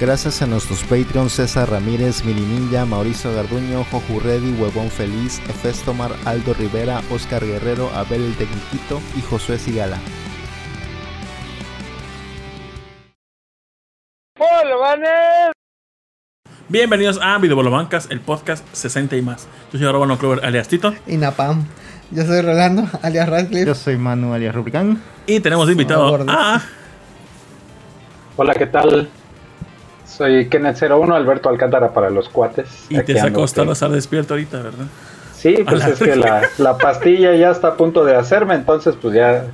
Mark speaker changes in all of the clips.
Speaker 1: Gracias a nuestros Patreons César Ramírez, Mini Ninja, Mauricio Garduño, Joju Reddy, Huevón Feliz, Efestomar, Aldo Rivera, Oscar Guerrero, Abel el Tecniquito y Josué Sigala.
Speaker 2: Bienvenidos a Videobolobancas, el podcast 60 y más. Yo soy Robano Clover alias Tito.
Speaker 3: Y Napam. Yo soy Rolando, alias Radcliffe.
Speaker 4: Yo soy Manu alias Rubicán.
Speaker 2: Y tenemos invitado a.
Speaker 5: Hola, ¿qué tal? Soy Kenneth01, Alberto Alcántara para los cuates.
Speaker 2: Y te sacó estar
Speaker 5: que-
Speaker 2: estar despierto ahorita, ¿verdad?
Speaker 5: Sí, pues es que la, la pastilla ya está a punto de hacerme, entonces pues ya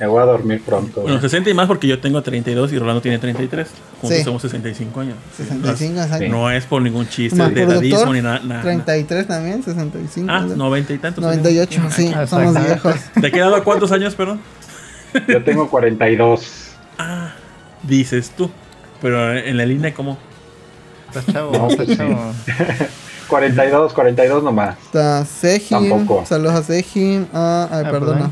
Speaker 5: me voy a dormir pronto.
Speaker 2: Bueno, 60 y más porque yo tengo 32 y Rolando tiene 33. Juntos
Speaker 3: Sí.
Speaker 2: somos 65 años.
Speaker 3: 65, exacto.
Speaker 2: No es por ningún chiste
Speaker 3: Más
Speaker 2: de edadismo ni nada. nada.
Speaker 3: 33 también, 65.
Speaker 2: Ah,
Speaker 3: ¿no?
Speaker 2: 90 y tantos.
Speaker 3: 98, sí,
Speaker 4: Ah,
Speaker 3: somos
Speaker 4: exacto.
Speaker 3: viejos.
Speaker 2: ¿Te ha quedado cuántos años, perdón?
Speaker 5: Yo tengo 42.
Speaker 2: Ah, dices tú. Pero en la línea, ¿cómo?
Speaker 4: Estás chavo,
Speaker 5: No,
Speaker 4: estás chavo.
Speaker 5: 42, 42 nomás.
Speaker 3: Está Sejim,
Speaker 5: Tampoco.
Speaker 3: saludos a Sejim, a, ay,
Speaker 4: Ah,
Speaker 3: perdona.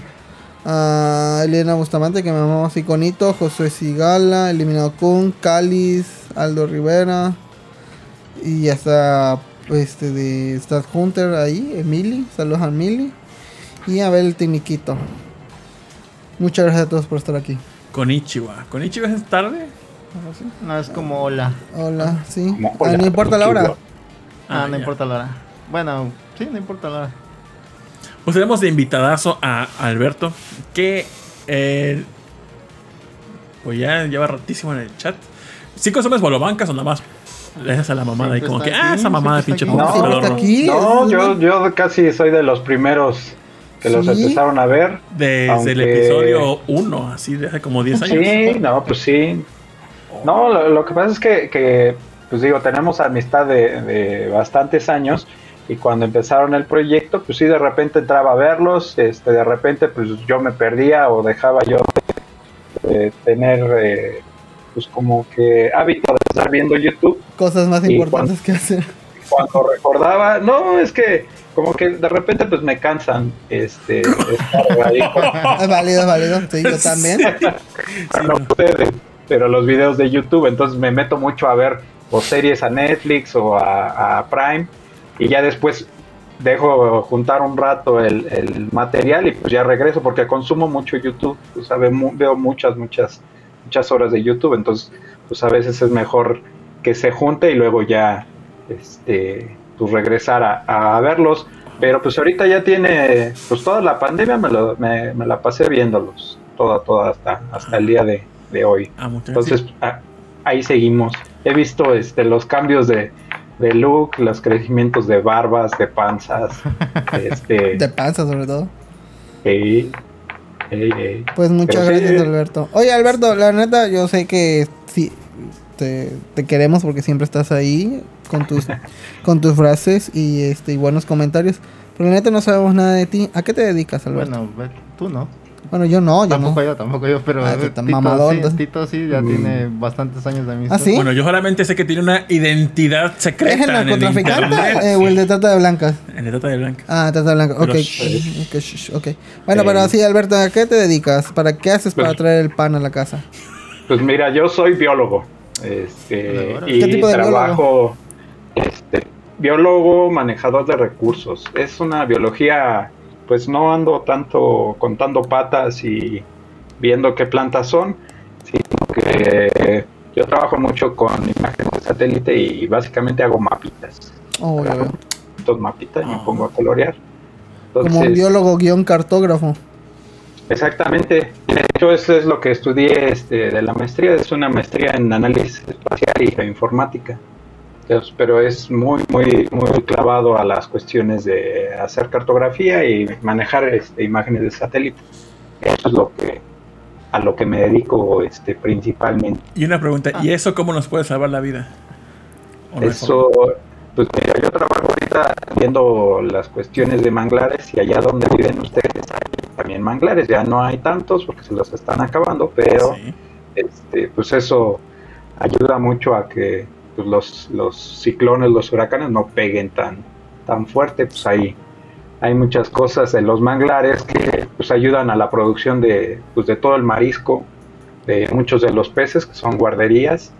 Speaker 3: A Elena Bustamante, que me amamos iconito, Josué Sigala, Eliminado Kun, Cáliz, Aldo Rivera. Y hasta este de Stat Hunter ahí, Emily, saludos a Emily. Y Abel el Tiniquito. Muchas gracias a todos por estar aquí.
Speaker 2: Konichiwa. ¿Konichiwa es tarde?
Speaker 4: No, es como hola.
Speaker 3: Hola, sí.
Speaker 5: Como
Speaker 3: Ah, no importa la hora.
Speaker 4: Ah,
Speaker 2: Ah,
Speaker 4: no
Speaker 2: ya.
Speaker 4: importa la hora. Bueno, sí, no importa la hora.
Speaker 2: Pues tenemos de invitadazo a Alberto, que eh, pues ya lleva ratísimo en el chat. ¿Sí consumes bolobancas o nada más? Le das a la mamada y como que, ah, esa mamada, pinche.
Speaker 3: No.
Speaker 5: No, yo, yo casi soy de los primeros que los empezaron a ver.
Speaker 2: Desde el episodio 1, así de hace como 10 años.
Speaker 5: Sí, no, pues sí. No, lo, lo que pasa es que, que, pues digo, tenemos amistad de, de bastantes años y cuando empezaron el proyecto, pues sí, de repente entraba a verlos, este, de repente pues yo me perdía o dejaba yo de, de tener, eh, pues como que hábito de estar viendo YouTube.
Speaker 3: Cosas más importantes que hacer.
Speaker 5: Cuando recordaba, no, es que como que de repente pues me cansan, este, estar ahí
Speaker 3: Es válido, válido. Sí, yo también.
Speaker 5: no ustedes, pero los videos de YouTube, entonces me meto mucho a ver o series a Netflix o a, Prime y ya después dejo juntar un rato el, el material y pues ya regreso porque consumo mucho YouTube, o sea, veo muchas, muchas, muchas horas de YouTube, entonces pues a veces es mejor que se junte y luego ya este pues regresar a, verlos, pero pues ahorita ya tiene, pues toda la pandemia me, lo- me la pasé viéndolos, toda, toda hasta, hasta el día de, de hoy.
Speaker 2: Ah, muchas
Speaker 5: Entonces
Speaker 2: gracias.
Speaker 5: a- ahí seguimos. He visto este los cambios de, de look, los crecimientos de barbas, de panzas, este,
Speaker 3: De panza, sobre todo.
Speaker 5: ey.
Speaker 3: Pues muchas
Speaker 5: Pero sí,
Speaker 3: gracias,
Speaker 5: eh.
Speaker 3: Alberto. Oye, Alberto, la neta, yo sé que sí, te, te queremos porque siempre estás ahí con tus, con tus frases y, este, y buenos comentarios. Pero la neta no sabemos nada de ti. ¿A qué te dedicas, Alberto? Bueno,
Speaker 4: tú no.
Speaker 3: Yo no, yo
Speaker 4: Tampoco
Speaker 3: no.
Speaker 4: yo, tampoco yo, pero
Speaker 3: Ah,
Speaker 4: eh, Tito,
Speaker 3: mamadón,
Speaker 4: sí. Tito sí ya
Speaker 5: Mm.
Speaker 4: tiene bastantes años de amistad.
Speaker 3: ¿Ah, sí?
Speaker 2: Bueno, yo solamente sé que tiene una identidad secreta.
Speaker 3: ¿Es el narcotraficante eh, o el de trata de blancas?
Speaker 2: En el trata de blanca.
Speaker 3: Ah, trata de blancas. Ok.
Speaker 2: Pero,
Speaker 3: Ok, shh, ok. Bueno,
Speaker 5: Eh.
Speaker 3: pero sí, Alberto, ¿a qué te dedicas? ¿Para qué haces para
Speaker 5: Pues-
Speaker 3: traer el pan a la casa?
Speaker 5: Pues mira, yo soy biólogo. Este, y
Speaker 3: ¿Qué tipo de
Speaker 5: trabajo este, biólogo manejador de recursos. Es una biología, pues no ando tanto contando patas y viendo qué plantas son, sino que yo trabajo mucho con imágenes de satélite y básicamente hago mapitas.
Speaker 3: Oh, ya veo.
Speaker 5: Estos mapitas y me
Speaker 2: Ah.
Speaker 5: pongo a colorear.
Speaker 3: Como un biólogo guion cartógrafo.
Speaker 5: Exactamente. De hecho, eso es lo que estudié este, de la maestría. Es una maestría en análisis espacial y geoinformática. Pero es muy, muy, muy clavado a las cuestiones de hacer cartografía y manejar este, imágenes de satélite. Eso es lo que a lo que me dedico este, principalmente.
Speaker 2: Y una pregunta,
Speaker 3: Ah.
Speaker 2: ¿y eso cómo nos puede salvar la vida? ¿O no hay
Speaker 5: Eso, pues mira, yo trabajo ahorita viendo las cuestiones de manglares y allá donde viven ustedes hay también manglares. Ya no hay tantos porque se los están acabando, pero
Speaker 2: Sí.
Speaker 5: este, pues eso ayuda mucho a que pues, los, los ciclones, los huracanes no peguen tan, tan fuerte. Pues ahí hay muchas cosas en los manglares que pues ayudan a la producción de, pues, de todo el marisco, de muchos de los peces que son guarderías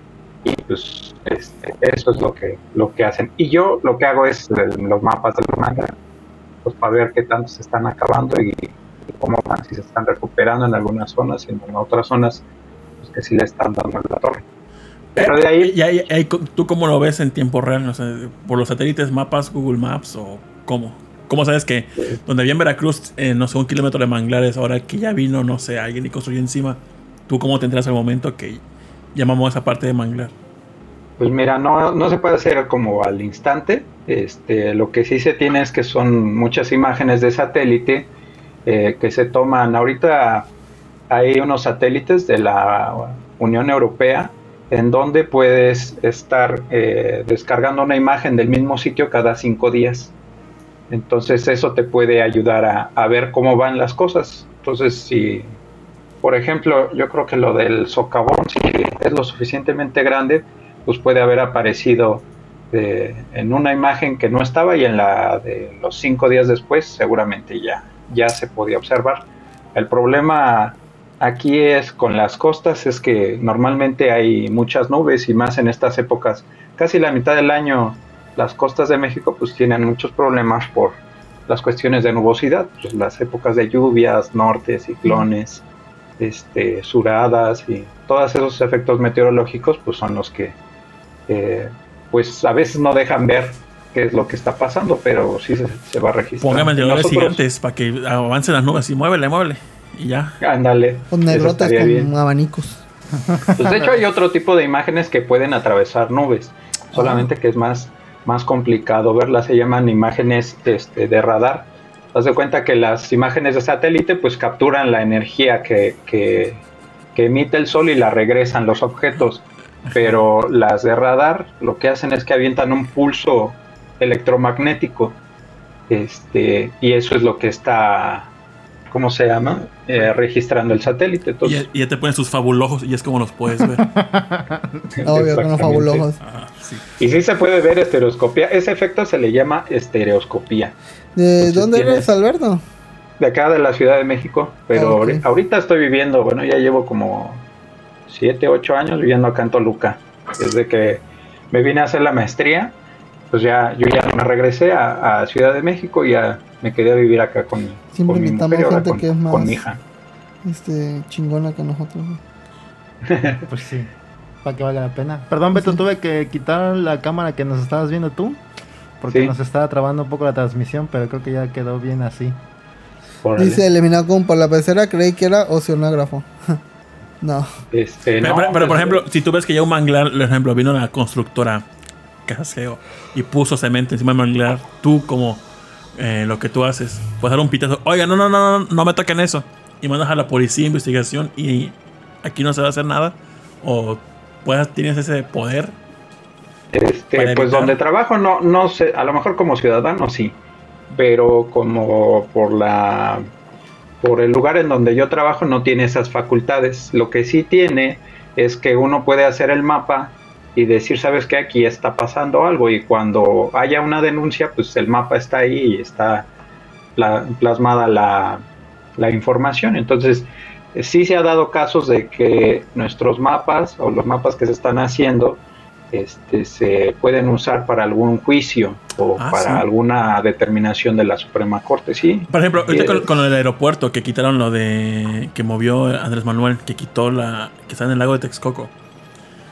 Speaker 5: y pues este, eso es lo que lo que hacen y yo lo que hago es eh, los mapas de los manga pues para ver qué tanto se están acabando y, cómo van si se están recuperando en algunas zonas y en otras zonas pues que sí le están dando la torre pero de ahí
Speaker 2: ¿Y tú cómo lo ves en tiempo real? O sea, ¿Por los satélites, mapas, Google Maps o cómo? ¿Cómo sabes que donde había en Veracruz, eh, no sé, un kilómetro de manglares, ahora que ya vino, no sé, alguien y construyó encima, ¿tú cómo te enteras al momento que llamamos esa parte de manglar?
Speaker 5: Pues mira, no, no se puede hacer como al instante. Este, lo que sí se tiene es que son muchas imágenes de satélite eh, que se toman. Ahorita hay unos satélites de la Unión Europea en donde puedes estar eh, descargando una imagen del mismo sitio cada cinco días. Entonces eso te puede ayudar a, ver cómo van las cosas. Entonces si, por ejemplo, yo creo que lo del socavón, si es lo suficientemente grande, pues puede haber aparecido eh, en una imagen que no estaba y en la de los cinco días después seguramente ya, ya se podía observar. El problema aquí es con las costas, es que normalmente hay muchas nubes y más en estas épocas, casi la mitad del año las costas de México pues tienen muchos problemas por las cuestiones de nubosidad, pues, las épocas de lluvias, norte, ciclones, este, suradas y todos esos efectos meteorológicos pues son los que eh, pues a veces no dejan ver qué es lo que está pasando, pero sí se, se va a registrar.
Speaker 2: Póngame
Speaker 5: Nosotros-
Speaker 2: gigantes para que avancen las nubes y muévele, muévele. Y ya.
Speaker 5: Ándale.
Speaker 3: Con con
Speaker 5: bien.
Speaker 3: abanicos.
Speaker 5: Pues de hecho hay otro tipo de imágenes que pueden atravesar nubes, solamente que es más, más complicado verlas, se llaman imágenes este, de radar. Haz de cuenta que las imágenes de satélite pues capturan la energía que, que, que emite el sol y la regresan los objetos, pero las de radar lo que hacen es que avientan un pulso electromagnético este, y eso es lo que está, ¿cómo se llama? Eh, registrando el satélite.
Speaker 2: Y
Speaker 5: Entonces,
Speaker 2: ya, y ya te ponen sus fabulojos y es como los puedes ver.
Speaker 3: Obvio, con los.
Speaker 2: Ah, sí.
Speaker 5: Y sí se puede ver estereoscopía. Ese efecto se le llama estereoscopía.
Speaker 3: ¿De
Speaker 5: Entonces
Speaker 3: dónde
Speaker 5: tienes-
Speaker 3: eres, Alberto?
Speaker 5: De acá de la Ciudad de México. Pero
Speaker 3: Ah,
Speaker 5: ahorita estoy viviendo, bueno, ya llevo como 7, 8 años viviendo acá en Toluca. Desde que me vine a hacer la maestría, pues ya yo ya me regresé a, a Ciudad de México y ya me quedé a vivir acá con,
Speaker 3: Siempre
Speaker 5: con mi mujer
Speaker 3: gente
Speaker 5: con,
Speaker 3: que es más-
Speaker 5: con mi hija.
Speaker 3: Este, chingona que nosotros. ¿no?
Speaker 4: Pues sí, para que valga la pena. Perdón, Beto,
Speaker 3: Sí.
Speaker 4: tuve que quitar la cámara que nos estabas viendo tú. Porque
Speaker 5: Sí.
Speaker 4: nos estaba trabando un poco la transmisión, pero creo que ya quedó bien así.
Speaker 5: Órale.
Speaker 3: Dice eliminado con por la pecera, creí que era oceanógrafo. no.
Speaker 5: Este,
Speaker 2: Pero,
Speaker 5: no,
Speaker 2: pero- pero, por
Speaker 5: pues,
Speaker 2: ejemplo, si tú ves que ya un manglar, por ejemplo, vino la constructora Caseo y puso cemento encima del manglar, tú como eh, lo que tú haces, puedes dar un pitazo, oiga, no, no, no, no, no me toquen eso. Y mandas a la policía investigación y aquí no se va a hacer nada. O puedes, tienes ese poder.
Speaker 5: Este, pues donde trabajo no, no sé, a lo mejor como ciudadano sí, pero como por la por el lugar en donde yo trabajo no tiene esas facultades. Lo que sí tiene es que uno puede hacer el mapa y decir, sabes que aquí está pasando algo y cuando haya una denuncia, pues el mapa está ahí y está pla- plasmada la, la información. Entonces, sí se ha dado casos de que nuestros mapas o los mapas que se están haciendo este, se pueden usar para algún juicio o
Speaker 2: Ah,
Speaker 5: para
Speaker 2: sí.
Speaker 5: alguna determinación de la Suprema Corte, sí.
Speaker 2: Por ejemplo, ahorita con,
Speaker 5: Eh,
Speaker 2: con el aeropuerto que quitaron lo de que movió Andrés Manuel, que quitó la que está en el lago de Texcoco.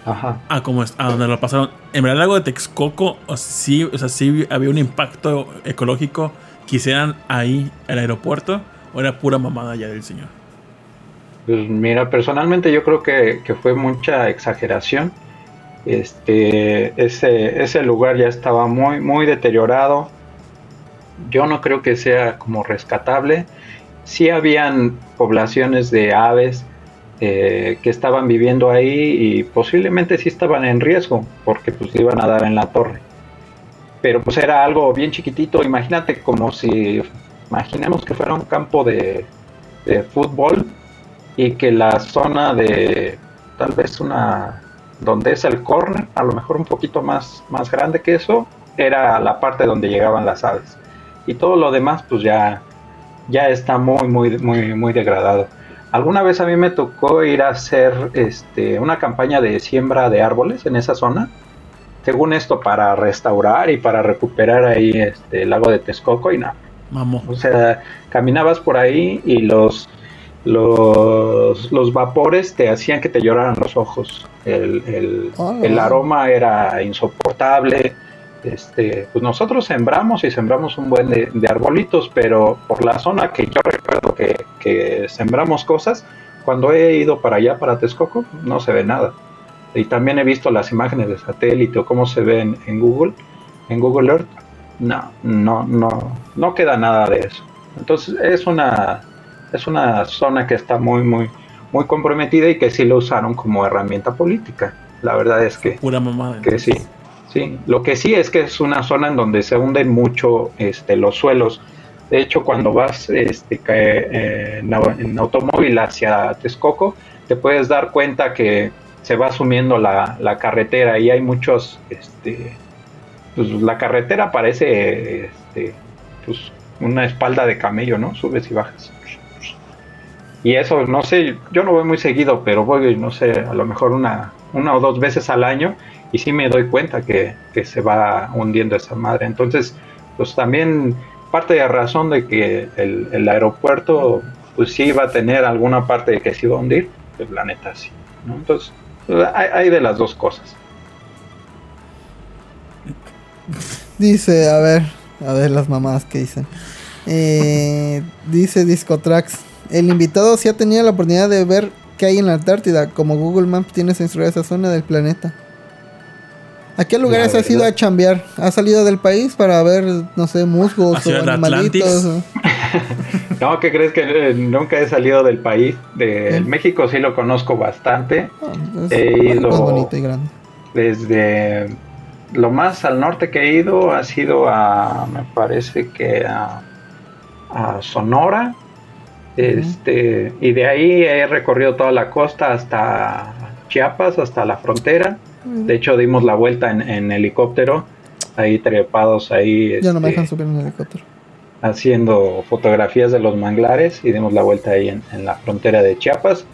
Speaker 5: Ajá.
Speaker 2: a como a donde lo pasaron. En verdad, el lago de Texcoco, o sí, o sea, sí había un impacto ecológico. Quisieran ahí el aeropuerto, o era pura mamada ya del señor.
Speaker 5: Pues mira, personalmente yo creo que, que fue mucha exageración. Este, ese, ese lugar ya estaba muy, muy deteriorado. Yo no creo que sea como rescatable. Sí habían poblaciones de aves eh, que estaban viviendo ahí y posiblemente sí estaban en riesgo porque pues iban a dar en la torre. Pero pues era algo bien chiquitito. Imagínate como si, imaginemos que fuera un campo de, de fútbol y que la zona de tal vez una donde es el corner, a lo mejor un poquito más, más grande que eso, era la parte donde llegaban las aves. Y todo lo demás pues ya, ya está muy, muy, muy, muy degradado. Alguna vez a mí me tocó ir a hacer este, una campaña de siembra de árboles en esa zona. Según esto, para restaurar y para recuperar ahí este, el lago de Texcoco y nada.
Speaker 2: Mamó.
Speaker 5: O sea, caminabas por ahí y los, los, los vapores te hacían que te lloraran los ojos. El, el-
Speaker 3: Ah.
Speaker 5: el aroma era insoportable. Este, pues nosotros sembramos y sembramos un buen de, de arbolitos, pero por la zona que yo recuerdo que, que sembramos cosas, cuando he ido para allá, para Texcoco, no se ve nada. Y también he visto las imágenes de satélite o cómo se ven en Google, en Google Earth. No, no, no, no queda nada de eso. Entonces es una, es una zona que está muy, muy, muy comprometida y que sí lo usaron como herramienta política. La verdad es que,
Speaker 2: Pura mamada.
Speaker 5: que sí, sí. Lo que sí es que es una zona en donde se hunden mucho este, los suelos. De hecho, cuando vas este, eh, en, au- en automóvil hacia Texcoco, te puedes dar cuenta que se va sumiendo la, carretera y hay muchos, este, pues la carretera parece este, pues, una espalda de camello, ¿no? Subes y bajas. Y eso, no sé, yo no voy muy seguido, pero voy, no sé, a lo mejor una, una o dos veces al año y sí me doy cuenta que se va hundiendo esa madre. Entonces, pues también parte de razón de que el, el aeropuerto, pues sí va a tener alguna parte de que se iba a hundir, pues la neta sí. ¿no? Entonces, hay, de las dos cosas.
Speaker 3: Dice, a ver, a ver las mamás que dicen. Eh, dice Discotrax. El invitado sí ha tenido la oportunidad de ver qué hay en la Antártida, como Google Maps tiene censurada esa zona del planeta. ¿A qué lugares has ido a chambear? ¿Has salido del país para ver, no sé, musgos
Speaker 2: ¿Has ido
Speaker 3: o
Speaker 2: al
Speaker 3: animalitos? o-
Speaker 5: No, ¿qué crees que eh, nunca he salido del país? De
Speaker 3: Mm.
Speaker 5: México sí lo conozco bastante.
Speaker 3: Ah, es
Speaker 5: He ido-
Speaker 3: bonito y grande.
Speaker 5: Desde lo más al norte que he ido ha sido a, me parece que a, a Sonora. Este, y de ahí he recorrido toda la costa hasta Chiapas, hasta la frontera. De hecho, dimos la vuelta en, en helicóptero, ahí trepados, ahí
Speaker 3: Ya no me
Speaker 5: este,
Speaker 3: dejan subir en helicóptero.
Speaker 5: haciendo fotografías de los manglares y dimos la vuelta ahí en, en la frontera de Chiapas.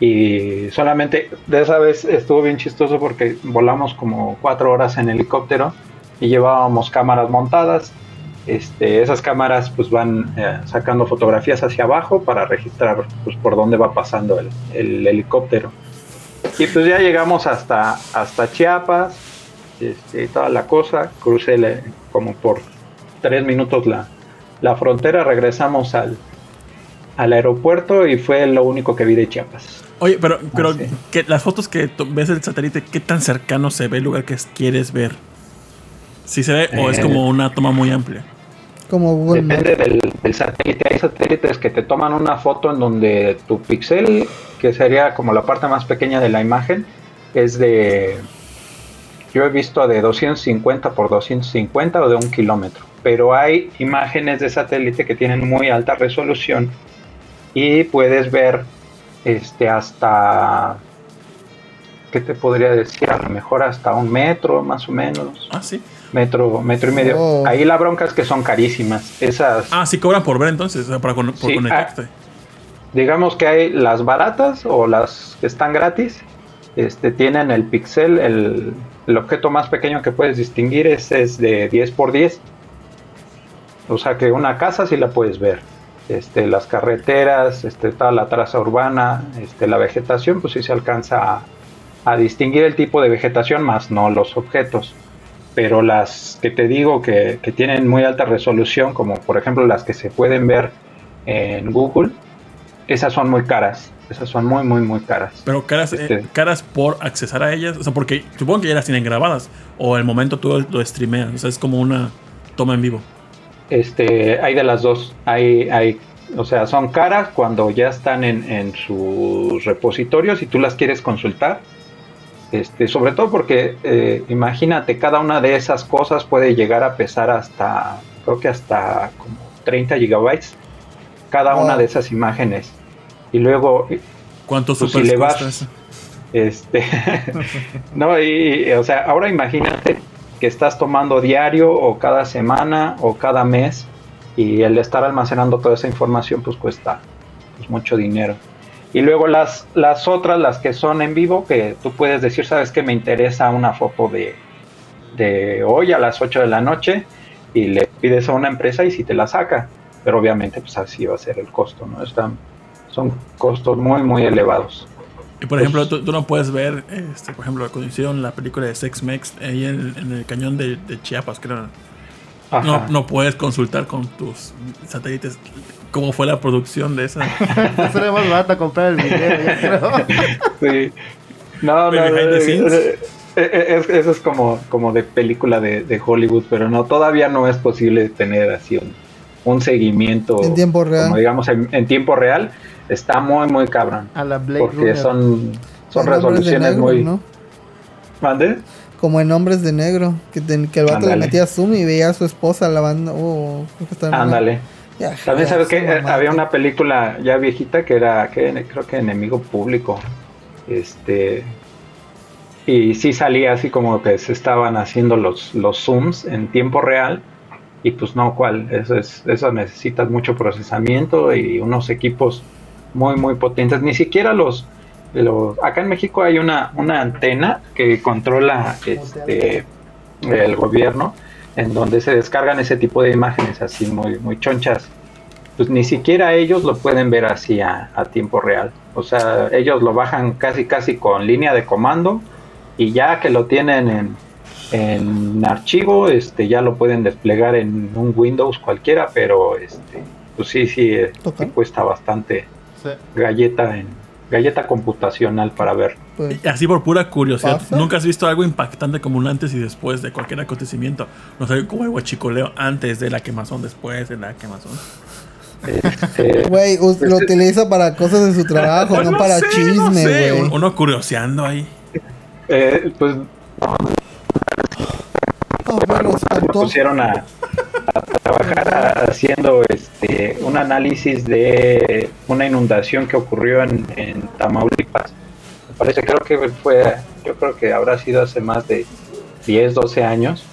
Speaker 5: Y solamente de esa vez estuvo bien chistoso porque volamos como cuatro horas en helicóptero y llevábamos cámaras montadas. Este, esas cámaras pues van eh, sacando fotografías hacia abajo para registrar pues, por dónde va pasando el, el helicóptero. Y pues ya llegamos hasta, hasta Chiapas, este, toda la cosa, crucé como por tres minutos la, la frontera, regresamos al, al aeropuerto y fue lo único que vi de Chiapas.
Speaker 2: Oye, pero, pero
Speaker 5: Ah, sí.
Speaker 2: que las fotos que ves del satélite, ¿qué tan cercano se ve el lugar que es- quieres ver? ¿Sí se ve o es
Speaker 5: Eh.
Speaker 2: como una toma muy amplia?
Speaker 3: Como Google Maps.
Speaker 5: Depende del, del satélite. Hay satélites que te toman una foto en donde tu píxel, que sería como la parte más pequeña de la imagen, es de. Yo he visto de 250 por 250 o de un kilómetro. Pero hay imágenes de satélite que tienen muy alta resolución y puedes ver este hasta. ¿Qué te podría decir? A lo mejor hasta un metro más o menos.
Speaker 2: Ah, sí.
Speaker 5: Metro, metro y medio.
Speaker 3: Oh.
Speaker 5: Ahí la bronca es que son carísimas. Esas.
Speaker 2: Ah, sí cobran por ver entonces, para con- por
Speaker 5: Sí,
Speaker 2: conectarte.
Speaker 5: digamos que hay las baratas o las que están gratis, este, tienen el pixel, el, el objeto más pequeño que puedes distinguir es, es de 10 por 10. O sea que una casa sí la puedes ver. Este, las carreteras, este, toda la traza urbana, este, la vegetación, pues sí se alcanza a, a distinguir el tipo de vegetación, más no los objetos. Pero las que te digo que, que tienen muy alta resolución, como por ejemplo las que se pueden ver en Google, esas son muy caras. Esas son muy, muy, muy caras.
Speaker 2: Pero caras, eh,
Speaker 5: Este.
Speaker 2: caras por accesar a ellas. O sea, porque supongo que ya las tienen grabadas. O el momento tú lo streameas. O sea, es como una toma en vivo.
Speaker 5: Este, hay de las dos. Hay, hay, o sea, son caras cuando ya están en, en sus repositorios y tú las quieres consultar. Este, sobre todo porque eh, imagínate, cada una de esas cosas puede llegar a pesar hasta, creo que hasta como 30 gigabytes, cada una de esas imágenes. Y luego
Speaker 2: ¿Cuánto
Speaker 5: Pues si le vas-? Este, no, y, o sea, ahora imagínate que estás tomando diario o cada semana o cada mes y el estar almacenando toda esa información pues cuesta pues, mucho dinero. Y luego las, las otras, las que son en vivo, que tú puedes decir, sabes que me interesa una foto de, de hoy a las 8 de la noche y le pides a una empresa y si te la saca. Pero obviamente pues así va a ser el costo, ¿no? Están, son costos muy, muy elevados.
Speaker 2: Y por ejemplo, tú, tú no puedes ver, este, por ejemplo, cuando hicieron la película de Sex Mex ahí en, en el cañón de, de Chiapas, creo. No, no puedes consultar con tus satélites cómo fue la producción de esa.
Speaker 4: Eso era más barato comprar el video, yo creo.
Speaker 5: Sí. No, no, eh, eh, es- eso es como, como de película de, de Hollywood, pero no, todavía no es posible tener así un, un seguimiento.
Speaker 3: En tiempo real.
Speaker 5: Como digamos en, en tiempo real, está muy, muy cabrón.
Speaker 4: A la Blade
Speaker 5: Porque
Speaker 4: Runner.
Speaker 5: son, son resoluciones
Speaker 3: Negro,
Speaker 5: muy.
Speaker 3: ¿no?
Speaker 5: ¿Mande?
Speaker 3: Como en Hombres de Negro, que, el vato le metía zoom y veía a su esposa lavando. Oh,
Speaker 5: Ándale. También sabes que
Speaker 3: mamada.
Speaker 5: había una película ya viejita que era, que creo que Enemigo Público. Este. Y sí salía así como que se estaban haciendo los, los zooms en tiempo real. Y pues no, ¿cuál? Eso, es, eso necesitas mucho procesamiento y unos equipos muy, muy potentes. Ni siquiera los. Los acá en México hay una, una antena que controla este, el gobierno en donde se descargan ese tipo de imágenes así muy, muy chonchas. Pues ni siquiera ellos lo pueden ver así a, a tiempo real. O sea, ellos lo bajan casi casi con línea de comando y ya que lo tienen en, en archivo, este, ya lo pueden desplegar en un Windows cualquiera, pero este, pues sí, sí, eh, sí cuesta bastante
Speaker 4: Sí.
Speaker 5: galleta en galleta computacional para ver.
Speaker 3: Pues,
Speaker 2: Así por pura curiosidad,
Speaker 3: ¿Pasa?
Speaker 2: ¿nunca has visto algo impactante como un antes y después de cualquier acontecimiento? No sé, como el huachicoleo antes de la quemazón, después de la quemazón.
Speaker 5: Este,
Speaker 3: Güey, us- lo utiliza para cosas de su trabajo,
Speaker 2: Pues
Speaker 3: no, para
Speaker 2: sé, no
Speaker 3: chisme,
Speaker 2: sé,
Speaker 3: güey.
Speaker 2: un- Uno curioseando ahí.
Speaker 5: eh, pues
Speaker 3: Oh,
Speaker 5: me
Speaker 3: espantó.
Speaker 5: pusieron a, a trabajar haciendo este un análisis de una inundación que ocurrió en, en Tamaulipas. Me parece, creo que fue, yo creo que habrá sido hace más de 10, 12 años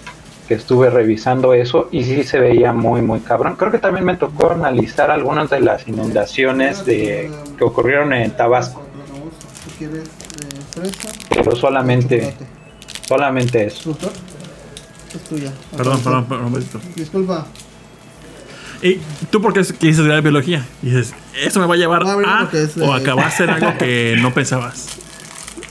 Speaker 5: que estuve revisando eso y sí se veía muy, muy cabrón. Creo que también me tocó analizar algunas de las inundaciones de, que ocurrieron en Tabasco,
Speaker 3: eh,
Speaker 5: pero solamente, solamente eso.
Speaker 3: ¿Fruta? Es tuya.
Speaker 2: Perdón, perdón, perdón. Betito.
Speaker 3: Disculpa.
Speaker 2: ¿Y tú por qué quisiste estudiar biología? Y dices, ¿eso me va a llevar
Speaker 3: No,
Speaker 2: a
Speaker 3: es,
Speaker 2: o
Speaker 3: eh,
Speaker 2: acabaste en algo que no pensabas?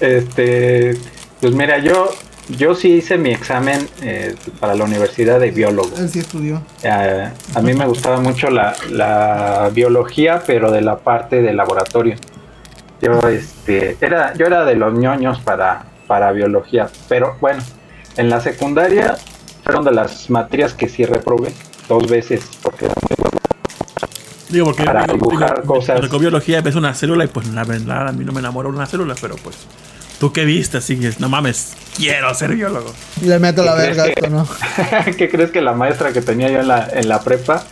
Speaker 5: Este, pues mira, yo, yo sí hice mi examen eh, para la Universidad de Biólogo.
Speaker 3: Él sí estudió.
Speaker 5: Eh, a mí me gustaba mucho la, la biología, pero de la parte de laboratorio. Yo, este, era, yo era de los ñoños para, para biología, pero bueno, en la secundaria fueron de las materias que sí reprobé dos veces, porque era muy bueno.
Speaker 2: Digo, porque
Speaker 5: Para
Speaker 2: digo,
Speaker 5: dibujar
Speaker 2: digo,
Speaker 5: cosas.
Speaker 2: biología ves una célula y pues la verdad a mí no me enamoró una célula, pero pues tú qué viste, así que no mames, quiero ser biólogo.
Speaker 3: Y le meto la
Speaker 5: ¿Qué crees
Speaker 3: verga
Speaker 5: que-
Speaker 3: esto, ¿no?
Speaker 5: ¿Qué crees que la maestra que tenía yo en la, en la prepa,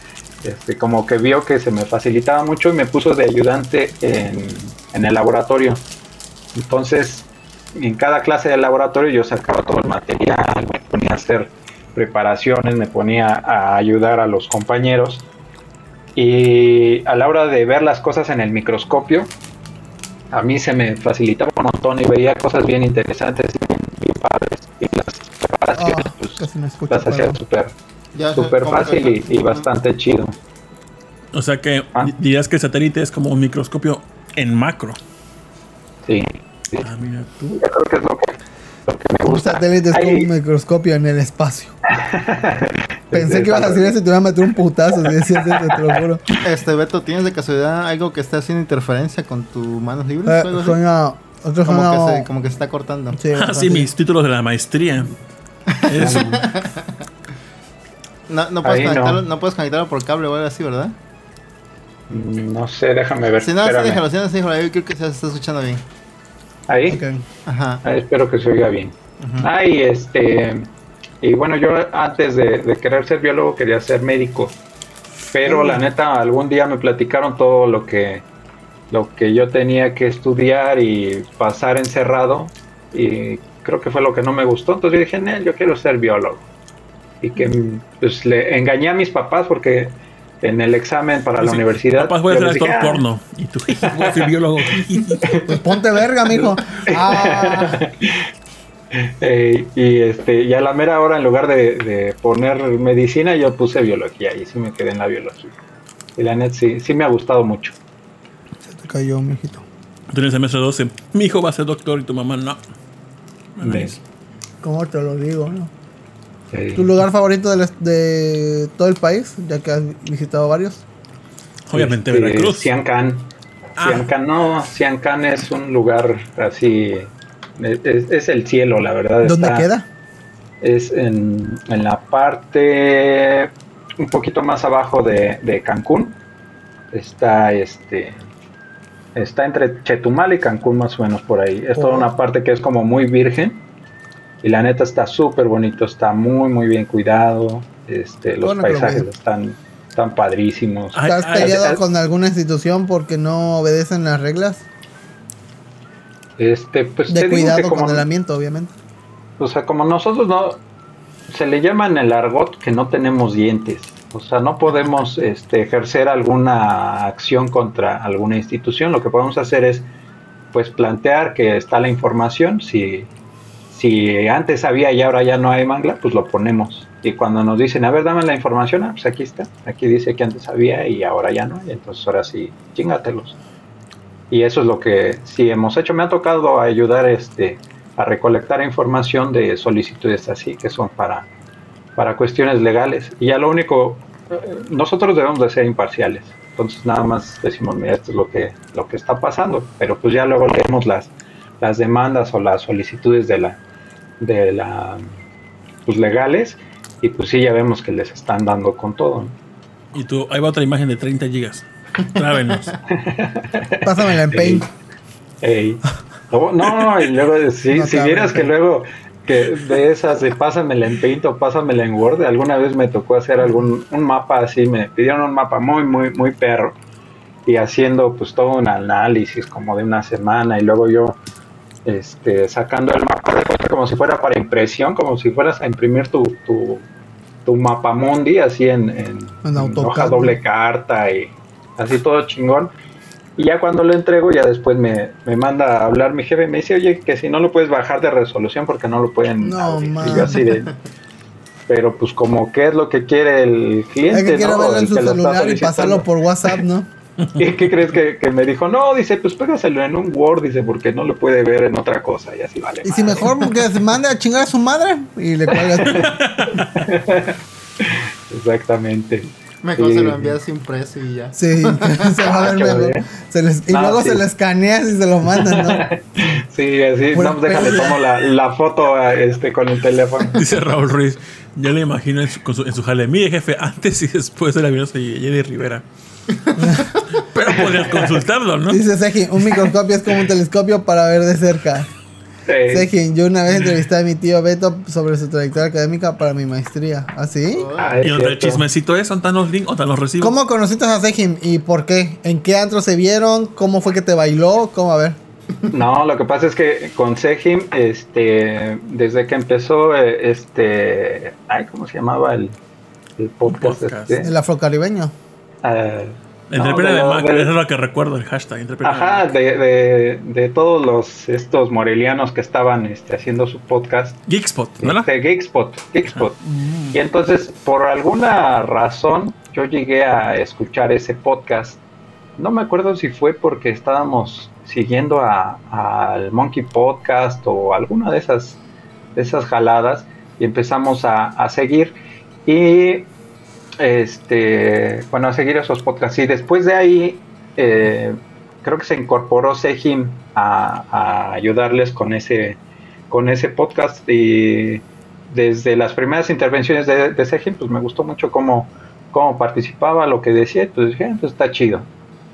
Speaker 5: este, como que vio que se me facilitaba mucho y me puso de ayudante en, en el laboratorio? Entonces, en cada clase de laboratorio yo sacaba todo el material, me ponía a hacer preparaciones, me ponía a ayudar a los compañeros. Y a la hora de ver las cosas en el microscopio, a mí se me facilitaba un montón y veía cosas bien interesantes y bien, bien padres. Y las preparaciones,
Speaker 3: Ah,
Speaker 5: pues, las hacía súper
Speaker 4: ¿cómo
Speaker 5: fácil y, y bastante chido.
Speaker 2: O sea que
Speaker 5: Ah.
Speaker 2: que el satélite es como un microscopio en macro.
Speaker 5: Sí, sí.
Speaker 2: Ah, mira tú.
Speaker 5: Yo creo que es lo que, lo que me
Speaker 3: Un
Speaker 5: gusta.
Speaker 3: satélite es como un microscopio en el espacio. Pensé que ibas a decir eso y te iba a meter un putazo. Si decías eso, te lo juro.
Speaker 4: Este, Beto, ¿tienes de casualidad algo que está haciendo interferencia con tus manos libres? o algo
Speaker 3: Eh,
Speaker 4: así?
Speaker 3: suena. Otro
Speaker 4: como,
Speaker 3: suena.
Speaker 4: que se, como que se está cortando.
Speaker 3: Sí,
Speaker 2: Ah, sí, mis títulos de la maestría. Eso.
Speaker 4: No, no, puedes
Speaker 5: no.
Speaker 4: conectarlo, no. puedes conectarlo por cable o algo así, ¿verdad?
Speaker 5: No sé, déjame ver.
Speaker 4: Si no, sí, déjalo, si no, sí, déjalo. Yo creo que se está escuchando bien.
Speaker 5: Ahí.
Speaker 4: Ajá.
Speaker 5: Espero que se oiga bien.
Speaker 4: Ujú.
Speaker 5: Ay, este. Y bueno, yo antes de, de querer ser biólogo quería ser médico. Pero la neta, algún día me platicaron todo lo que, lo que yo tenía que estudiar y pasar encerrado. Y creo que fue lo que no me gustó. Entonces yo dije, "Nel, yo quiero ser biólogo. Y que pues le engañé a mis papás porque en el examen para
Speaker 2: Pues
Speaker 5: la
Speaker 2: sí,
Speaker 5: universidad.
Speaker 2: Capaz voy a ser
Speaker 5: dije,
Speaker 2: actor
Speaker 5: "Ah,
Speaker 2: porno. Y tú, voy a ser biólogo.
Speaker 3: Pues ponte verga, mijo. Ah,
Speaker 5: Eh, y este y a la mera hora en lugar de, de poner medicina yo puse biología y sí me quedé en la biología y la net sí, sí me ha gustado mucho
Speaker 3: se te cayó, mijito.
Speaker 2: Tú en el semestre 12, mi hijo va a ser doctor y tu mamá no.
Speaker 5: ¿Ves?
Speaker 3: ¿Cómo te lo digo, no?
Speaker 5: Sí.
Speaker 3: ¿Tu lugar favorito de, la- de todo el país? Ya que has visitado varios.
Speaker 2: Obviamente
Speaker 5: Este,
Speaker 2: Veracruz.
Speaker 5: Siancán
Speaker 2: Ah.
Speaker 5: Siancán no Siancán es un lugar así es, es el cielo la verdad
Speaker 3: ¿Dónde
Speaker 5: está-
Speaker 3: queda?
Speaker 5: es en, en la parte un poquito más abajo de, de Cancún. Está este está entre Chetumal y Cancún más o menos por ahí. Es toda
Speaker 3: Oh.
Speaker 5: una parte que es como muy virgen. Y la neta está súper bonito, está muy muy bien cuidado. Este, los
Speaker 3: Bueno,
Speaker 5: paisajes están, están padrísimos.
Speaker 3: ¿Estás peleado
Speaker 5: ay.
Speaker 3: con alguna institución porque no obedecen las reglas?
Speaker 5: Este, pues
Speaker 3: De
Speaker 5: te digo que
Speaker 3: cuidado
Speaker 5: como,
Speaker 3: con el ambiente, obviamente.
Speaker 5: o sea, como nosotros no se le llama en el argot que no tenemos dientes. O sea, no podemos este, ejercer alguna acción contra alguna institución. Lo que podemos hacer es pues plantear que está la información. Si, si antes había y ahora ya no hay mangla, pues lo ponemos. Y cuando nos dicen, a ver, dame la información, ah, pues aquí está. Aquí dice que antes había y ahora ya no. Y entonces ahora sí, chingatelos. Y eso es lo que sí hemos hecho. Me ha tocado ayudar este, a recolectar información de solicitudes así, que son para, para cuestiones legales. Y ya lo único, eh, nosotros debemos de ser imparciales. Entonces nada más decimos, mira, esto es lo que, lo que está pasando. Pero pues ya luego leemos las, las demandas o las solicitudes de la, de la, pues legales. Y pues sí, ya vemos que les están dando con todo. ¿no?
Speaker 2: Y tú, ahí va otra imagen de 30 gigas. Trávenos.
Speaker 3: Pásamela en Paint.
Speaker 5: Ey. No, no, y luego si,
Speaker 3: No
Speaker 5: si vieras que luego que de esas de pásamela en Paint o pásamela en Word, alguna vez me tocó hacer algún un mapa así, me pidieron un mapa muy muy muy perro y haciendo pues todo un análisis como de una semana y luego yo este sacando el mapa como si fuera para impresión, como si fueras a imprimir tu tu, tu mapa mundi así en, en,
Speaker 3: En
Speaker 5: en
Speaker 3: AutoCAD,
Speaker 5: hoja doble carta y así todo chingón. Y ya cuando lo entrego, ya después me, me manda a hablar mi jefe me dice, oye, que si no lo puedes bajar de resolución porque no lo pueden
Speaker 3: No,
Speaker 5: abrir". Y
Speaker 3: man.
Speaker 5: yo así de... Pero pues como qué es lo que quiere el
Speaker 3: Es
Speaker 5: cliente,
Speaker 3: que quiero
Speaker 5: ¿no?
Speaker 3: en su
Speaker 5: que
Speaker 3: celular y pasarlo por WhatsApp, ¿no?
Speaker 5: ¿Y qué crees que, que me dijo? No, dice, pues pégaselo en un Word, dice, porque no lo puede ver en otra cosa. Y así vale.
Speaker 3: Y si mejor que se mande a chingar a su madre y le cuelgas.
Speaker 5: Exactamente.
Speaker 4: Mejor
Speaker 5: Sí.
Speaker 4: se lo envías impreso y ya.
Speaker 3: Sí, se va a ver
Speaker 5: qué
Speaker 3: mejor. Se les- y
Speaker 5: No,
Speaker 3: luego
Speaker 5: sí.
Speaker 3: se lo escaneas y se lo mandan, ¿no?
Speaker 5: Sí, así, no, pues déjale, tomo la, la foto a, este, con el teléfono.
Speaker 2: Dice Raúl Ruiz. Ya le imagino en su, con su- en su jale. Mire, jefe, antes y después de la violencia de Jenny Rivera. Pero podrías consultarlo, ¿no?
Speaker 3: Dice Sejin, un microscopio es como un telescopio para ver de cerca.
Speaker 5: Sí.
Speaker 3: Sejin, yo una vez entrevisté a mi tío Beto sobre su trayectoria académica para mi maestría. ¿Ah, sí?
Speaker 5: Ah,
Speaker 2: Y donde el chismecito es, ¿dónde los links? ¿Dónde están los recibos?
Speaker 3: ¿Cómo conociste a Sejin y por qué? ¿En qué antro se vieron? ¿Cómo fue que te bailó? ¿Cómo? A ver.
Speaker 5: No, lo que pasa es que con Sejim, este, desde que empezó, eh, este, ay, ¿cómo se llamaba el, el podcast?
Speaker 2: podcast.
Speaker 5: este?
Speaker 3: El afrocaribeño.
Speaker 2: Entre
Speaker 5: no,
Speaker 2: Pena
Speaker 5: de
Speaker 2: Mac,
Speaker 5: de-
Speaker 2: eso es lo que recuerdo, el hashtag. Entre
Speaker 5: Ajá, de, de, de todos los estos morelianos que estaban este, haciendo su podcast,
Speaker 2: Geekspot, ¿no?
Speaker 5: este, Geekspot, Geekspot. Y entonces, por alguna razón, yo llegué a escuchar ese podcast. No me acuerdo si fue porque estábamos siguiendo a- al Monkey Podcast o alguna de esas, de esas jaladas y empezamos a, a seguir. Y este, bueno, a seguir esos podcasts. Y después de ahí, eh, creo que se incorporó Sejim a, ayudarles con ese, con ese podcast. Y desde las primeras intervenciones de, de Sejim, pues me gustó mucho cómo, cómo participaba, lo que decía. Entonces dije, "Ah, pues está chido.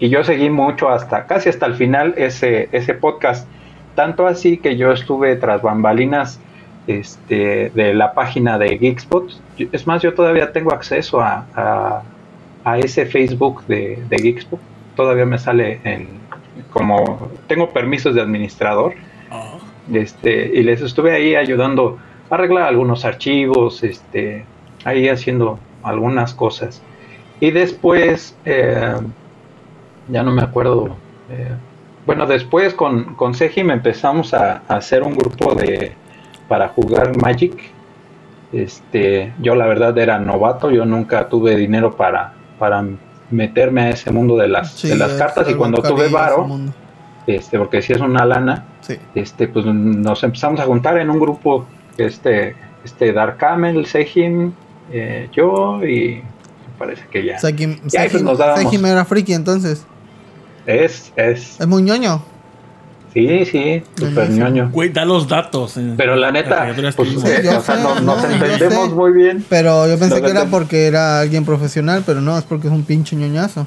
Speaker 5: Y yo seguí mucho hasta, casi hasta el final, ese, ese podcast. Tanto así que yo estuve tras bambalinas este, de la página de Geekspot. Es más, yo todavía tengo acceso a, a, a ese Facebook de, de Geekspot. Todavía me sale en como tengo permisos de administrador.
Speaker 2: Ah.
Speaker 5: Este, y les estuve ahí ayudando a arreglar algunos archivos, este, ahí haciendo algunas cosas. Y después, eh, ya no me acuerdo. eh, bueno, después con, con Sejim empezamos a, a hacer un grupo de para jugar Magic. Este, yo la verdad era novato, yo nunca tuve dinero para, para meterme a ese mundo de las,
Speaker 3: Sí,
Speaker 5: de las cartas y cuando tuve varo, este, porque si es una lana,
Speaker 3: Sí.
Speaker 5: este, pues nos empezamos a juntar en un grupo, este, este Dark Camel, Sejim, eh, yo y parece que ya.
Speaker 3: Sejim,
Speaker 5: pues,
Speaker 3: Sejim-. Sejim era friki entonces.
Speaker 5: Es, es,
Speaker 3: Es muy ñoño.
Speaker 5: Sí, sí, súper ñoño.
Speaker 2: Güey, da los datos. en
Speaker 5: Pero la neta, pues, eh,
Speaker 3: yo
Speaker 5: o sea, no- nos entendemos
Speaker 3: sé.
Speaker 5: muy bien.
Speaker 3: Pero yo pensé
Speaker 5: No,
Speaker 3: que era porque era alguien profesional, pero no, es porque es un pinche ñoñazo.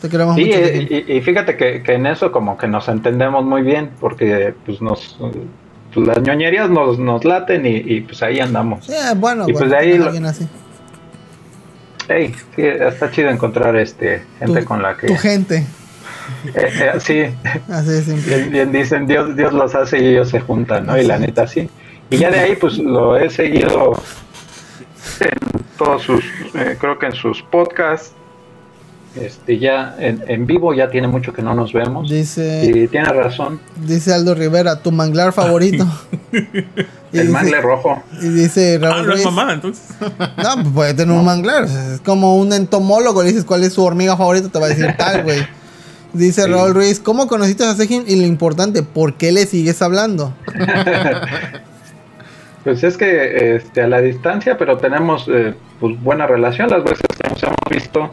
Speaker 3: Te queremos
Speaker 5: Sí,
Speaker 3: mucho.
Speaker 5: eh, y, y fíjate que, que en eso como que nos entendemos muy bien, porque pues nos pues, las ñoñerías nos, nos laten y, y, pues ahí andamos.
Speaker 3: Sí, es bueno,
Speaker 5: y pues
Speaker 3: bueno,
Speaker 5: de ahí lo-
Speaker 3: alguien así.
Speaker 5: Ey, sí, está chido encontrar este gente
Speaker 3: Tu-
Speaker 5: con la que
Speaker 3: Tu gente.
Speaker 5: Eh, eh, sí,
Speaker 3: Así
Speaker 5: bien, bien dicen Dios Dios los hace y ellos se juntan, ¿no? Y la neta sí. Y ya de ahí pues lo he seguido en todos sus eh, creo que en sus podcasts este ya en, en vivo ya tiene mucho que no nos vemos.
Speaker 3: Dice,
Speaker 5: Y tiene razón,
Speaker 3: dice Aldo Rivera, tu manglar favorito. Y
Speaker 5: el
Speaker 3: dice-
Speaker 5: mangle rojo.
Speaker 3: Y dice
Speaker 2: Ah,
Speaker 3: Raúl
Speaker 2: no es entonces.
Speaker 3: No, pues puede tener un manglar. Es como un entomólogo. Le dices cuál es su hormiga favorita, te va a decir tal, güey. Dice
Speaker 5: Sí.
Speaker 3: Raúl Ruiz, ¿cómo conociste a Sejin? Y lo importante, ¿por qué le sigues hablando?
Speaker 5: Pues es que este, a la distancia, pero tenemos eh, pues, buena relación. Las veces que nos hemos visto,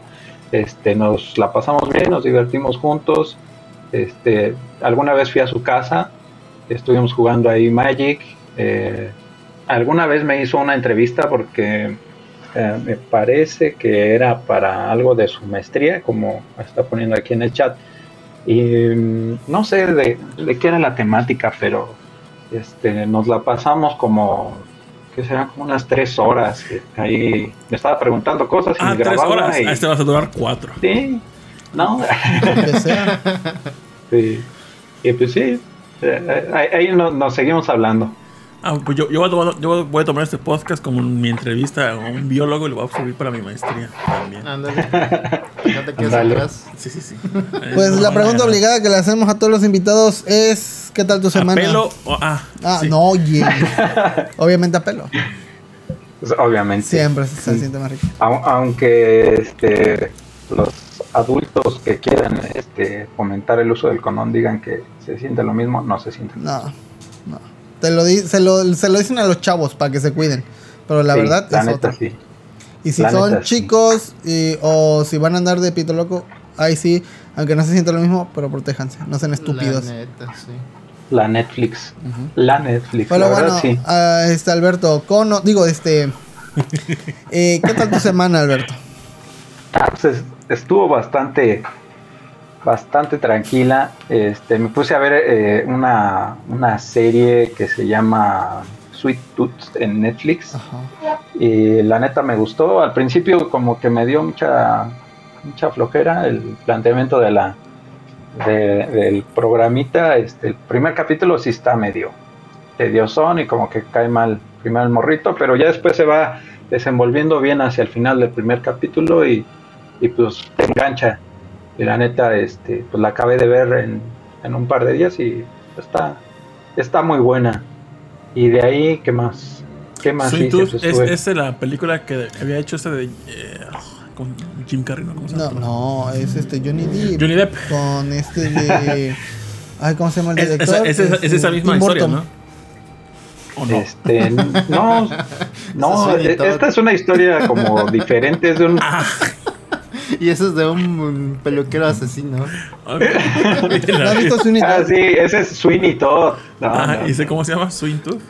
Speaker 5: este, nos la pasamos bien, nos divertimos juntos. Este, alguna vez fui a su casa, estuvimos jugando ahí Magic. eh, alguna vez me hizo una entrevista porque eh, me parece que era para algo de su maestría, como está poniendo aquí en el chat. Y mm, no sé de, de qué era la temática, pero este, nos la pasamos como, que serán como unas tres horas. eh, Ahí me estaba preguntando cosas y
Speaker 2: Ah,
Speaker 5: me
Speaker 2: tres
Speaker 5: grababa.
Speaker 2: horas.
Speaker 5: y-
Speaker 2: A este vas a durar cuatro.
Speaker 5: Sí, no. Sí. Y pues sí, eh, ahí, ahí no- nos seguimos hablando.
Speaker 2: Ah, pues yo, yo, voy a tomar, yo voy a tomar este podcast como mi entrevista a un biólogo y lo voy a subir para mi maestría también.
Speaker 1: Ándale. No te quedes atrás.
Speaker 2: Sí, sí, sí.
Speaker 3: Pues
Speaker 2: No,
Speaker 3: la pregunta
Speaker 2: no.
Speaker 3: obligada que le hacemos a todos los invitados es: ¿qué tal tu
Speaker 2: ¿A
Speaker 3: semana?
Speaker 2: pelo o- ah,
Speaker 3: Ah,
Speaker 2: sí.
Speaker 3: no, oye. Obviamente a pelo.
Speaker 5: Pues, obviamente.
Speaker 3: Siempre se siente más rico.
Speaker 5: Au- aunque este, los adultos que quieran este, fomentar el uso del condón digan que se siente lo mismo, no se siente.
Speaker 3: No, no. Te lo di- se, lo, se lo dicen a los chavos para que se cuiden. Pero la
Speaker 5: Sí,
Speaker 3: verdad
Speaker 5: la
Speaker 3: es
Speaker 5: neta,
Speaker 3: otra.
Speaker 5: sí.
Speaker 3: Y si
Speaker 5: La
Speaker 3: son
Speaker 5: neta, sí.
Speaker 3: chicos y, o si van a andar de pito loco, ahí sí, aunque no se sienta lo mismo, pero protéjanse, no sean estúpidos.
Speaker 1: La neta, sí.
Speaker 5: La Netflix. La Netflix.
Speaker 3: Pero
Speaker 5: la
Speaker 3: bueno,
Speaker 5: verdad, sí.
Speaker 3: este Alberto, Cono, digo, este, eh, ¿qué tal tu semana, Alberto?
Speaker 5: Ah, pues, es- estuvo bastante bastante tranquila. Este, me puse a ver eh, una, una serie que se llama Sweet Tooth en Netflix.
Speaker 3: Ajá.
Speaker 5: Y la neta me gustó. Al principio como que me dio mucha mucha flojera el planteamiento de la de- del programita. Este, el primer capítulo sí está medio tediosón y como que cae mal primero el morrito, pero ya después se va desenvolviendo bien hacia el final del primer capítulo y, y pues te engancha. Y la neta, este, pues la acabé de ver en, en un par de días y está, está muy buena. Y de ahí, ¿qué más? ¿Qué más
Speaker 2: Sweet
Speaker 5: hice?
Speaker 2: Tooth
Speaker 5: Pues
Speaker 2: es, es de la película que había hecho este de. eh, con Jim Carrey, ¿no? ¿Cómo se
Speaker 3: No,
Speaker 2: llama?
Speaker 3: no, es este Johnny Depp.
Speaker 2: Johnny Depp.
Speaker 3: Con este de. Ay, ¿cómo se llama el
Speaker 2: Es,
Speaker 3: director?
Speaker 2: esa, es, esa- es
Speaker 3: Este,
Speaker 2: esa misma
Speaker 3: Tim
Speaker 2: historia,
Speaker 3: Burton.
Speaker 2: ¿no? ¿O no?
Speaker 5: Este, no, no,
Speaker 1: es
Speaker 5: esta es una historia como diferente, es de un,
Speaker 2: Ah,
Speaker 1: Y eso es de un peluquero asesino.
Speaker 2: ok.
Speaker 3: ¿No has visto Sweeney
Speaker 5: ah,
Speaker 3: Todd?
Speaker 5: sí, ese es Sweeney Todd. No,
Speaker 2: Ah,
Speaker 5: no,
Speaker 2: ¿Y sé cómo se llama? Sweet Tooth.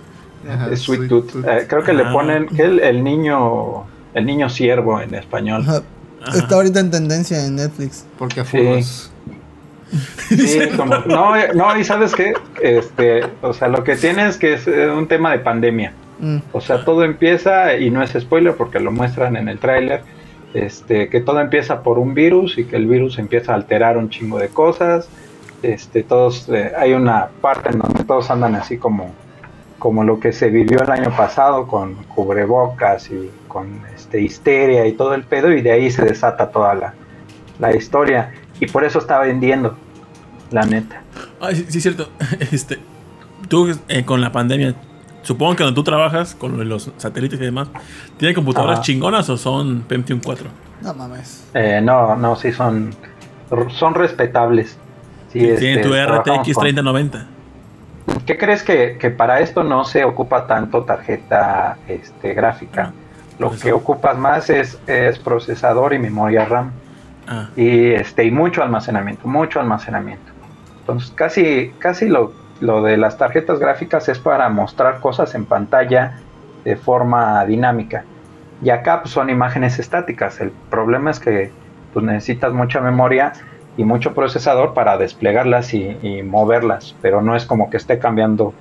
Speaker 1: Ajá,
Speaker 5: es Sweet Tooth. Eh, creo que le
Speaker 2: Ah.
Speaker 5: ponen el, el niño, el niño siervo en español.
Speaker 3: Ajá. Está ahorita en tendencia en Netflix.
Speaker 1: Porque a
Speaker 5: Sí. Sí, como, no, no, y sabes qué, este, o sea, lo que tiene es que es eh, un tema de pandemia.
Speaker 3: Mm.
Speaker 5: O sea, todo empieza, y no es spoiler porque lo muestran en el tráiler, este, que todo empieza por un virus y que el virus empieza a alterar un chingo de cosas. Este, todos, eh, hay una parte en donde todos andan así como, como lo que se vivió el año pasado con cubrebocas y con este histeria y todo el pedo y de ahí se desata toda la, la historia y por eso está vendiendo la neta
Speaker 2: Ay, sí, cierto. Este, tú eh, con la pandemia, supongo que donde tú trabajas con los satélites y demás, ¿tienen computadoras chingonas o son Pentium 4?
Speaker 3: No mames.
Speaker 5: Eh, no no sí son son respetables Sí,
Speaker 2: Tienen
Speaker 5: este,
Speaker 2: tu RTX
Speaker 5: con-
Speaker 2: 3090.
Speaker 5: ¿Qué crees que, que para esto no se ocupa tanto tarjeta este, gráfica? Lo
Speaker 2: Procesador.
Speaker 5: que ocupas más es, es procesador y memoria RAM
Speaker 2: Ah,
Speaker 5: y este y mucho almacenamiento, mucho almacenamiento. Entonces casi casi lo, lo de las tarjetas gráficas es para mostrar cosas en pantalla de forma dinámica. Y acá pues, son imágenes estáticas. El problema es que pues, necesitas mucha memoria y mucho procesador para desplegarlas y, y moverlas, pero no es como que esté cambiando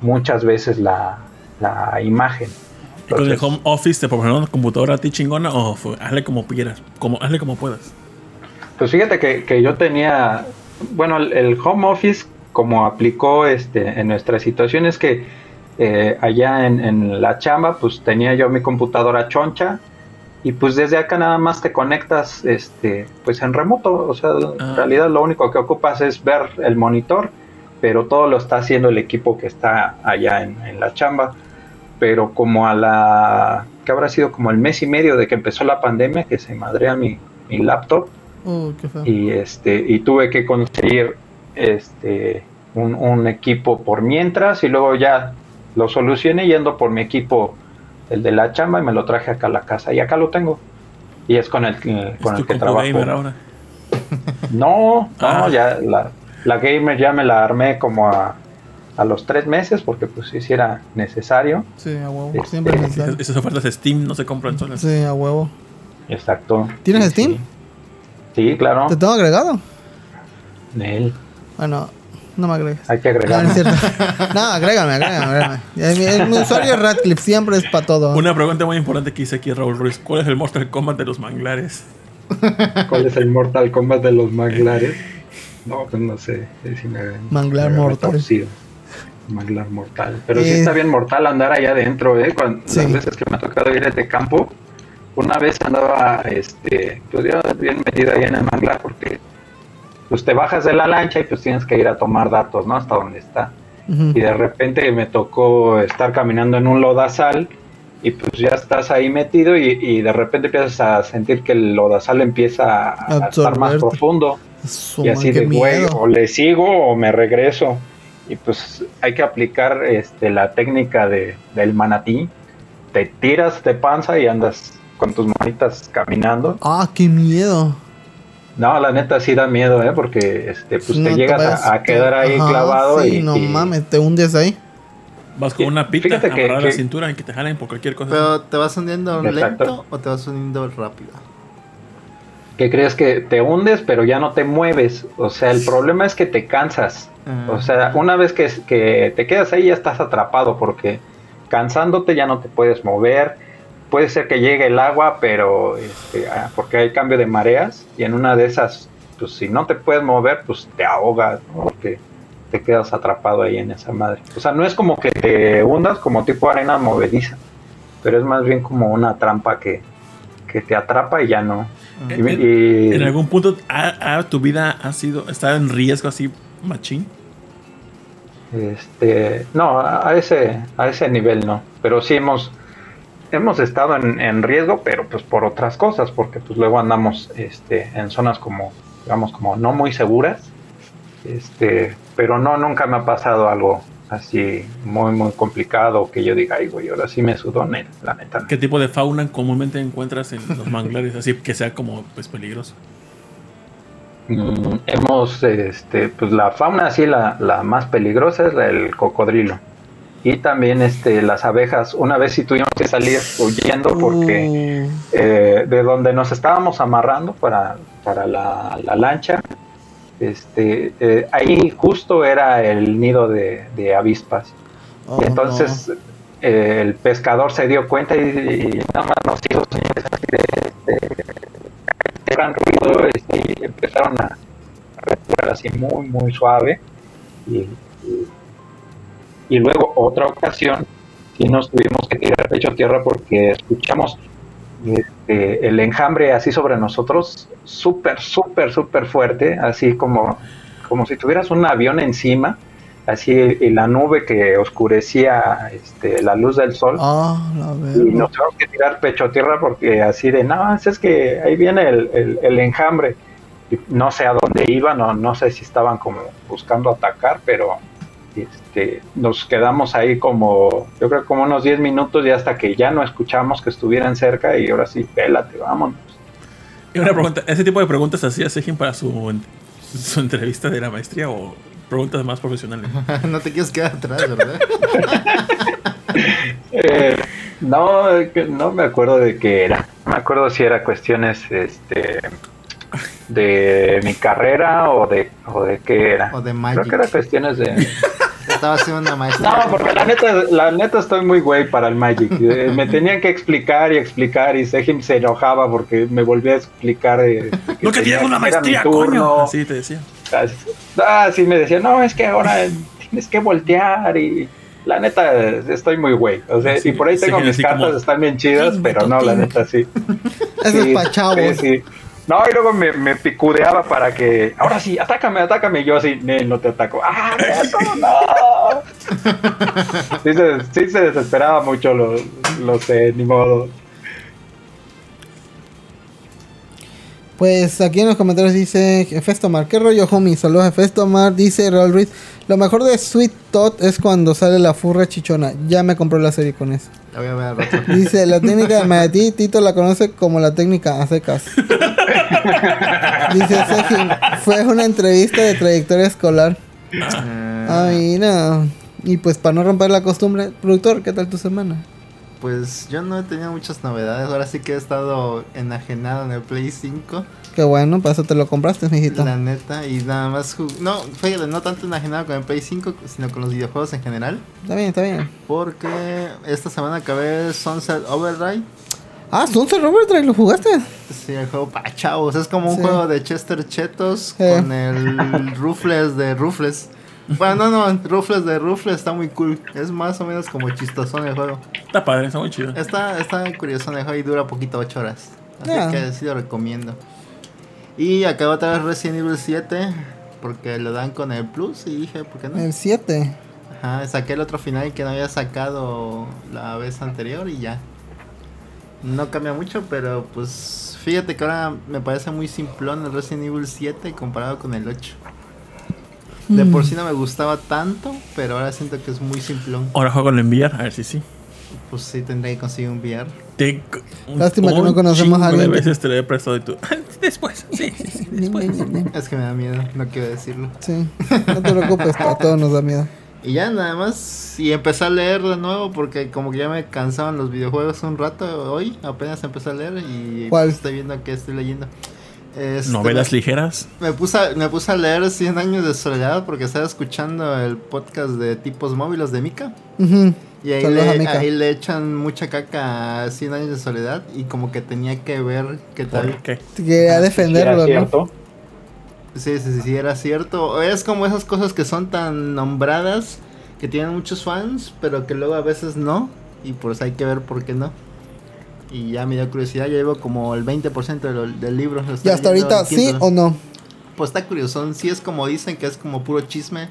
Speaker 5: muchas veces la, la imagen.
Speaker 2: ¿Y con el
Speaker 5: Entonces,
Speaker 2: home office te proporcionaron una computadora a ti chingona o hazle como quieras? Como, hazle como puedas.
Speaker 5: Pues fíjate que, que yo tenía, bueno, el, el home office como aplicó este en nuestra situación es que eh, allá en, en la chamba pues tenía yo mi computadora choncha y pues desde acá nada más te conectas este pues en remoto, o sea,
Speaker 2: Ah.
Speaker 5: en realidad lo único que ocupas es ver el monitor, pero todo lo está haciendo el equipo que está allá en, en la chamba. Pero como a la que habrá sido como el mes y medio de que empezó la pandemia que se madrea mi, mi laptop, y este y tuve que conseguir este un, un equipo por mientras y luego ya lo solucioné yendo por mi equipo el de la chamba y me lo traje acá a la casa y acá lo tengo y es con el que- con el que
Speaker 2: compu gamer
Speaker 5: trabajo
Speaker 2: ahora.
Speaker 5: no no
Speaker 2: Ah.
Speaker 5: ya la, la gamer ya me la armé como a, a los tres meses porque pues sí era necesario
Speaker 3: Sí, a huevo.
Speaker 5: Este,
Speaker 3: Siempre es
Speaker 2: Esas,
Speaker 3: necesario.
Speaker 2: esas ofertas de Steam no se compran solas.
Speaker 3: Sí, a huevo.
Speaker 5: exacto
Speaker 3: ¿Tienes
Speaker 5: Sí,
Speaker 3: Steam?
Speaker 5: sí. sí claro
Speaker 3: ¿Te tengo agregado?
Speaker 5: Nel,
Speaker 3: Bueno, no me agregues.
Speaker 5: hay que agregar
Speaker 3: no es cierto. No, agrégame, agrégame, agrégame. Mi, el- mi usuario es Radcliffe, siempre es para todo.
Speaker 2: Una pregunta muy importante que hice aquí Raúl Ruiz. ¿Cuál es el Mortal Kombat de los manglares?
Speaker 5: ¿Cuál es el Mortal Kombat de los manglares? No, pues no sé. si me-
Speaker 3: Manglar
Speaker 5: me
Speaker 3: mortal.
Speaker 5: torcido. Manglar mortal. Pero sí
Speaker 3: Eh.
Speaker 5: está bien mortal andar allá adentro, ¿eh? Cuando,
Speaker 3: Sí.
Speaker 5: Las veces que me ha tocado ir de campo, una vez andaba, este, pues ya bien metido ahí en el manglar porque pues te bajas de la lancha y pues tienes que ir a tomar datos, ¿no? Hasta donde está. Y de repente me tocó estar caminando en un lodazal y pues ya estás ahí metido y, y de repente empiezas a sentir que el lodazal empieza a, a estar más profundo.
Speaker 3: Su
Speaker 5: y así de güey o le sigo o me regreso. Y pues hay que aplicar este la técnica de, del manatí. Te tiras de panza y andas con tus manitas caminando.
Speaker 3: Ah, qué miedo.
Speaker 5: No la neta sí da miedo eh porque este pues
Speaker 3: No
Speaker 5: te llegas
Speaker 3: vayas-
Speaker 5: a, a quedar ahí
Speaker 3: Ajá,
Speaker 5: clavado
Speaker 3: sí,
Speaker 5: y,
Speaker 3: no
Speaker 5: y-
Speaker 3: mames, te hundes ahí.
Speaker 2: Vas con una pita
Speaker 5: fíjate que-
Speaker 2: a la
Speaker 5: que-
Speaker 2: cintura y que te jalen por cualquier cosa.
Speaker 1: Pero te vas hundiendo
Speaker 5: Exacto.
Speaker 1: lento o te vas hundiendo rápido.
Speaker 5: que crees que te hundes pero ya no te mueves o sea el problema es que te cansas
Speaker 1: Ah.
Speaker 5: O sea, una vez que, que te quedas ahí ya estás atrapado porque cansándote ya no te puedes mover. Puede ser que llegue el agua, pero este, ah, porque hay cambio de mareas y en una de esas, pues si no te puedes mover, pues te ahogas, ¿no? porque te quedas atrapado ahí en esa madre. O sea, no es como que te hundas como tipo arena movediza, pero es más bien como una trampa que, que te atrapa y ya no. Y-
Speaker 2: ¿En algún punto ha- tu vida ha sido está en riesgo así machín?
Speaker 5: Este, no, a a ese, a ese nivel no. Pero sí hemos, hemos estado en, en riesgo, pero pues por otras cosas, porque pues luego andamos este, en zonas como, digamos, como no muy seguras. Este, pero no, nunca me ha pasado algo así muy, muy complicado que yo diga, ay, güey, ahora sí me sudó, la neta. no".
Speaker 2: ¿Qué tipo de fauna comúnmente encuentras en los manglares? Así que sea como pues peligroso.
Speaker 5: Mm, hemos, este, pues la fauna así, la, la más peligrosa es la del cocodrilo. Y también este, las abejas. Una vez sí tuvimos que salir huyendo porque
Speaker 3: Uh,
Speaker 5: eh, de donde nos estábamos amarrando para, para la, la lancha, este, eh, ahí justo era el nido de, de avispas.
Speaker 3: oh,
Speaker 5: y entonces eh, el pescador se dio cuenta y, y nada más nos hizo señales así de, de- de gran ruido este, y empezaron a, a respirar así muy, muy suave. Y, y- luego otra ocasión, sí nos tuvimos que tirar pecho a tierra porque escuchamos este, el enjambre así sobre nosotros, súper, súper, súper fuerte, así como, como si tuvieras un avión encima, así y la nube que oscurecía este, la luz del sol.
Speaker 3: Ah,
Speaker 5: Y nos tuvimos que tirar pecho a tierra porque así de, no, es que ahí viene el, el- el enjambre. No sé a dónde iban, no, no sé si estaban como buscando atacar, pero este, nos quedamos ahí como, yo creo como unos 10 minutos y hasta que ya no escuchamos que estuvieran cerca y ahora sí, pélate, vámonos.
Speaker 2: Y una pregunta, ¿ese tipo de preguntas hacía Sejin para su, su entrevista de la maestría o preguntas más profesionales?
Speaker 4: no te quieres quedar atrás, ¿verdad?
Speaker 5: Eh, no, no me acuerdo de qué era. No me acuerdo si era cuestiones este, de mi carrera o de, o de qué era.
Speaker 4: O de
Speaker 5: Creo que era cuestiones de...
Speaker 4: Estaba haciendo una maestra.
Speaker 5: No, porque la neta, la neta estoy muy güey para el Magic. Eh, Me tenían que explicar y explicar y Sejim se enojaba porque me volvía a explicar. eh,
Speaker 2: ¡No que tienes una maestría, coño! Así te decía.
Speaker 5: Ah, sí, me decía, no, es que ahora tienes que voltear y la neta estoy muy güey. O sea,
Speaker 2: Sí,
Speaker 5: y por ahí tengo
Speaker 2: sí,
Speaker 5: mis cartas,
Speaker 2: como,
Speaker 5: están bien chidas,
Speaker 2: "Tink,
Speaker 5: pero no, la
Speaker 2: tink".
Speaker 5: neta sí.
Speaker 3: Eso es
Speaker 5: Sí,
Speaker 3: pa' chavos.
Speaker 5: sí, sí. No, y luego me, picudeaba para que, ahora sí, atácame, atácame. Y yo así, "Nel, no te ataco. ¡Ah, no! Sí se, sí se desesperaba mucho, lo, lo ni modo.
Speaker 3: Pues aquí en los comentarios dice Festomar, ¿qué rollo, homie? Saludos a Festomar. Dice Raúl Ruiz, lo mejor de Sweet Tot es cuando sale la furra chichona. Ya me compró la serie con eso.
Speaker 4: La voy a ver rato.
Speaker 3: Dice, la técnica de Maetí, Tito la conoce como la técnica a secas. Dice Sejin, fue una entrevista de trayectoria escolar.
Speaker 4: Eh,
Speaker 3: Ah, mira. Y pues para no romper la costumbre, productor, ¿qué tal tu semana?
Speaker 4: Pues yo no he tenido muchas novedades. Ahora sí que he estado enajenado en el Play 5.
Speaker 3: Qué bueno, para eso te lo compraste, mijito.
Speaker 4: La neta. Y nada más. No, fíjate, no tanto enajenado con el Play 5, sino con los videojuegos en general.
Speaker 3: Está bien, está bien.
Speaker 4: Porque esta semana acabé Sunset Overdrive.
Speaker 3: Ah, Sunset Overdrive, ¿lo jugaste?
Speaker 4: Sí, el juego para chavos. Es como un
Speaker 3: Sí.
Speaker 4: juego de Chester Chetos con el Rufles de Rufles. Bueno, no, no, Rufles de Rufles está muy cool. Es más o menos como chistosón el juego.
Speaker 2: Está padre, está muy chido.
Speaker 4: Está, está curioso el juego y dura poquito 8 horas. Así
Speaker 3: Ya.
Speaker 4: que sí lo recomiendo. Y acabo otra vez Resident Evil 7 porque lo dan con el Plus y dije, ¿por qué no?
Speaker 3: El 7.
Speaker 4: Ajá, saqué el otro final que no había sacado la vez anterior y ya. No cambia mucho, pero pues fíjate que ahora me parece muy simplón el Resident Evil 7 comparado con el 8. De por sí no me gustaba tanto, pero ahora siento que es muy simplón.
Speaker 2: Ahora juego en enviar, a ver si sí.
Speaker 4: Pues sí tendré que conseguir un VR.
Speaker 2: Te-
Speaker 3: Lástima que no conocemos a
Speaker 2: de
Speaker 3: alguien que-
Speaker 2: veces te lo he prestado y tú. Después, sí, sí, sí, después.
Speaker 4: Es que me da miedo, no quiero decirlo.
Speaker 3: Sí, no te preocupes, a todos nos da miedo.
Speaker 4: Y ya nada más, y empecé a leer de nuevo porque como que ya me cansaban los videojuegos un rato hoy, apenas empecé a leer y
Speaker 3: ¿Cuál?
Speaker 4: estoy viendo que estoy leyendo. Este,
Speaker 2: Novelas
Speaker 4: me-
Speaker 2: ligeras.
Speaker 4: Me puse, a, me puse a leer 100 años de soledad porque estaba escuchando el podcast de tipos móviles de Mika.
Speaker 3: Ujú.
Speaker 4: Y ahí le,
Speaker 3: Mika.
Speaker 4: ahí le echan mucha caca a 100 años de soledad y como que tenía que ver qué tal.
Speaker 2: ¿Por qué?
Speaker 3: Quería defenderlo,
Speaker 5: Era
Speaker 3: ¿no?
Speaker 5: cierto.
Speaker 4: Sí, sí, sí, sí, era cierto. Es como esas cosas que son tan nombradas, que tienen muchos fans, pero que luego a veces no. Y pues hay que ver por qué no. Y ya me dio curiosidad, ya llevo como el 20% de lo- del libro. lo
Speaker 3: ¿Y hasta ahorita sí o no?
Speaker 4: Pues está curioso, sí es como dicen que es como puro chisme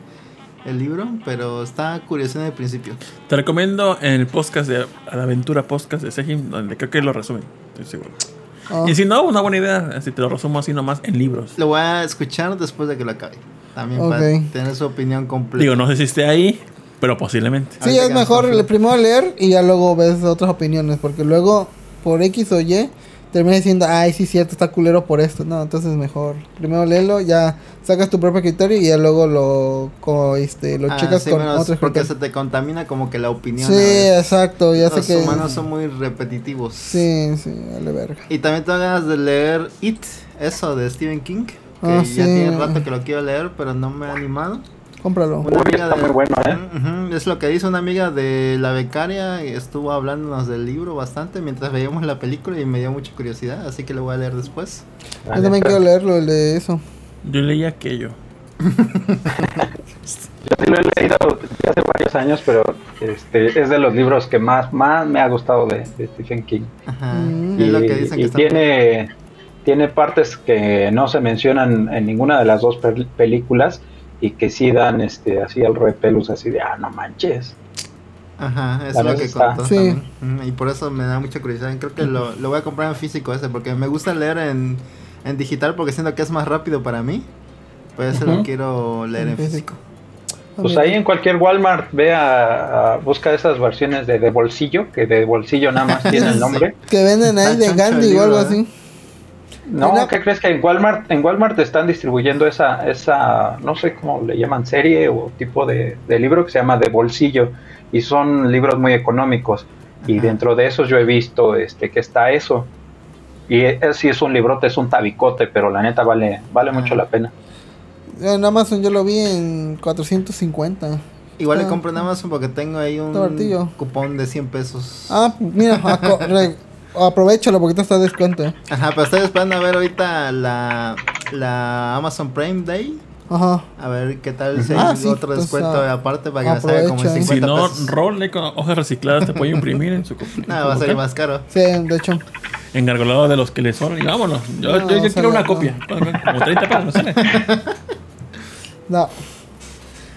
Speaker 4: el libro, pero está curioso en el principio.
Speaker 2: Te recomiendo en el podcast de la aventura podcast de Sejim, donde creo que lo resumen. Estoy seguro.
Speaker 3: Ah,
Speaker 2: Y si no, una buena idea. Si te lo resumo así nomás en libros.
Speaker 4: Lo voy a escuchar después de que lo acabe. También
Speaker 3: Ok.
Speaker 4: para tener su opinión completa.
Speaker 2: Digo, no sé si esté ahí, pero posiblemente.
Speaker 3: Sí, es mejor primero leer y ya luego ves otras opiniones, porque luego por X o Y terminas diciendo, ay, sí, cierto, está culero por esto. No, entonces mejor primero léelo, ya sacas tu propio criterio y ya luego lo, co- este, lo
Speaker 4: Ah,
Speaker 3: checas
Speaker 4: sí,
Speaker 3: con
Speaker 4: bueno,
Speaker 3: otros
Speaker 4: porque
Speaker 3: criterios.
Speaker 4: se te contamina como que la opinión.
Speaker 3: Sí, exacto, ya
Speaker 4: Los
Speaker 3: sé que...
Speaker 4: humanos son muy repetitivos.
Speaker 3: Sí, sí, vale verga.
Speaker 4: Y también tengo ganas de leer It, eso de Stephen King. Que
Speaker 3: Ah,
Speaker 4: ya
Speaker 3: sí.
Speaker 4: tiene rato que lo quiero leer, pero no me he animado.
Speaker 3: Cómpralo.
Speaker 4: Una amiga
Speaker 5: está
Speaker 4: de-
Speaker 5: muy bueno, ¿eh?
Speaker 4: Es lo que dice una amiga de la becaria y estuvo hablándonos del libro bastante mientras veíamos la película y me dio mucha curiosidad, así que lo voy a leer después.
Speaker 3: Yo también quiero leerlo, el de eso.
Speaker 2: Yo leí aquello.
Speaker 5: Yo sí lo he leído hace varios años, pero este es de los libros que más, más me ha gustado de, de Stephen King.
Speaker 4: Ajá.
Speaker 3: Mm.
Speaker 4: Es
Speaker 5: Y,
Speaker 4: lo que dicen que
Speaker 5: y
Speaker 4: está-
Speaker 5: tiene, tiene partes que no se mencionan en ninguna de las dos pel- películas y que sí dan este así al repelus así de ah no manches.
Speaker 4: Ajá, es
Speaker 5: La
Speaker 4: lo que
Speaker 5: está.
Speaker 4: contó
Speaker 3: Sí.
Speaker 4: Y por eso me da mucha curiosidad. Creo que lo, lo voy a comprar en físico ese, porque me gusta leer en, en digital porque siento que es más rápido para mí. Por eso lo quiero leer en físico.
Speaker 5: Pues ahí en cualquier Walmart ve a, a- busca esas versiones de, de bolsillo, que de bolsillo nada más tiene el nombre.
Speaker 3: Que venden ahí de Gandhi o algo
Speaker 4: libro,
Speaker 3: así.
Speaker 5: No. ¿qué crees que en Walmart, en Walmart están distribuyendo esa, esa, no sé cómo le llaman, serie o tipo de, de libro que se llama de bolsillo y son libros muy económicos y
Speaker 4: Ajá.
Speaker 5: dentro de esos yo he visto este que está eso y es, sí es un librote, es un tabicote, pero la neta vale, vale mucho la pena.
Speaker 3: En Amazon yo lo vi en 450.
Speaker 4: Igual le
Speaker 3: Ah.
Speaker 4: compro en Amazon porque tengo ahí un cupón de 100 pesos.
Speaker 3: Ah, mira, aprovechalo porque te está de descuento.
Speaker 4: Ajá, pero estoy esperando a ver ahorita la, la Amazon Prime Day.
Speaker 3: Ajá.
Speaker 4: A ver qué tal si
Speaker 3: Ah,
Speaker 4: hay
Speaker 3: sí,
Speaker 4: otro
Speaker 3: pues,
Speaker 4: descuento
Speaker 3: ah,
Speaker 4: aparte para que me salga como en
Speaker 3: aprovecha.
Speaker 4: 50
Speaker 2: Si no,
Speaker 4: pesos.
Speaker 2: role con hojas recicladas te puede imprimir en su
Speaker 4: Nada, va a salir más caro.
Speaker 3: Sí, de hecho.
Speaker 2: Engargolado de los que le son y vámonos. Yo,
Speaker 3: No,
Speaker 2: yo- quiero una
Speaker 3: no.
Speaker 2: copia. Como 30 pesos sale.
Speaker 3: No.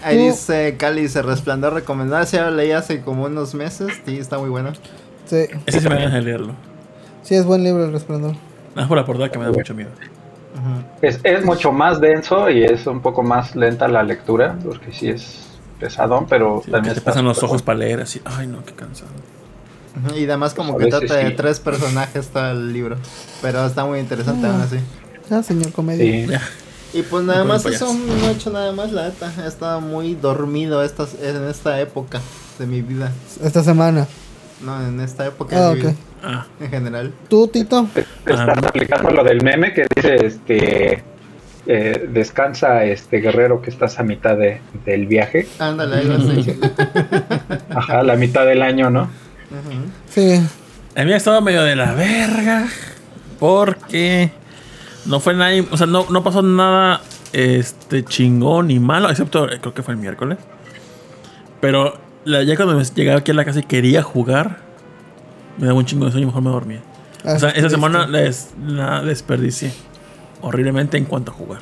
Speaker 4: Ahí
Speaker 3: Tú-
Speaker 4: dice Cali, se resplandor recomendada. Si ya lo leí hace como unos meses. Sí, está muy bueno.
Speaker 3: Sí.
Speaker 2: Ese sí me ganas de leerlo.
Speaker 3: Sí, es buen libro el resplandor.
Speaker 2: Nada por la portada que me da mucho miedo.
Speaker 5: Es, es mucho más denso y es un poco más lenta la lectura, porque sí es pesadón, pero
Speaker 2: Sí,
Speaker 5: también
Speaker 2: te pasan los ojos para leer así. Ay, no, qué cansado.
Speaker 4: Y además como
Speaker 5: Pues
Speaker 4: que trata de
Speaker 5: sí.
Speaker 4: tres personajes todo el libro. Pero está muy interesante
Speaker 3: Ah.
Speaker 4: aún así.
Speaker 3: Ah, señor comedia.
Speaker 5: Sí.
Speaker 4: Y pues nada más eso, no he hecho nada más, la neta. He estado muy dormido estas, en esta época de mi vida.
Speaker 3: Esta semana.
Speaker 4: No, en esta época
Speaker 3: Ah,
Speaker 2: Ah,
Speaker 4: en general.
Speaker 3: ¿Tú, Tito?
Speaker 5: Están aplicando lo del meme que dice este eh, descansa este guerrero que estás a mitad de, del viaje.
Speaker 4: Ándale.
Speaker 5: Ajá, la mitad del año, ¿no?
Speaker 3: Sí.
Speaker 2: a mí ha estado medio de la verga. Porque no fue nada. O sea, no, no pasó nada este chingón ni malo. Excepto, creo que fue el miércoles. Pero la- ya cuando me llegaba aquí a la casa y quería jugar, me daba un chingo de sueño y mejor me dormía.
Speaker 3: Ah,
Speaker 2: O sea, esa semana les, la desperdicié horriblemente en cuanto a jugar.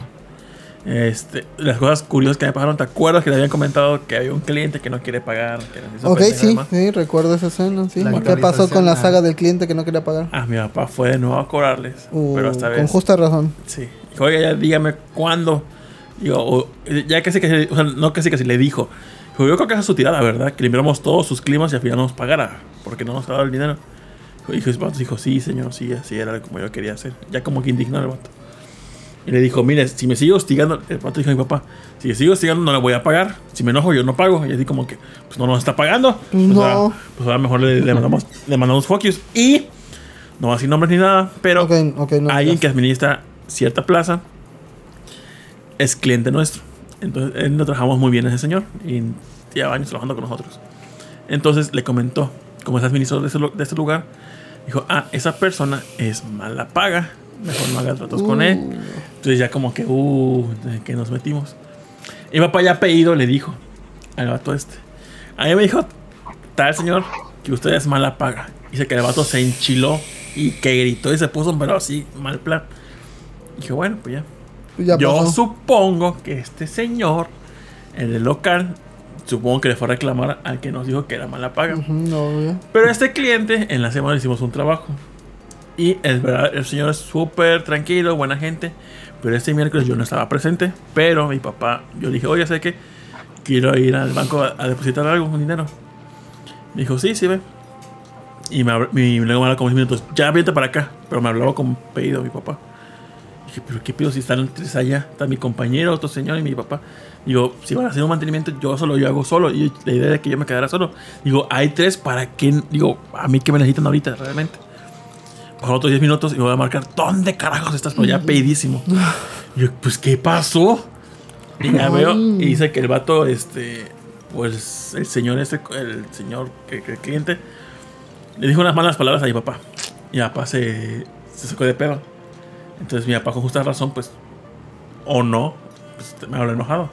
Speaker 2: Este, las cosas curiosas que me pasaron, ¿te acuerdas que le habían comentado que había un cliente que no quiere pagar? Que
Speaker 3: Ok, sí, sí, recuerdo esa escena, sí.
Speaker 4: La
Speaker 3: ¿Qué pasó con la saga del cliente que no quería pagar?
Speaker 2: Ah, mi papá fue de nuevo a cobrarles.
Speaker 3: Uh,
Speaker 2: pero esta
Speaker 3: con
Speaker 2: vez.
Speaker 3: justa razón.
Speaker 2: Sí. Oiga, ya dígame cuándo. Digo, o- ya casi que, o sea, no casi que le dijo. Dijo, yo creo que esa es su tirada, ¿verdad? Que le enviamos todos sus climas y al final no nos pagara. Porque no nos ha dado el dinero. Dijo, dijo, dijo, sí, señor, sí, así era como yo quería hacer. Ya como que indignó el vato. Y le dijo, mire, si me sigue hostigando, el vato dijo a mi papá, si me sigue hostigando no le voy a pagar. Si me enojo yo no pago. Y así como que, pues no nos está pagando. Pues,
Speaker 3: No.
Speaker 2: ahora- pues ahora mejor le, le mandamos, le mandamos focus. Y, no va a decir nombres ni nada, pero
Speaker 3: ok, ok, no.
Speaker 2: alguien que administra cierta plaza es cliente nuestro. Entonces, él no trabajamos muy bien ese señor y lleva años trabajando con nosotros. Entonces le comentó, como es administrador de ese, de ese lugar, dijo, ah, esa persona es mala paga, mejor no haga tratos con él.
Speaker 3: Uh,
Speaker 2: Entonces ya como que, uh, ¿de qué nos metimos? Y mi papá ya pedido le dijo al vato este. A mí me dijo, tal señor, que usted es mala paga. Dice que el vato se enchiló y que gritó y se puso, pero así, mal plan. Dije, bueno, pues ya.
Speaker 3: Ya
Speaker 2: Yo
Speaker 3: pasó.
Speaker 2: supongo que este señor, el del local, supongo que le fue a reclamar al que nos dijo que era mala paga.
Speaker 3: No, ya.
Speaker 2: Pero este cliente, en la semana le hicimos un trabajo. Y es verdad, el señor es súper tranquilo, buena gente. Pero este miércoles yo no estaba presente. Pero mi papá, yo le dije, oye, sé que quiero ir al banco a, a depositar algo, un dinero. Me dijo, sí, sí, ve. Y me, luego me habló como 10 minutos, ya vete para acá. Pero me hablaba con pedido mi papá. Dije, pero qué pido si están tres allá. Está mi compañero, otro señor y mi papá. Digo, si van a hacer un mantenimiento, yo solo, yo hago solo. Y la idea era que yo me quedara solo. Digo, hay tres, ¿para qué? Digo, a mí que me necesitan ahorita, realmente. Pasaron otros 10 minutos y me voy a marcar, ¿dónde carajos estás? Pero ya pedísimo. Y yo, pues, ¿qué pasó? Y ya veo, y dice que el vato, este, pues, el señor ese, el señor, que, que el cliente, le dijo unas malas palabras a mi papá. Y mi papá se, se sacó de pedo. Entonces mi papá con justa razón, pues, o no, pues me habló enojado.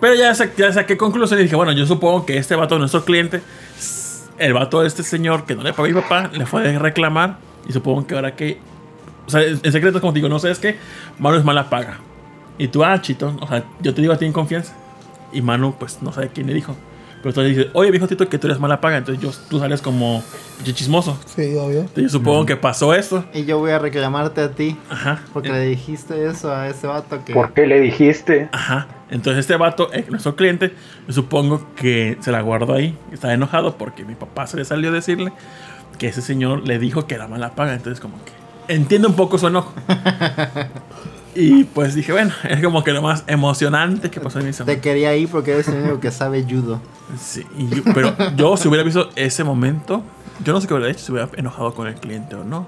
Speaker 2: Pero ya, sa- ya saqué conclusión y dije, bueno, yo supongo que este vato, nuestro cliente, el vato de este señor que no le pagó a mi papá, le fue a reclamar. Y supongo que ahora que. O sea, en secreto, como te digo, no sé, es que Manu es mala paga. Y tú, ah, chito, o sea, yo te digo a ti en confianza. Y Manu, pues no sabe quién le dijo. Pero tú le dices, oye, viejo Tito, que tú eres mala paga. Entonces yo, tú sales como chismoso.
Speaker 3: Sí, obvio.
Speaker 2: Entonces yo supongo que pasó esto.
Speaker 4: Y yo voy a reclamarte a ti.
Speaker 2: Ajá.
Speaker 4: Porque le dijiste eso a ese vato que.
Speaker 5: ¿Por qué le dijiste?
Speaker 2: Ajá. Entonces este vato, eh, nuestro cliente, yo supongo que se la guardó ahí. Está enojado porque mi papá se le salió a decirle que ese señor le dijo que era mala paga. Entonces como que entiendo un poco su enojo. y pues dije, bueno, es como que lo más emocionante que pasó en mi
Speaker 4: Te
Speaker 2: semana.
Speaker 4: quería ir porque eres el único que sabe judo.
Speaker 2: Sí, y yo- pero yo si hubiera visto ese momento, yo no sé qué hubiera hecho, si hubiera enojado con el cliente o no.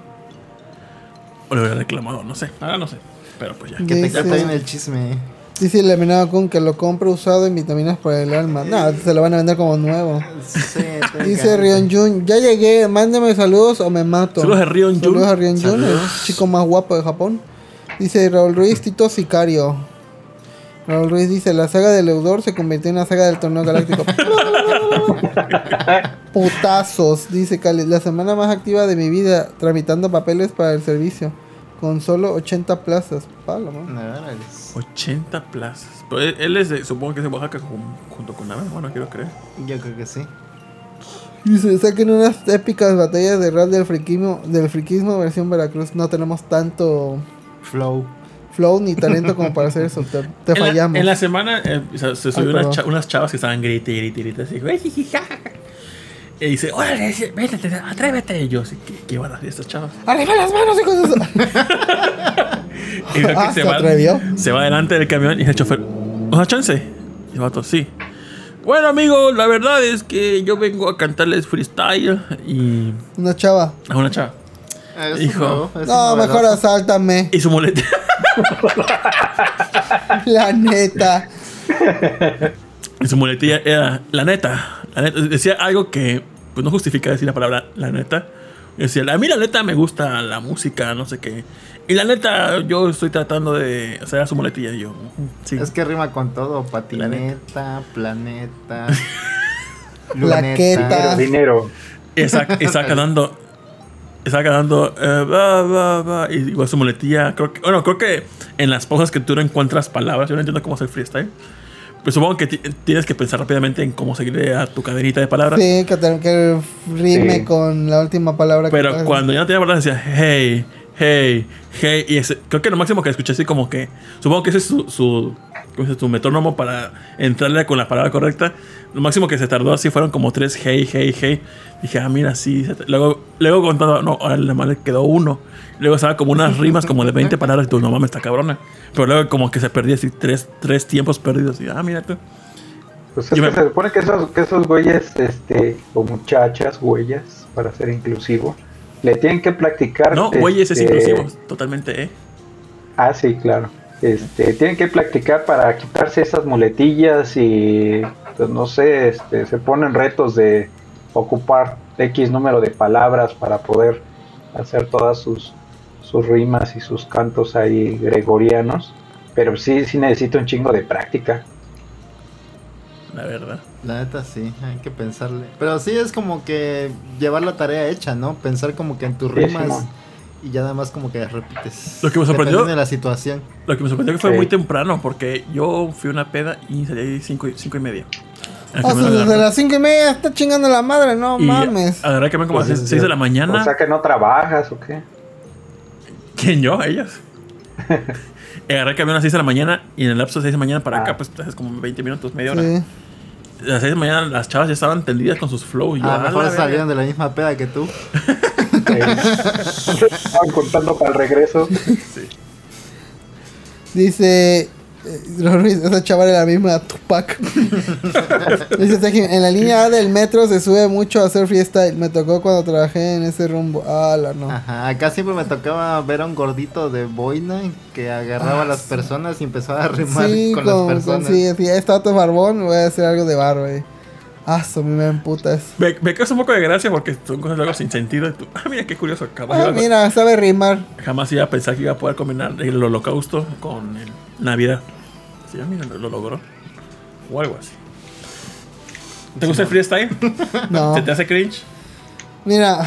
Speaker 2: O le hubiera reclamado, no sé. Ahora no sé. Pero pues ya.
Speaker 4: Que te
Speaker 3: Dice-
Speaker 4: bien el chisme.
Speaker 3: Dice eliminado con que lo compre usado en vitaminas para el alma. No, se lo van a vender como nuevo.
Speaker 4: Sí, te
Speaker 3: Dice. Rion Jun, ya llegué, mándame saludos o me mato.
Speaker 2: Saludos a Rion Jun.
Speaker 3: Saludos a Rion Jun, el chico más guapo de Japón. Dice Raúl Ruiz, Tito Sicario. Raúl Ruiz dice, la saga del Eudor se convirtió en la saga del torneo galáctico. Putazos, dice Cali. La semana más activa de mi vida, tramitando papeles para el servicio. Con solo 80 plazas. Palo, man.
Speaker 4: No, órale.
Speaker 2: 80 plazas. Pero él, él es de, supongo que es de Oaxaca jun- junto con Nave. Bueno, quiero creer.
Speaker 4: Yo creo que sí.
Speaker 3: Dice, saquen unas épicas batallas de rap del friquismo, del friquismo versión Veracruz. No tenemos tanto
Speaker 4: Flow.
Speaker 3: flow ni talento como para hacer eso. Te, te
Speaker 2: en, la,
Speaker 3: fallamos.
Speaker 2: en la semana eh, se subió
Speaker 3: Ay,
Speaker 2: unas, cha- unas chavas que estaban grite, grite, grite. Así, y dice, órale, vete, atrévete. Y yo, sí, ¿qué, qué van a hacer estas chavas?
Speaker 3: ¡Arriba las manos, hijos de su-".
Speaker 2: Y que
Speaker 3: Ah, ¿se atrevió?
Speaker 2: se va delante del camión y el chofer, ¿una chance? Y el vato, sí. Bueno, amigo, la verdad es que yo vengo a cantarles freestyle y
Speaker 3: Una chava.
Speaker 2: a una chava.
Speaker 4: Ah, eso
Speaker 2: Hijo.
Speaker 3: No,
Speaker 4: es
Speaker 3: mejor asáltame.
Speaker 2: Y su muleta.
Speaker 3: La neta.
Speaker 2: Y su muletilla era la neta. La neta. Decía algo que pues no justifica decir la palabra la neta. Decía, a mí la neta me gusta la música, no sé qué. Y la neta, yo estoy tratando de hacer su muletilla. Y yo, "Ujú, sí.
Speaker 4: Es que rima con todo. Patineta, planeta.
Speaker 3: Plaqueta.
Speaker 4: luneta.
Speaker 5: Dinero.
Speaker 2: Dando. Está dando. eh, va, va, va. Y igual su muletilla. Creo que, bueno, creo que en las pausas que tú no encuentras palabras. Yo no entiendo cómo hacer freestyle. Pero supongo que ti- tienes que pensar rápidamente en cómo seguirle a tu cadenita de palabras.
Speaker 3: Sí, que, te- que rime
Speaker 5: Sí.
Speaker 3: con la última palabra que
Speaker 2: Pero
Speaker 3: pasa.
Speaker 2: cuando ya no tenía palabras decía, hey, hey, hey. Y ese- creo que lo máximo que escuché así como que. Supongo que ese es su. su su metrónomo para entrarle con la palabra correcta. Lo máximo que se tardó así fueron como tres hey, hey, hey. Dije, ah, mira, sí. Luego, luego contando, no, ahora nada más le quedó uno. Luego estaba como unas rimas como de 20 palabras y tú, no mames, está cabrona. Pero luego como que se perdía así tres, tres tiempos perdidos. Y, ah, mira tú.
Speaker 5: Pues es que se supone que esos, que esos güeyes, este, o muchachas, huellas, para ser inclusivo, le tienen que practicar.
Speaker 2: No, güeyes es
Speaker 5: este,
Speaker 2: inclusivo, totalmente, ¿eh?
Speaker 5: Ah, sí, claro. Este, tienen que practicar para quitarse esas muletillas y, pues, no sé, este, se ponen retos de ocupar X número de palabras para poder hacer todas sus, sus rimas y sus cantos ahí gregorianos. Pero sí, sí necesita un chingo de práctica.
Speaker 2: La verdad.
Speaker 4: La neta sí, hay que pensarle. Pero sí es como que llevar la tarea hecha, ¿no? Pensar como que en tus
Speaker 5: Sí,
Speaker 4: rimas. Y ya nada más como que repites.
Speaker 2: Lo que me sorprendió-
Speaker 4: de la situación.
Speaker 2: Lo que me sorprendió que fue
Speaker 5: Sí.
Speaker 2: muy temprano, porque yo fui a una peda y salí ahí cinco, y- cinco y media.
Speaker 3: O sea,
Speaker 2: camión
Speaker 3: desde las cinco y media está chingando la madre, no
Speaker 2: Y
Speaker 3: mames.
Speaker 2: agarré el camión como a
Speaker 5: Pues,
Speaker 2: las 6 de la mañana.
Speaker 5: O sea que no trabajas o qué.
Speaker 2: ¿Quién yo? Ellos. Y agarré el camión a las 6 de la mañana y en el lapso de 6 de la mañana para
Speaker 5: Ah.
Speaker 2: acá, pues es como 20 minutos, media hora.
Speaker 3: Sí.
Speaker 2: A las 6 de la mañana las chavas ya estaban tendidas con sus flow. Y yo,
Speaker 4: A
Speaker 2: "A
Speaker 4: lo
Speaker 2: la
Speaker 4: mejor
Speaker 2: verga".
Speaker 4: salieron de la misma peda que tú.
Speaker 5: Estaban contando para el regreso.
Speaker 3: Dice eh, esa chaval era la misma Tupac. Dice en la línea A del metro se sube mucho a hacer freestyle. Me tocó cuando trabajé en ese rumbo. Ah, la no.
Speaker 4: Ajá, acá siempre me tocaba ver a un gordito de boina que agarraba a las personas y empezaba a rimar
Speaker 3: Ah, Sí,
Speaker 4: con,
Speaker 3: con,
Speaker 4: las
Speaker 3: con,
Speaker 4: personas.
Speaker 3: sí, sí, está todo barbón, voy a hacer algo de barba, eh. Ah, eso me emputas.
Speaker 2: Me, me causa un poco de gracia porque son cosas luego sin sentido. Y tú, ah, mira qué curioso. Jamás,
Speaker 3: Ah,
Speaker 2: iba,
Speaker 3: mira, sabe rimar.
Speaker 2: jamás iba a pensar que iba a poder combinar el holocausto con el Navidad. Sí, mira, lo, lo logró. o algo así. ¿Te gusta el freestyle?
Speaker 3: No.
Speaker 2: ¿Se te hace cringe?
Speaker 3: Mira,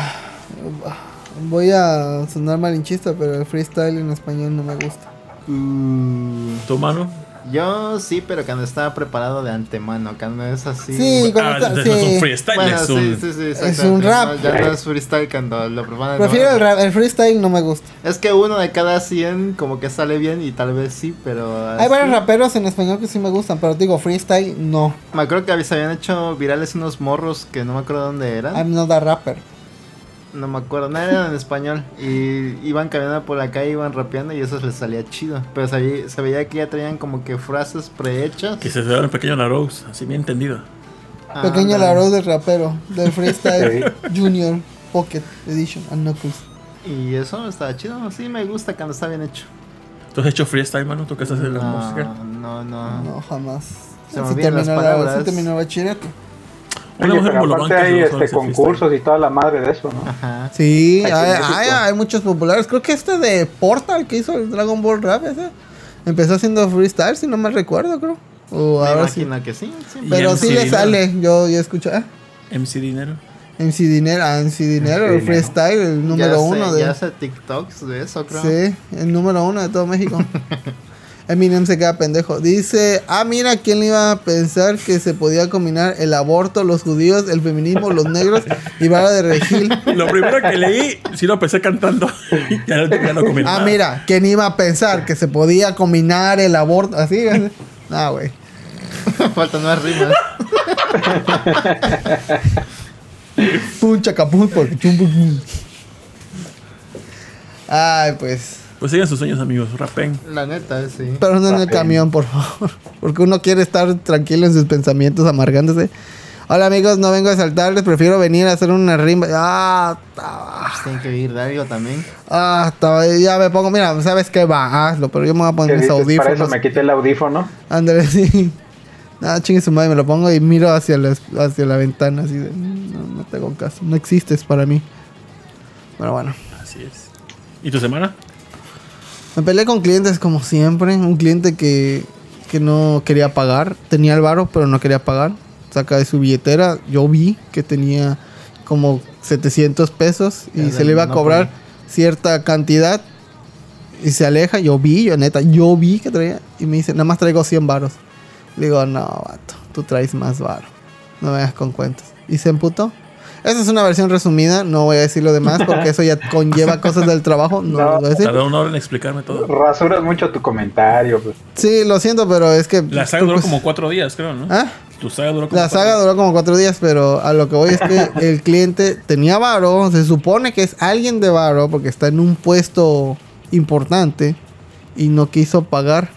Speaker 3: voy a sonar malinchista, pero el freestyle en español no me gusta.
Speaker 2: ¿Tu mano?
Speaker 4: Yo sí, pero cuando estaba preparado de antemano, cuando es así.
Speaker 3: Sí, cuando
Speaker 2: Ah,
Speaker 3: está-
Speaker 2: entonces no es un freestyle,
Speaker 4: Bueno,
Speaker 2: es
Speaker 4: sí,
Speaker 2: un...
Speaker 4: sí, sí,
Speaker 3: es
Speaker 4: exactamente.
Speaker 3: un rap.
Speaker 4: No, ya no es freestyle cuando lo preparan.
Speaker 3: Prefiero el rap, el freestyle no me gusta.
Speaker 4: Es que uno de cada 100 como que sale bien y tal vez sí, pero...
Speaker 3: Hay varios raperos en español que sí me gustan, pero digo, freestyle no.
Speaker 4: Me acuerdo que se habían hecho virales unos morros que no me acuerdo dónde eran.
Speaker 3: I'm not a rapper.
Speaker 4: No me acuerdo, no eran en español. Y iban caminando por la calle, iban rapeando y eso les salía chido. Pero se, veía- se veía que ya traían como que frases prehechas.
Speaker 2: Que se un pequeño la Rose, así bien entendido.
Speaker 4: Ah,
Speaker 3: Pequeño
Speaker 4: ándale.
Speaker 3: Laro del rapero, del freestyle Junior Pocket Edition and Knuckles.
Speaker 4: Y eso estaba chido. Sí, me gusta cuando está bien hecho.
Speaker 2: ¿Tú has hecho freestyle, mano? ¿Tú qué haces en la
Speaker 4: No,
Speaker 2: música?
Speaker 4: no, no.
Speaker 3: No, jamás.
Speaker 4: Se me olvidan las
Speaker 3: terminó, la,
Speaker 4: palabras.
Speaker 3: sí terminó bachillerato.
Speaker 2: Una
Speaker 5: Oye,
Speaker 2: mujer
Speaker 5: pero aparte hay este, concursos y toda la madre de eso, ¿no?
Speaker 4: Ajá.
Speaker 3: Sí, hay, hay- hay muchos populares. Creo que este de Portal que hizo el Dragon Ball Rap ese. Empezó haciendo freestyle, si no me recuerdo, creo. O
Speaker 4: Me
Speaker 3: ahora sí.
Speaker 4: que sí. sí.
Speaker 3: Pero
Speaker 2: MC
Speaker 3: sí le
Speaker 2: Dinero.
Speaker 3: sale. Yo, yo escucho. ¿eh?
Speaker 2: MC Dinero.
Speaker 3: MC Dinero, ah, MC Dinero, el
Speaker 5: Dinero.
Speaker 3: freestyle, el
Speaker 4: Ya
Speaker 3: número
Speaker 4: sé-
Speaker 3: uno de.
Speaker 4: Ya hace TikToks de eso, creo.
Speaker 3: Sí, el número uno de todo México. Eminem se queda pendejo. Dice, ah, mira, ¿quién le iba a pensar que se podía combinar el aborto, los judíos, el feminismo, los negros y vara de regil?
Speaker 2: Lo primero que leí, sí lo empecé cantando. ya lo ya no comí
Speaker 3: Ah,
Speaker 2: nada.
Speaker 3: mira, ¿quién iba a pensar que se podía combinar el aborto? Así, así. Ah, güey.
Speaker 4: Faltan más rimas.
Speaker 3: Pum, chacapum, porque chum. Ay, pues.
Speaker 2: Pues sigan sus sueños, amigos. Rapen.
Speaker 4: La neta, sí.
Speaker 3: Pero no en el camión, por favor. Porque uno quiere estar tranquilo en sus pensamientos, amargándose. Hola amigos, no vengo a saltarles, prefiero venir a hacer una rima. Ah, ah,
Speaker 4: Pues tienen que vivir de algo también.
Speaker 3: ah, ya me pongo, mira, ¿sabes qué? Va, hazlo, pero yo me voy a
Speaker 5: ¿Qué
Speaker 3: poner mis
Speaker 5: dices? Para eso
Speaker 3: audífonos.
Speaker 5: me quité el audífono.
Speaker 3: Ándale, sí. Nada, chingue su madre, me lo pongo y miro hacia la, hacia la ventana, así de, no, no tengo caso, no existes para mí. Pero bueno.
Speaker 2: Así es. ¿Y tu semana?
Speaker 3: Me peleé con clientes como siempre. Un cliente que, que no quería pagar. Tenía el varo, pero no quería pagar. Saca de su billetera. Yo vi que tenía como 700 pesos y se le iba a cobrar cierta cantidad. Y se aleja. Yo vi, yo neta, yo vi que traía. Y me dice, nada más traigo 100 varos. Le digo, no, vato, tú traes más varo. No me hagas con cuentos. Y se emputó. Esa es una versión resumida. No voy a decir lo demás porque eso ya conlleva cosas del trabajo. No,
Speaker 5: No.
Speaker 3: lo voy a decir.
Speaker 2: Tardó una hora en explicarme todo.
Speaker 5: Rasuras mucho tu comentario. Pues.
Speaker 3: Sí, lo siento, pero es que.
Speaker 2: La saga
Speaker 3: tú,
Speaker 2: duró
Speaker 3: pues,
Speaker 2: como cuatro días, creo, ¿no?
Speaker 3: ¿Ah?
Speaker 2: Tu saga duró como
Speaker 3: La saga
Speaker 2: días.
Speaker 3: duró como cuatro días, pero a lo que voy es que el cliente tenía varo. Se supone que es alguien de varo porque está en un puesto importante y no quiso pagar.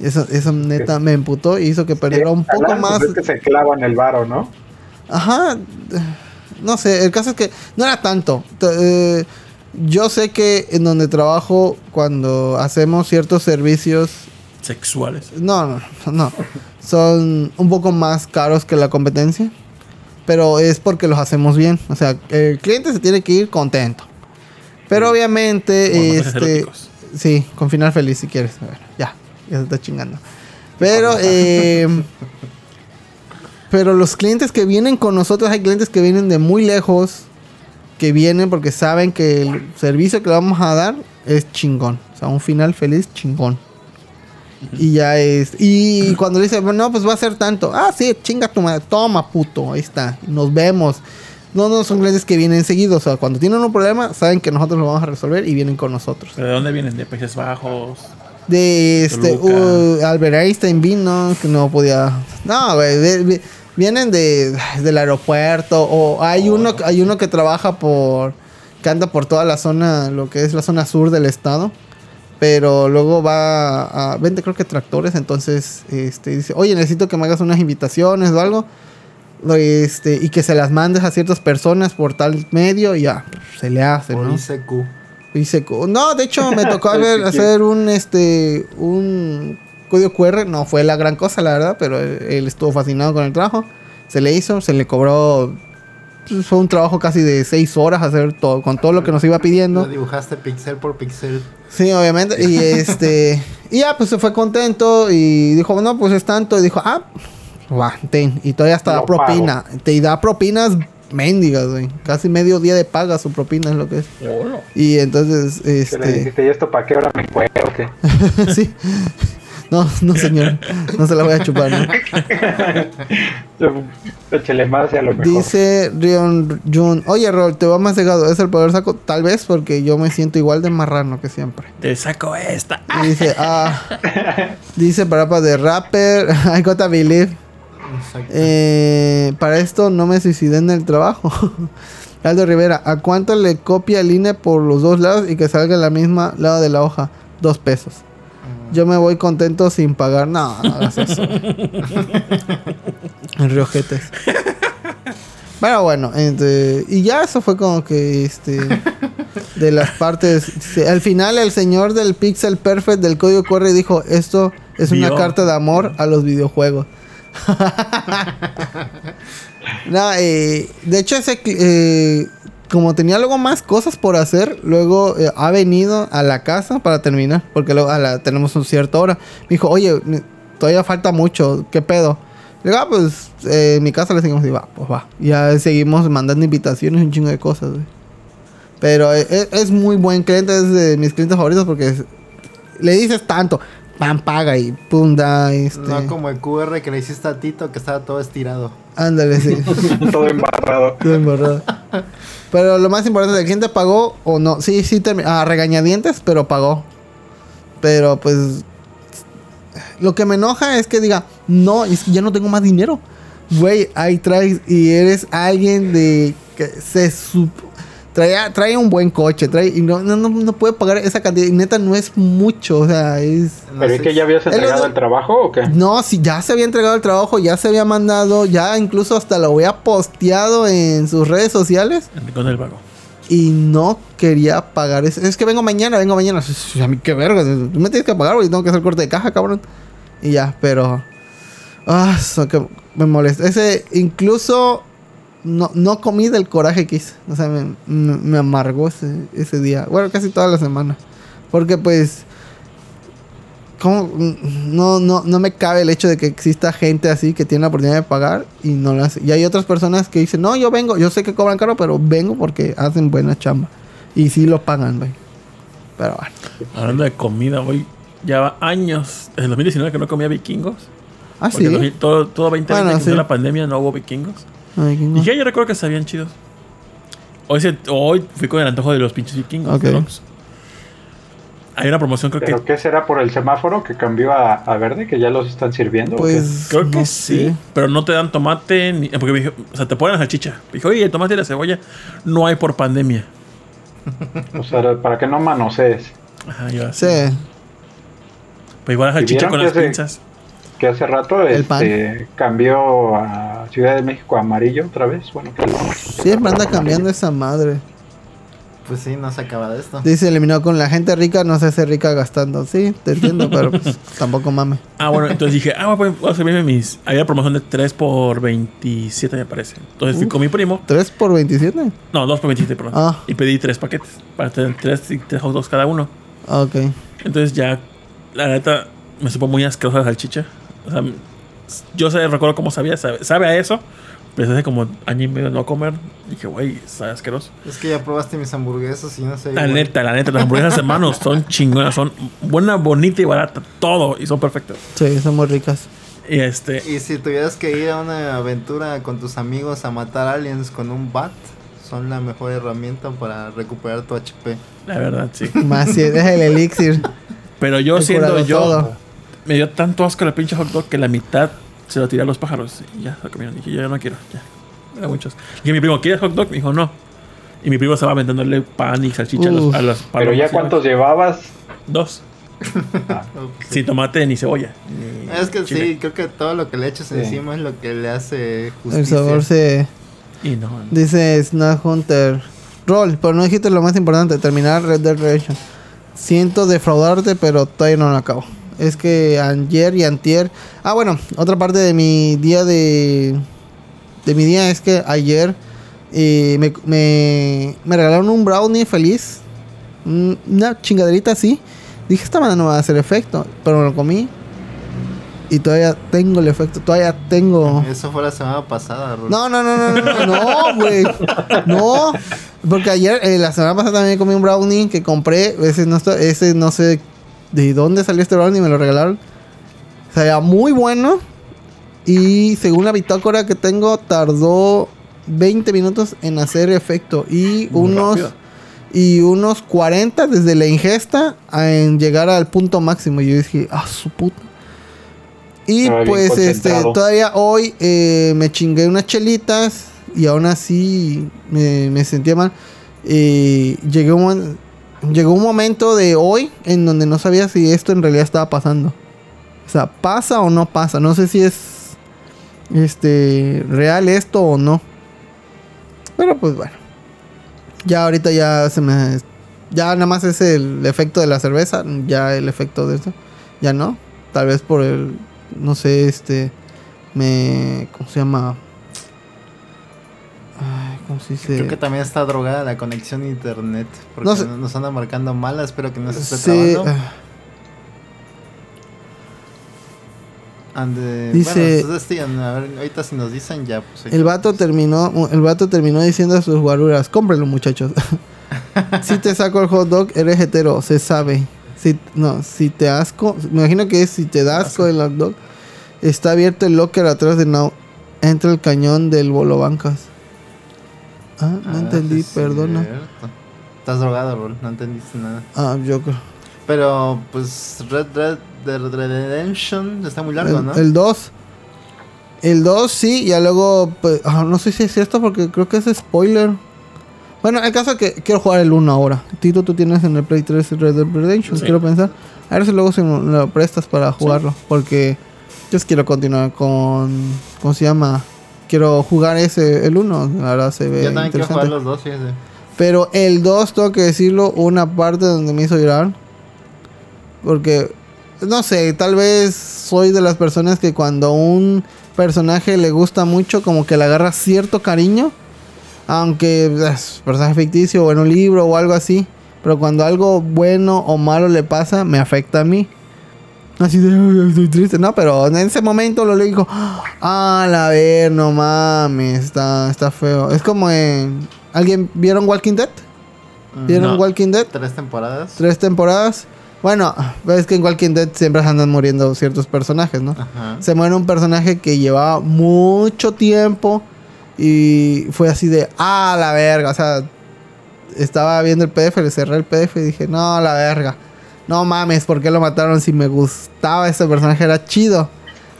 Speaker 3: Eso, eso neta me emputó y hizo que perdiera un poco más.
Speaker 5: pues, Es que se clava en el varo, ¿no?
Speaker 3: Ajá. No sé, el caso es que no era tanto. Eh, yo sé que en donde trabajo, cuando hacemos ciertos servicios
Speaker 2: Sexuales.
Speaker 3: No, no, no. Son un poco más caros que la competencia. Pero es porque los hacemos bien. O sea, el cliente se tiene que ir contento. Pero obviamente,
Speaker 2: Como mensajes
Speaker 3: este. Sí, con final feliz si quieres. Ya, ya se está chingando. Pero, eh, pero los clientes que vienen con nosotros, hay clientes que vienen de muy lejos, que vienen porque saben que el servicio que le vamos a dar es chingón. O sea, un final feliz chingón. Y ya es. Y cuando le dice, no, pues va a ser tanto. Ah, sí, chinga tu madre. Toma, puto. Ahí está. Nos vemos. No, no son clientes que vienen seguidos. O sea, cuando tienen un problema, saben que nosotros lo vamos a resolver y vienen con nosotros.
Speaker 2: ¿Pero de dónde vienen? ¿De Países Bajos?
Speaker 3: De este, uh, Albert Einstein vino, que no podía. No, güey. Vi- vi- Vienen de, del aeropuerto. O hay uno, hay uno que trabaja por. que anda por toda la zona, lo que es la zona sur del estado. Pero luego va a. Vende, creo que tractores. Entonces, este, dice: Oye, necesito que me hagas unas invitaciones o algo. Este, y que se las mandes a ciertas personas por tal medio. Y ya, se le hace,
Speaker 4: Por
Speaker 3: ¿no?
Speaker 4: ICQ.
Speaker 3: No, de hecho me tocó ver- hacer un este un código QR, no fue la gran cosa la verdad, pero él, él estuvo fascinado con el trabajo. Se le hizo, se le cobró pues, fue un trabajo casi de seis horas hacer todo, con todo lo que nos iba
Speaker 4: Lo
Speaker 3: pidiendo.
Speaker 4: dibujaste pixel por pixel.
Speaker 3: Sí, obviamente. Y este. y ya, pues se fue contento y dijo, no, pues es tanto. Y dijo, ah, va, ten. Y todavía hasta da
Speaker 5: Lo
Speaker 3: propina. Te da propinas mendigas, güey. Casi medio día de paga su propina es lo que es. Y entonces,
Speaker 5: Que le
Speaker 3: este.
Speaker 5: dijiste, ¿y esto para qué hora me cuero? o qué?
Speaker 3: sí. No, no, señor. No se la voy a chupar, ¿no?
Speaker 5: Échale más y a lo mejor.
Speaker 3: Dice Rion Jun, oye Rol, te va más cegado, ¿es el poder saco? Tal vez porque yo me siento igual de marrano que siempre.
Speaker 2: Te saco esta.
Speaker 3: Y dice, ah, dice Parapa de rapper, I gotta believe.
Speaker 4: Exacto.
Speaker 3: Eh, para esto no me suicidé en el trabajo. Aldo Rivera, ¿a cuánto le copia el INE por los dos lados y que salga la misma lado de la hoja? Dos pesos. Yo me voy contento sin pagar. No, no hagas eso. en Riojetes. Pero bueno, este, y ya eso fue como que este de las partes. al final el señor del Pixel Perfect del código corre dijo, esto es una
Speaker 2: Vio.
Speaker 3: carta de amor a los videojuegos. no, eh, de hecho ese eh, como tenía luego más cosas por hacer, luego eh, ha venido a la casa para terminar, porque luego tenemos una cierta hora. Me dijo, oye, todavía falta mucho, ¿qué pedo? Le digo, ah, pues eh, en mi casa le seguimos y va, pues va. Ya seguimos mandando invitaciones un chingo de cosas. Pero eh, es, muy buen cliente, es de mis clientes favoritos porque le dices tanto, pan paga y pum da, este,
Speaker 4: No como el QR que le hiciste a Tito que estaba todo estirado.
Speaker 3: Ándale, sí.
Speaker 5: Todo embarrado.
Speaker 3: Todo embarrado. Pero lo más importante, ¿el cliente pagó o no? Sí, sí, a regañadientes, pero pagó. Pero pues. Lo que me enoja es que diga, no, es que ya no tengo más dinero. Güey, ahí traes y eres alguien de. que se sup- trae, trae un buen coche, trae. Y no, no, no, no puede pagar esa cantidad. Y neta, no es mucho, o sea, es.
Speaker 4: No
Speaker 5: ¿Pero es que ya habías entregado el trabajo o qué?
Speaker 3: No, si ya se había entregado el trabajo, ya se había mandado, ya incluso hasta lo había posteado en sus redes sociales.
Speaker 2: El rincón del vago.
Speaker 3: y no quería pagar eso. Es que vengo mañana, vengo mañana. A mí qué verga, tú me tienes que pagar porque tengo que hacer corte de caja, cabrón. Y ya, pero ah, eso que me molesta. Ese incluso no, no comí del coraje que hice. O sea, me, me- me amargó ese, ese día. Bueno, casi toda la semana. Porque pues ¿cómo? no, no, no me cabe el hecho de que exista gente así que tiene la oportunidad de pagar y no lo hace. Y hay otras personas que dicen, no, yo vengo, yo sé que cobran caro, pero vengo porque hacen buena chamba. Y sí lo pagan, güey. Pero bueno.
Speaker 2: Hablando de comida, voy. Ya va años, desde el 2019 que no comía vikingos.
Speaker 3: Ah, sí.
Speaker 2: todo, todo 2020
Speaker 3: Bueno,
Speaker 2: que
Speaker 3: sí.
Speaker 2: la pandemia no hubo vikingos. Y ya yo recuerdo que sabían chidos. Hoy, se- hoy fui con el antojo de los pinches vikingos.
Speaker 3: Ok.
Speaker 2: de Ox. Hay una promoción, creo
Speaker 5: ¿Pero
Speaker 2: que.
Speaker 5: qué será por el semáforo que cambió a, a verde, que ya los están sirviendo?
Speaker 3: Pues.
Speaker 2: Creo que
Speaker 3: no
Speaker 2: sí,
Speaker 3: sé.
Speaker 2: pero no te dan tomate ni. Porque me dijo, o sea, te ponen la salchicha. Me dijo, oye, el tomate y la cebolla no hay por pandemia.
Speaker 5: O sea, para que no manosees.
Speaker 2: Ajá, yo así.
Speaker 3: Sí.
Speaker 2: Pues igual la
Speaker 5: ¿Y
Speaker 2: salchicha con las
Speaker 5: ese-
Speaker 2: pinzas.
Speaker 5: Que hace rato
Speaker 3: El
Speaker 5: este, cambió a Ciudad de México a amarillo otra vez. Bueno, que
Speaker 3: Siempre anda cambiando esa madre.
Speaker 4: Pues sí, no se acaba de esto.
Speaker 3: Dice eliminado con la gente rica, no se hace rica gastando. Sí, te entiendo, pero pues, tampoco mame.
Speaker 2: Ah, bueno, entonces dije, ah, pues voy a servirme mis. Había promoción de 3 por 27, me parece. Entonces fui con mi primo.
Speaker 3: 3 por 27.
Speaker 2: No, 2 por 27, perdón.
Speaker 3: Ah.
Speaker 2: Y pedí 3 paquetes. Para tener 3 y 3 hot dogs cada uno.
Speaker 3: Ah, Ok.
Speaker 2: Entonces ya, la neta, me supo muy asquerosa la salchicha. O sea, yo sé, recuerdo cómo sabía, sabe, sabe a eso, pero hace como año y medio de no comer. Dije, güey, sabe asqueroso.
Speaker 4: Es que ya probaste mis hamburguesas y no sé.
Speaker 2: La
Speaker 4: igual.
Speaker 2: neta, la neta, las hamburguesas hermanos son chingonas, son buena, bonita y barata, todo, y son perfectas.
Speaker 3: Sí, son muy ricas.
Speaker 2: Y este,
Speaker 4: Y si tuvieras que ir a una aventura con tus amigos a matar aliens con un bat, son la mejor herramienta para recuperar tu HP.
Speaker 2: la verdad, sí.
Speaker 3: Más si es el elixir.
Speaker 2: Pero yo
Speaker 3: El
Speaker 2: siendo yo,
Speaker 3: todo.
Speaker 2: Me dio tanto asco el pinche hot dog que la mitad se lo tiré a los pájaros. Y ya, lo comieron. Dije, yo ya no quiero, ya. Era muchos. Y mi primo, ¿quieres hot dog? Me dijo, no. Y mi primo estaba vendiéndole pan y salchicha a los,
Speaker 3: Uf.
Speaker 2: a los
Speaker 5: Pero ya cuántos llevabas.
Speaker 2: Dos. Sin tomate ni cebolla. ni
Speaker 4: Es que
Speaker 2: chile.
Speaker 4: sí, creo que todo lo que le echas
Speaker 5: Sí.
Speaker 4: encima es lo que le hace justicia.
Speaker 3: El sabor se.
Speaker 2: Y no.
Speaker 3: Dice Snack Hunter. Roll, pero no dijiste lo más importante, terminar Red Dead Redemption. Siento defraudarte, pero todavía no lo acabo. Es que ayer y antier... Ah, bueno, otra parte de mi día de... De mi día es que ayer Y me, me, me regalaron un brownie feliz. un- Una chingaderita así. Dije, esta madre no va a hacer efecto. Pero me lo comí. Y todavía tengo el efecto. Todavía tengo.
Speaker 4: Eso fue la semana pasada, Rul.
Speaker 3: No, no, no, no, no, no, güey. No. Porque ayer, eh, la semana pasada también comí un brownie que compré. Ese no, ese no sé de dónde salió este brownie, me lo regalaron. O sea, muy bueno. Y según la bitácora que tengo, tardó 20 minutos en hacer efecto. Y
Speaker 2: Muy
Speaker 3: unos.
Speaker 2: rápido.
Speaker 3: Y unos 40 desde la ingesta en llegar al punto máximo. Y yo dije, ah, su puta. Y pues este, todavía hoy eh, me chingué unas chelitas y aún así me, me sentía mal. Y llegué un, llegó un momento de hoy en donde no sabía si esto en realidad estaba pasando. O sea, pasa o no pasa. No sé si es este real esto o no. Pero pues bueno. Ya ahorita ya se me ya nada más es el efecto de la cerveza, ya el efecto de eso. Ya no. Tal vez por el no sé, este me ¿cómo se llama? Ay, ¿cómo se dice?
Speaker 4: Creo que también está drogada la conexión a internet. Porque
Speaker 3: No sé.
Speaker 4: nos anda marcando mala. Espero que no se esté
Speaker 3: Sí,
Speaker 4: trabando. Ande,
Speaker 3: Dice-
Speaker 4: Bueno, entonces a ver, ahorita si nos dicen ya, pues.
Speaker 3: El vato terminó, el vato terminó diciendo a sus guaruras, cómprenlo muchachos. si te saco el hot dog, eres hetero, se sabe. Si, no, si te asco, me imagino que es si te da asco el hot dog, está abierto el locker atrás de Now. Entra el cañón del bolo bancas. Ah, no
Speaker 4: Ah,
Speaker 3: entendí,
Speaker 4: es
Speaker 3: perdona.
Speaker 4: cierto. Estás drogado, Rol, no entendiste nada.
Speaker 3: Ah, yo creo.
Speaker 4: Pero, pues, Red Red Dead Redemption está muy largo,
Speaker 3: el,
Speaker 4: ¿no?
Speaker 3: El 2. El 2 sí, ya luego, pues, ah, no sé si es cierto porque creo que es spoiler. Bueno, el caso es que quiero jugar el 1 ahora. Tito, tú tienes en el Play 3 el Red Dead Redemption,
Speaker 2: Sí.
Speaker 3: quiero pensar. A ver si luego se me lo prestas para jugarlo. Porque yo quiero continuar con. ¿Cómo se llama? Quiero jugar ese, el 1. Ahora se ve
Speaker 4: Yo también quiero jugar los dos, fíjese.
Speaker 3: Pero el 2, tengo que decirlo, una parte donde me hizo llorar. Porque, no sé, tal vez soy de las personas que cuando un personaje le gusta mucho, como que le agarra cierto cariño. Aunque es personaje ficticio o en un libro o algo así. Pero cuando algo bueno o malo le pasa, me afecta a mí. Así de, "Ay, estoy triste. No, pero en ese momento lo le digo, ah, la ver, no mames, está, está feo. Es como en... ¿Alguien vieron Walking Dead? ¿Vieron
Speaker 2: No.
Speaker 3: Walking Dead?
Speaker 4: Tres temporadas.
Speaker 3: Tres temporadas. Bueno, ves que en Walking Dead siempre andan muriendo ciertos personajes, ¿no?
Speaker 4: Ajá.
Speaker 3: Se muere un personaje que llevaba mucho tiempo y fue así de, ah, la verga. O sea, estaba viendo el PDF, le cerré el PDF y dije, no, la verga. No mames, ¿por qué lo mataron si me gustaba ese personaje? Era chido.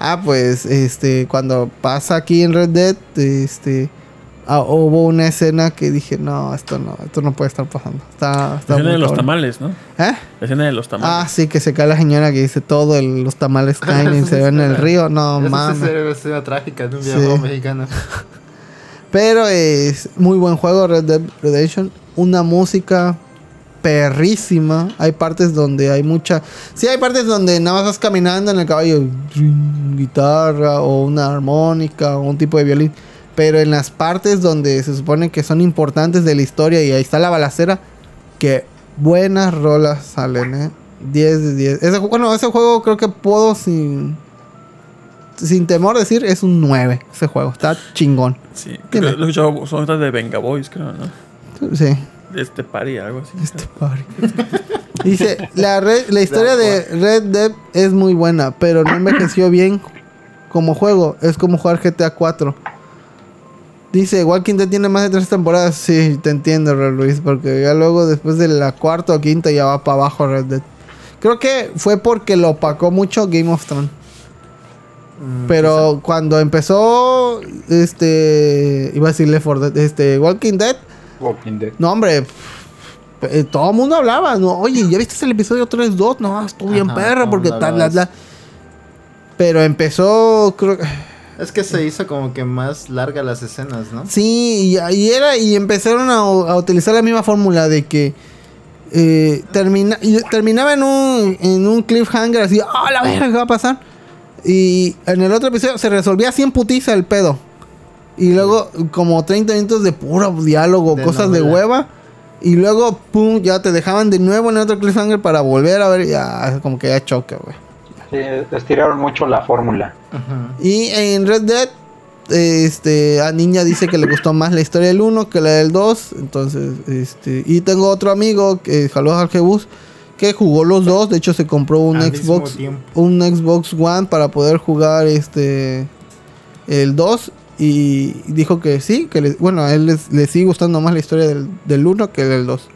Speaker 3: Ah, pues, este, cuando pasa aquí en Red Dead, este, ah, hubo una escena que dije, no, esto no, esto no puede estar pasando. Está, está
Speaker 2: La escena de los
Speaker 3: cabrón".
Speaker 2: tamales, ¿no?
Speaker 3: ¿Eh?
Speaker 2: La escena de los
Speaker 3: Ah,
Speaker 2: tamales.
Speaker 3: sí, que se cae la señora que dice todo, el- los tamales caen y se ven en el río. No,
Speaker 4: Esa
Speaker 3: mames.
Speaker 4: sí es escena trágica de un
Speaker 3: Sí.
Speaker 4: videojuego mexicano.
Speaker 3: Pero es muy buen juego Red Dead Redemption. Una música perrísima. Hay partes donde hay mucha... Sí, hay partes donde nada más vas caminando en el caballo. Guitarra o una armónica o un tipo de violín. Pero en las partes donde se supone que son importantes de la historia y ahí está la balacera. Que buenas rolas salen, ¿eh? 10 de 10. Ese, bueno, ese juego creo que puedo sin... Sin temor decir, es un 9 ese juego. Está chingón.
Speaker 2: Sí.
Speaker 3: dime.
Speaker 2: Creo que Lo he escuchado, son otras de Venga Boys, creo, ¿no?
Speaker 3: Sí.
Speaker 2: Este party, algo así.
Speaker 3: Este party. Dice, la, re- la historia de Red Dead es muy buena, pero no envejeció bien como juego. Es como jugar GTA 4. Dice, Walking Dead tiene más de tres temporadas. Sí, te entiendo, Red Luis, porque ya luego después de la cuarta o quinta ya va para abajo Red Dead. Creo que fue porque lo opacó mucho Game of Thrones.
Speaker 4: Mm,
Speaker 3: Pero cuando empezó, este, iba a decirle for Dead, este, Walking Dead,
Speaker 5: Walking Dead.
Speaker 3: no, hombre. eh, todo el mundo hablaba, ¿no? Oye, ¿ya viste el episodio 3-2? No, estuvo bien
Speaker 4: Ajá,
Speaker 3: perro porque tal,
Speaker 4: hablaba
Speaker 3: bla. Pero empezó, creo que-
Speaker 4: Es que se hizo como que más larga las escenas, ¿no?
Speaker 3: Sí, y, y era, y empezaron a, a utilizar la misma fórmula de que eh, termina, y terminaba en un, en un cliffhanger así, ¡ah, la verga, qué va a pasar! Y en el otro episodio se resolvía así en putiza el pedo. Y luego como 30 minutos de puro diálogo,
Speaker 4: De
Speaker 3: cosas de hueva. Y luego, pum, ya te dejaban de nuevo en otro cliffhanger para volver a ver. Ya, como que ya choque, güey.
Speaker 5: Sí, estiraron mucho la fórmula.
Speaker 4: Ujú.
Speaker 3: Y en Red Dead, este, a Niña dice que le gustó más la historia del 1 que la del 2. Entonces, este, y tengo otro amigo, que jaló al Jebus, que jugó los dos. De hecho, se compró un
Speaker 4: Al
Speaker 3: Xbox, un Xbox One para poder jugar este, el 2. Y dijo que sí, que le, bueno, a él les- le sigue gustando más la historia del, del 1 que del 2.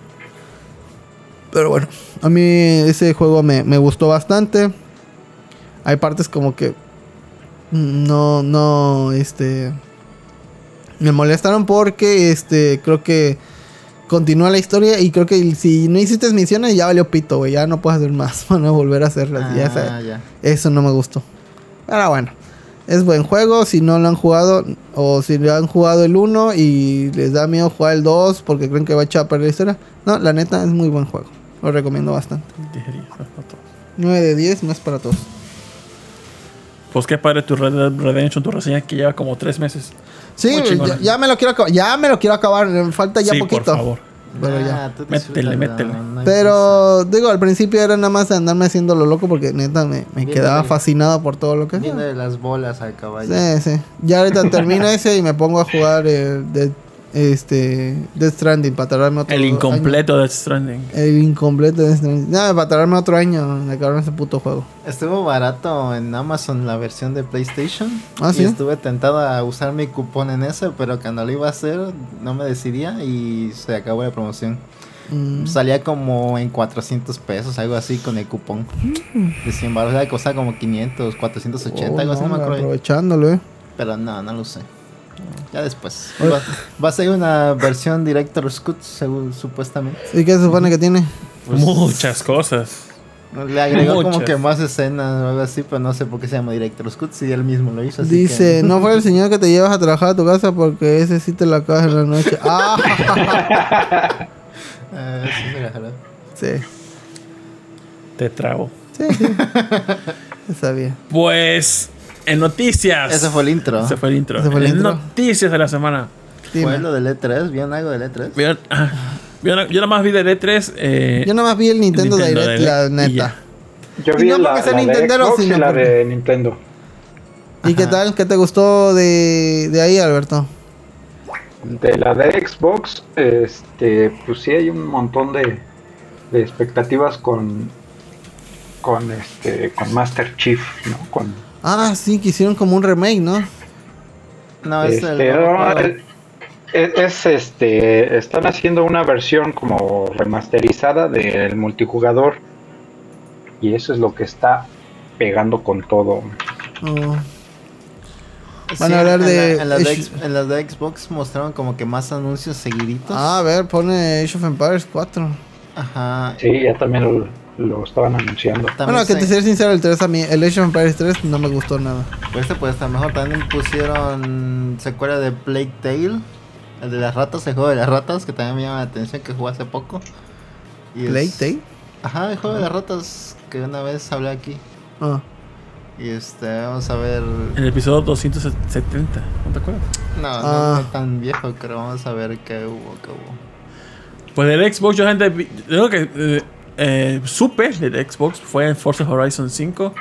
Speaker 3: Pero bueno, a mí ese juego me, me gustó bastante. Hay partes como que no, no, este, me molestaron porque, este, creo que continúa la historia y creo que si no hiciste misiones ya valió pito, güey, ya no puedes hacer más para volver a hacerlas.
Speaker 4: Ah, ya.
Speaker 3: eso no me gustó. Pero bueno, es buen juego. Si no lo han jugado o si le han jugado el 1 y les da miedo jugar el 2 porque creen que va a echar a perder la historia. No, la neta es muy buen juego. Lo recomiendo bastante.
Speaker 2: Digería, no, no todo.
Speaker 3: 9 de 10 no es para todos.
Speaker 2: Pues qué padre tu Red Dead Redemption, tu reseña que lleva como tres meses.
Speaker 3: Sí, ya, ya me lo quiero acabar. Ya me lo quiero acabar. me Falta ya
Speaker 2: sí,
Speaker 3: poquito.
Speaker 2: por favor.
Speaker 3: Pero ya.
Speaker 4: Tú
Speaker 2: Métele, métele.
Speaker 4: no
Speaker 3: Pero digo, al principio era nada más de andarme haciendo lo loco porque neta me, me quedaba fascinado por todo lo que.
Speaker 4: Viene de las bolas al caballo.
Speaker 3: Sí, sí. Ya ahorita termino ese y me pongo a jugar el Dead, este, Death Stranding para tardarme otro
Speaker 2: El
Speaker 3: año.
Speaker 2: incompleto de Stranding.
Speaker 3: El incompleto de Death Stranding. Nada, para tardarme otro año en acabar ese puto juego.
Speaker 4: Estuvo barato en Amazon la versión de PlayStation.
Speaker 3: Ah,
Speaker 4: y estuve tentado a usar mi cupón en ese, pero cuando lo iba a hacer no me decidía y se acabó la promoción.
Speaker 3: Mm.
Speaker 4: Salía como en 400 pesos, algo así con el cupón. De 100 baros, o sea, costaba como 500, 480,
Speaker 3: Oh,
Speaker 4: algo así, no,
Speaker 3: no,
Speaker 4: me acuerdo.
Speaker 3: aprovechándolo, eh.
Speaker 4: Pero no, no lo usé. Ya después. Va, va a ser una versión Director's Cut, según, supuestamente.
Speaker 3: ¿Y qué se supone que tiene?
Speaker 4: Pues,
Speaker 2: Muchas cosas.
Speaker 4: Le agregó como que más escenas o algo así, pero no sé por qué se llama Director's Cut, si él mismo lo hizo. así
Speaker 3: Dice,
Speaker 4: que-
Speaker 3: no fue el señor que te llevas a trabajar a tu casa porque ese sí te la acabas en la noche. Ah,
Speaker 4: Ah, sí,
Speaker 3: sí,
Speaker 2: Te trago.
Speaker 3: sí, sí. Sabía.
Speaker 2: Pues, en noticias.
Speaker 4: Ese fue el intro.
Speaker 2: Ese fue el intro.
Speaker 3: Ese fue el
Speaker 2: en
Speaker 3: intro.
Speaker 2: noticias de la semana.
Speaker 4: Fue
Speaker 3: Dime.
Speaker 4: lo del E3, ¿vieron algo del E3?
Speaker 2: ¿Vieron? Ah, ¿vieron? Yo nada más vi de D3. Eh,
Speaker 3: Yo nada más vi el Nintendo,
Speaker 2: Nintendo
Speaker 3: Direct,
Speaker 2: Direct
Speaker 3: la
Speaker 2: y
Speaker 3: neta.
Speaker 5: Yo
Speaker 3: Y
Speaker 5: vi
Speaker 3: no
Speaker 5: la,
Speaker 3: porque sea
Speaker 5: la de y la Nintendo.
Speaker 3: ¿Y qué tal? ¿Qué te gustó de, de ahí, Alberto?
Speaker 5: De la de Xbox, este, pues sí hay un montón de, de expectativas con con este con Master Chief, ¿no? Con
Speaker 3: Ah, sí, que hicieron como un remake, ¿no?
Speaker 4: No, es el.
Speaker 5: este, no, es, es, este están haciendo una versión como remasterizada del multijugador y eso es lo que está pegando con todo.
Speaker 3: Oh.
Speaker 4: Sí,
Speaker 3: van a hablar
Speaker 4: en
Speaker 3: de-
Speaker 4: La, en, la de
Speaker 3: Sh-
Speaker 4: X- en la de Xbox mostraron como que más anuncios seguiditos.
Speaker 3: Ah, a ver, pone Age of Empires 4.
Speaker 4: Ajá.
Speaker 5: Sí, ya también lo, lo estaban anunciando.
Speaker 4: También
Speaker 3: bueno, que te seré sincero, el 3 a mí, el Age of Empires 3 no me gustó nada.
Speaker 4: Pues este puede estar mejor. También pusieron secuela de Plague Tale. El de las ratas, el juego de las ratas, que también me llama la atención, que jugué hace poco. Y es-
Speaker 3: Plague Tale.
Speaker 4: Ajá, el juego de las ratas que una vez hablé aquí.
Speaker 3: Ah.
Speaker 4: Y este, vamos a ver.
Speaker 2: En el episodio 270. ¿No te acuerdas?
Speaker 4: No, no,
Speaker 3: Ah.
Speaker 4: no tan viejo, pero vamos a ver qué hubo, qué hubo.
Speaker 2: Pues del Xbox, yo gente. vi- Lo que eh, eh, supe del Xbox fue en Forza Horizon 5.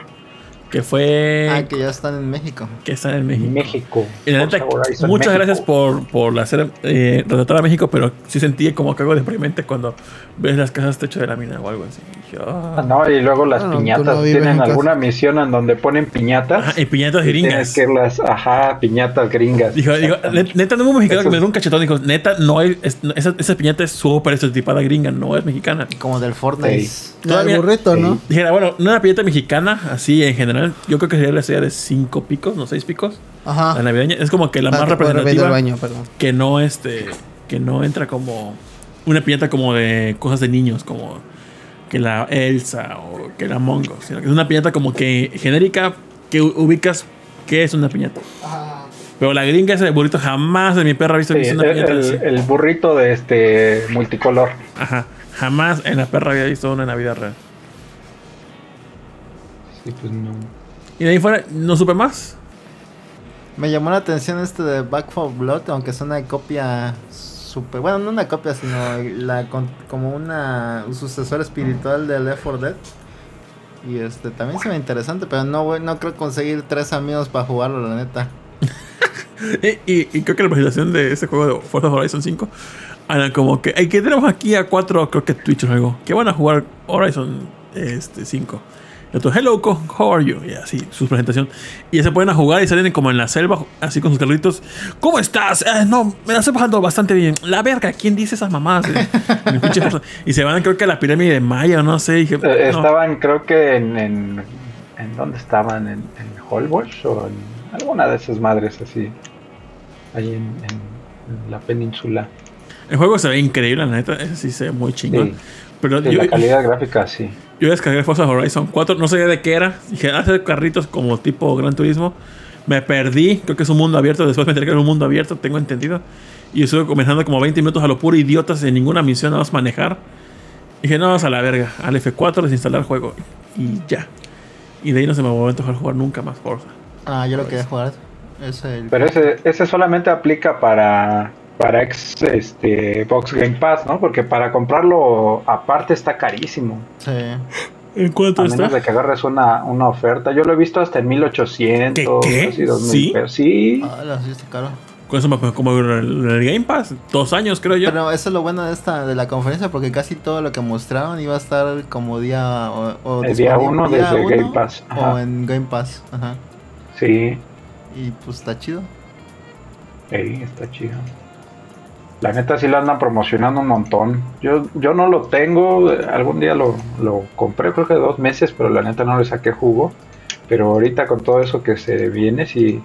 Speaker 2: Que fue.
Speaker 4: Ah, que ya están en México.
Speaker 2: que está en México.
Speaker 5: México.
Speaker 2: Y la neta,
Speaker 5: Forza Horizon
Speaker 2: muchas
Speaker 5: México.
Speaker 2: gracias por, por hacer eh, retratar a México, pero sí sentí como que algo deprimente cuando ves las casas techo de lámina o algo así. Ah.
Speaker 5: Ah, No, y luego las
Speaker 3: tú
Speaker 5: piñatas.
Speaker 3: no
Speaker 5: ¿Tienen
Speaker 3: casa.
Speaker 5: alguna misión en donde ponen piñatas?
Speaker 2: Ajá, y piñatas
Speaker 5: Y
Speaker 2: gringas.
Speaker 5: Tienes que irlas, ajá, piñatas gringas.
Speaker 2: Dijo, dijo, "Net- neta, no es un mexicano
Speaker 5: Eso
Speaker 2: que me dio un cachetón. Dijo, neta, no es, es- no, esa, esa piñata es súper estereotipada gringa, no es mexicana.
Speaker 4: Como del Fortnite.
Speaker 5: Sí.
Speaker 2: Todavía-
Speaker 3: del burrito, ¿no?
Speaker 5: Sí.
Speaker 2: Dijera, bueno, no una piñata mexicana, así en general, yo creo que sería la estrella de cinco picos, no seis picos.
Speaker 3: Ajá.
Speaker 2: La navideña es como que la
Speaker 3: Ah,
Speaker 2: más representativa.
Speaker 3: el baño,
Speaker 2: que no este que no entra como una piñata como de cosas de niños como que la Elsa o que la Mongo sino que es una piñata como que genérica que ubicas que es una piñata pero la gringa ese burrito jamás de mi perra ha visto
Speaker 5: Sí,
Speaker 2: que es
Speaker 5: el,
Speaker 2: una piñata
Speaker 5: el-
Speaker 2: así.
Speaker 5: el burrito de este multicolor.
Speaker 2: ajá jamás en la perra había visto una en la vida real
Speaker 5: Sí, pues no.
Speaker 2: y de ahí fuera no supe más
Speaker 4: Me llamó la atención este de Back for Blood, aunque es una copia super, bueno, no una copia, sino la como una un sucesor espiritual de Left 4 Dead. Y este también se ve interesante, pero no no creo conseguir tres amigos para jugarlo, la neta.
Speaker 2: Y, creo que la presentación de ese juego de Forza Horizon 5 eran como que, hey, que tenemos aquí a cuatro, creo que Twitch o algo, que van a jugar Horizon este, 5. Otro, hello, how are you? Y así, su presentación. Y se ponen a jugar y salen como en la selva, así con sus carritos. ¿Cómo estás? "Eh, no, me la estoy pasando bastante bien. La verga, ¿quién dice esas pinche Forza. y se van, creo que a la pirámide de Maya, o no sé. dije,
Speaker 5: Eh,
Speaker 2: no.
Speaker 5: Estaban, creo que en, en, en dónde estaban, en, en Holbox o en alguna de esas madres así, ahí en, en- en la península.
Speaker 2: El juego se ve increíble, la neta. Ese sí se ve muy chingón.
Speaker 5: Sí,
Speaker 2: Pero
Speaker 5: sí,
Speaker 2: yo,
Speaker 5: la calidad gráfica sí.
Speaker 2: Yo descargué Forza Horizon 4, no sabía de qué era. Dije, hace carritos como tipo Gran Turismo. Me perdí, creo que es un mundo abierto. Después me enteré que era un mundo abierto, tengo entendido. Y estuve comenzando como 20 minutos a lo puro idiota sin ninguna misión, nada más manejar. Dije, no, vamos a la verga. Al F4 desinstalar el juego. Y ya. Y de ahí no se me volvió a antojar jugar nunca más Forza.
Speaker 4: Ah, yo lo quería jugar. Es el
Speaker 5: Pero ese, ese solamente aplica para, para ex, este, Box Game Pass, ¿no? Porque para comprarlo aparte está carísimo.
Speaker 4: sí.
Speaker 2: ¿En cuánto
Speaker 5: A
Speaker 2: está?
Speaker 5: menos de que agarres una, una oferta. Yo lo he visto hasta en 1800,
Speaker 2: ¿Qué, qué?
Speaker 5: casi 2000
Speaker 2: ¿Sí?
Speaker 5: pesos. Sí,
Speaker 4: Ah, la sí está caro.
Speaker 2: Con eso me como el, el Game Pass. Dos años, creo yo.
Speaker 4: Pero eso es lo bueno de esta de la conferencia porque casi todo lo que mostraron iba a estar como día o, o
Speaker 5: El día uno
Speaker 4: día
Speaker 5: desde
Speaker 4: uno
Speaker 5: Game Pass,
Speaker 4: o en Game Pass, ajá.
Speaker 5: sí.
Speaker 4: Y pues está chido.
Speaker 5: Ey, está chido. La neta sí lo andan promocionando un montón. Yo, yo no lo tengo, algún día lo, lo compré, creo que dos meses, pero la neta no le saqué jugo. Pero ahorita con todo eso que se viene, sí,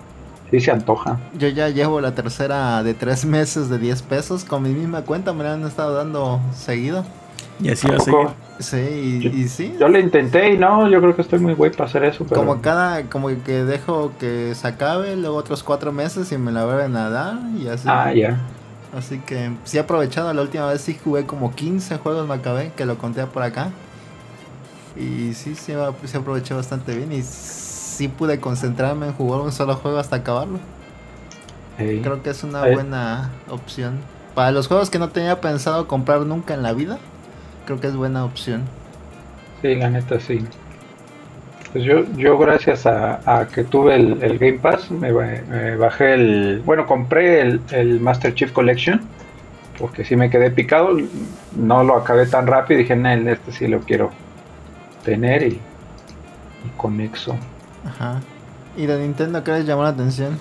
Speaker 5: sí se antoja.
Speaker 4: Yo ya llevo la tercera de tres meses de 10 pesos con mi misma cuenta, me la han estado dando seguido.
Speaker 2: y así va a.
Speaker 4: Sí, y,
Speaker 5: Yo-
Speaker 4: y sí.
Speaker 5: Yo lo intenté y no, yo creo que estoy muy güey para hacer eso. Pero
Speaker 4: Como cada, como que dejo que se acabe, luego otros cuatro meses y me la vuelven a dar y así.
Speaker 5: Ah, ya.
Speaker 4: Así que sí he aprovechado, la última vez sí jugué como 15 juegos me acabé, que lo conté por acá. Y sí, sí, sí aproveché bastante bien y sí pude concentrarme en jugar un solo juego hasta acabarlo. Creo que es una buena opción. Para los juegos que no tenía pensado comprar nunca en la vida, creo que es buena opción.
Speaker 5: Sí, la neta sí. Pues yo, yo gracias a, a que tuve el, el Game Pass, me, ba- me bajé el... Bueno, compré el, el Master Chief Collection, porque sí me quedé picado, no lo acabé tan rápido, dije, "Nel, este sí lo quiero tener y, y conexo.
Speaker 4: Ajá. ¿Y de Nintendo qué les llamó la atención?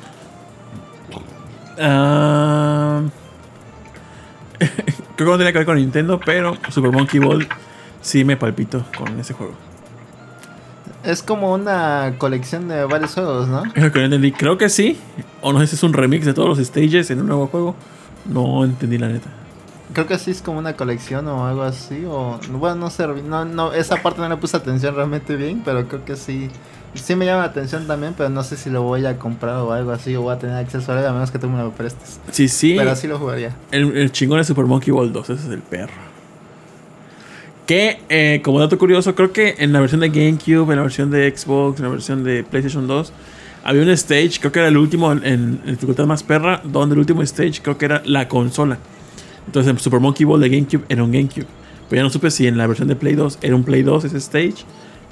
Speaker 2: Ah, creo que no tenía que ver con Nintendo, pero Super Monkey Ball sí me palpito con ese juego.
Speaker 4: Es como una colección de varios juegos, ¿no?
Speaker 2: Es lo que no entendí. Creo que sí. O no sé si es un remix de todos los stages en un nuevo juego. No entendí la neta.
Speaker 4: Creo que sí es como una colección o algo así. O bueno, no sé. No, no, esa parte no le puse atención realmente bien, pero creo que sí. Sí me llama la atención también, pero no sé si lo voy a comprar o algo así. O voy a tener acceso a él, a menos que tú me lo prestes.
Speaker 2: Sí, sí.
Speaker 4: Pero sí lo jugaría.
Speaker 2: El, el chingón es Super Monkey Ball 2. Ese es el perro. Que, eh, como dato curioso, creo que en la versión de GameCube, en la versión de Xbox, en la versión de PlayStation 2, había un stage, creo que era el último en, dificultad más perra, donde el último stage creo que era la consola. Entonces, en Super Monkey Ball de GameCube era un GameCube. Pero ya no supe si en la versión de Play 2 era un Play 2 ese stage,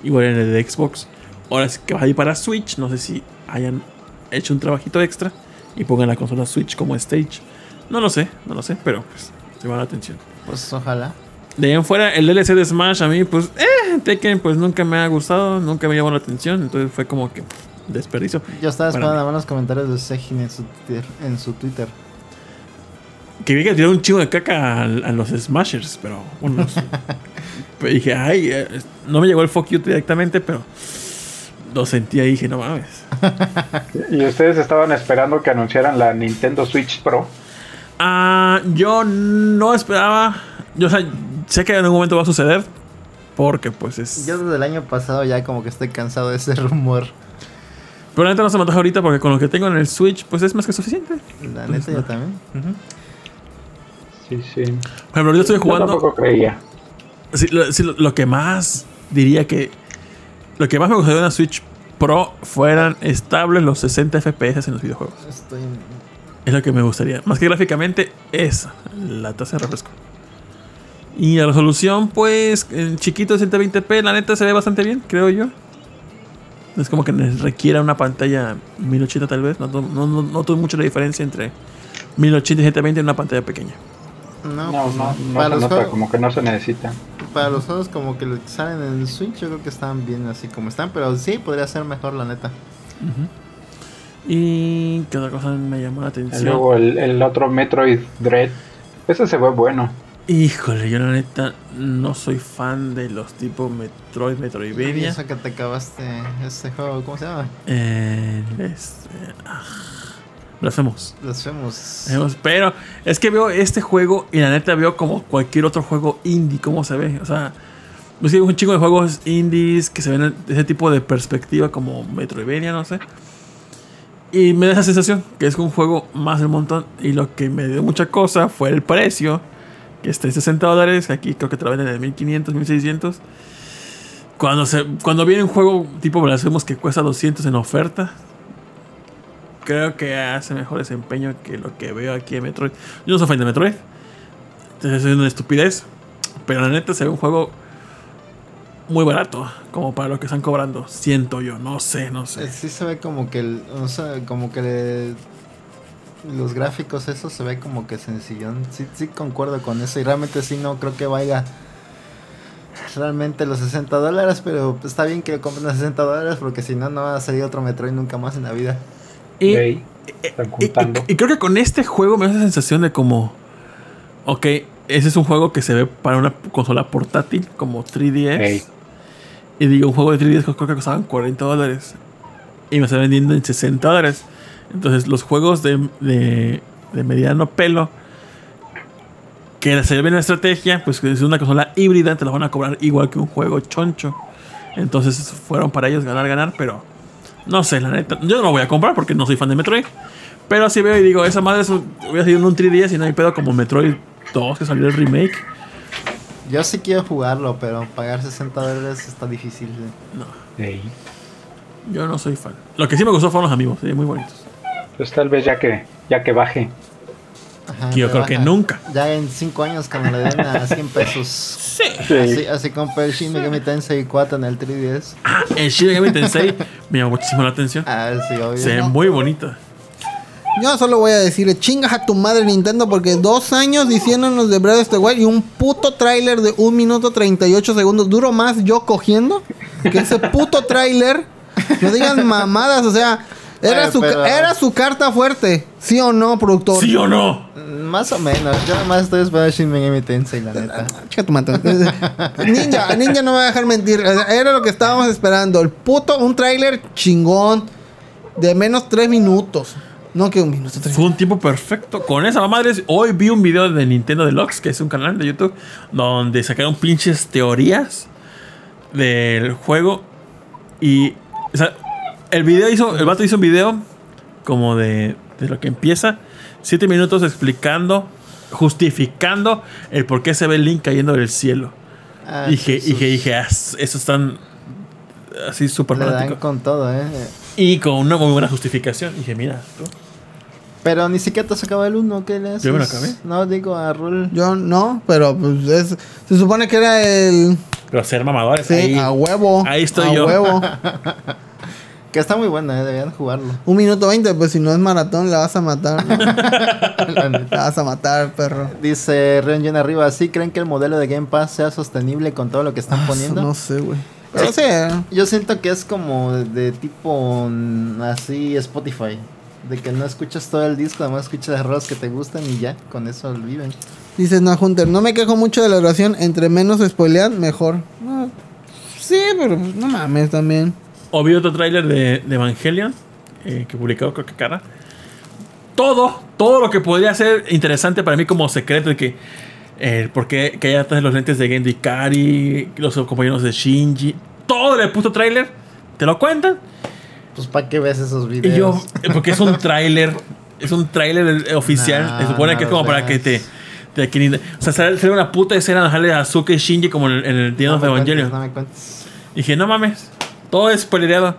Speaker 2: igual en el de Xbox. Ahora sí que va a ir para Switch, no sé si hayan hecho un trabajito extra y pongan la consola Switch como stage. No lo sé, no lo sé, pero pues se la atención.
Speaker 4: Pues ojalá.
Speaker 2: De ahí en fuera, el DLC de Smash a mí, pues, eh, Tekken, pues nunca me ha gustado, nunca me llamó la atención, entonces fue como que desperdicio.
Speaker 4: Yo estaba esperando los comentarios de Sejin en su Twitter. En su Twitter.
Speaker 2: Que vi que tiró un chingo de caca a, a los Smashers, pero unos. pero dije, ay, eh, no me llegó el fuck you directamente, pero lo sentí ahí y dije, no mames.
Speaker 5: ¿Y ustedes estaban esperando que anunciaran la Nintendo Switch Pro?
Speaker 2: Ah, yo no esperaba, yo o sea, sé que en algún momento va a suceder, porque pues es.
Speaker 4: Yo desde el año pasado ya como que estoy cansado de ese rumor.
Speaker 2: Pero la neta no se me antoja ahorita porque con lo que tengo en el Switch, pues es más que suficiente.
Speaker 4: La
Speaker 2: Entonces,
Speaker 4: neta yo
Speaker 2: no.
Speaker 4: también.
Speaker 5: Sí, sí.
Speaker 2: Por ejemplo, yo estoy
Speaker 5: Yo
Speaker 2: jugando.
Speaker 5: tampoco creía.
Speaker 2: Sí, lo, sí, lo- lo que más diría que. Lo que más me gustaría de una Switch Pro fueran estables los 60 FPS en los videojuegos.
Speaker 4: Estoy.
Speaker 2: Es lo que me gustaría. Más que gráficamente, es la tasa de refresco. Y la resolución, pues, en chiquito de 120p, la neta se ve bastante bien, creo yo. No es como que requiera una pantalla 1080 tal vez. No, no, no, no noto mucho la diferencia entre 1080 y 720 en una pantalla pequeña.
Speaker 4: No,
Speaker 5: No,
Speaker 4: pues
Speaker 5: no, no
Speaker 4: para,
Speaker 5: se
Speaker 4: los
Speaker 5: nota,
Speaker 4: juegos,
Speaker 5: como que no se necesita.
Speaker 4: para los juegos como que salen en el Switch, yo creo que están bien así como están. Pero sí, podría ser mejor, la neta.
Speaker 2: Y qué otra cosa me llamó la
Speaker 5: Y
Speaker 2: atención.
Speaker 5: luego el, el otro Metroid Dread. Ese se ve bueno.
Speaker 2: Híjole, yo la neta no soy fan de los tipos Metroid, Metroidvania.
Speaker 4: eso que te acabaste ese juego, ¿cómo se llama?
Speaker 2: Eh, este, ah, Blasphemous. Pero es que veo este juego y la neta veo como cualquier otro juego indie, cómo se ve. O sea, es hay un chingo de juegos indies que se ven de ese tipo de perspectiva como Metroidvania, no sé. Y me da esa sensación que es un juego más del montón. Y lo que me dio mucha cosa fue el precio, que está en 60 dólares. Aquí creo que te lo venden en 1500, 1600. Cuando, se, cuando viene un juego tipo Blasphemous que cuesta 200 en oferta, creo que hace mejor desempeño que lo que veo aquí en Metroid. Yo no soy fan de Metroid. Entonces es una estupidez. Pero la neta se ve un juego muy barato. Como para lo que están cobrando. Siento yo. No sé, no
Speaker 4: Eh,
Speaker 2: sé.
Speaker 4: Sí se ve como que el, o sea, como que le- los gráficos eso se ve como que sencillón. Sí, sí concuerdo con eso y realmente sí no creo que valga realmente los 60 dólares, pero está bien que lo compren a 60 dólares porque si no no va a salir otro Metroid nunca más en la vida.
Speaker 2: Y,
Speaker 5: están
Speaker 2: y-
Speaker 5: juntando.
Speaker 2: y- y creo que con este juego me da esa sensación de como. Ok, ese es un juego que se ve para una consola portátil como 3DS.
Speaker 5: Ey.
Speaker 2: Y digo, un juego de 3DS creo que costaban 40 dólares. Y me está vendiendo en 60 dólares. Entonces, los juegos de, de, de mediano pelo, que se ven la estrategia, pues que es una consola híbrida, te lo van a cobrar igual que un juego choncho. Entonces, fueron para ellos ganar, ganar, pero no sé, la neta. Yo no lo voy a comprar porque no soy fan de Metroid. Pero así veo y digo, esa madre es un- voy a salir en un 3DS y no hay pedo como Metroid 2 que salió el remake.
Speaker 4: Yo sí quiero jugarlo, pero pagar 60 dólares está difícil. ¿eh?
Speaker 2: No, yo no soy fan. Lo que sí me gustó fueron los amigos, sí, muy bonitos.
Speaker 5: Pues tal vez ya que, ya que baje.
Speaker 4: Ajá,
Speaker 2: Que yo creo que nunca.
Speaker 4: Ya en 5 años cuando le den a 100 pesos.
Speaker 2: Sí.
Speaker 4: Así, así compré el Shin Megami Tensei 4 en el 3DS.
Speaker 2: Ah, el Shin Megami Tensei me llamó muchísimo la atención.
Speaker 4: Ah, sí, obvio.
Speaker 2: Se ve muy bonito.
Speaker 3: Yo solo voy a decirle, chingas a tu madre Nintendo porque dos años diciéndonos de Breath of the Wild y un puto tráiler de 1 minuto 38 segundos. Duro más yo cogiendo que ese puto tráiler. No digan mamadas, o sea, era, su,
Speaker 4: pero-
Speaker 3: era su carta fuerte. ¿Sí o no, productor?
Speaker 2: ¿Sí o no?
Speaker 4: Mm, Más o menos. Yo nomás estoy esperando Shin Megami Tensei, la neta.
Speaker 3: Chica tu madre. Ninja, Ninja no me va a dejar mentir. Era lo que estábamos esperando. El puto, un tráiler chingón de menos 3 minutos. No que un minuto. tres
Speaker 2: Fue un tiempo perfecto. Con esa madre, hoy vi un video de Nintendo Deluxe, que es un canal de YouTube, donde sacaron pinches teorías del juego. Y, o sea, el video hizo, el vato hizo un video como de, de lo que empieza, siete minutos explicando, justificando el por qué se ve el Link cayendo del cielo.
Speaker 4: Ah,
Speaker 2: dije,
Speaker 4: sus-
Speaker 2: dije, dije, ah, eso están así súper fanático.
Speaker 4: con todo, eh.
Speaker 2: Y con una muy buena justificación. Dije, mira, tú.
Speaker 4: Pero ni siquiera te has acabado el 1, ¿qué le haces?
Speaker 2: Yo me lo acabé.
Speaker 4: No, digo a Rul.
Speaker 3: Yo no, pero pues es, se supone que era el
Speaker 2: Pero ser mamadores.
Speaker 3: sí,
Speaker 2: ahí.
Speaker 3: a huevo.
Speaker 2: ahí estoy
Speaker 3: a
Speaker 2: yo.
Speaker 3: huevo.
Speaker 4: Que está muy buena, eh. Deberían jugarlo.
Speaker 3: Un minuto veinte, pues si no es maratón, la vas a matar. ¿no?
Speaker 4: La
Speaker 3: vas a matar, perro.
Speaker 4: Dice Rengen arriba, ¿sí creen que el modelo de Game Pass sea sostenible con todo lo que están
Speaker 3: Ah,
Speaker 4: poniendo?
Speaker 3: No sé, güey. Pero sí.
Speaker 4: Yo siento que es como de, tipo mm, así Spotify. De que no escuchas todo el disco, además escuchas las rolas que te gustan y ya, con eso viven.
Speaker 3: Dices, no, Hunter, no me quejo mucho de la duración. Entre menos spoilean, mejor. No, sí, pero pues, no mames también.
Speaker 2: O vi otro tráiler de, de Evangelion eh, que publicó creo que cara. Todo, todo lo que podría ser interesante para mí como secreto de que eh, por qué que hay atrás los lentes de Gendy Kari, los compañeros de Shinji, todo el puto tráiler, te lo cuentan.
Speaker 4: Pues para qué ves esos
Speaker 2: Y
Speaker 4: videos.
Speaker 2: yo, eh, porque es un tráiler, es un tráiler eh, oficial,
Speaker 4: No,
Speaker 2: se supone que es como para que te, que- o sea, sale una puta escena de Azuka y Shinji como en el, en el End
Speaker 4: no me
Speaker 2: Evangelion.
Speaker 4: no me cuentes.
Speaker 2: Y dije, no mames, todo es spoilereado.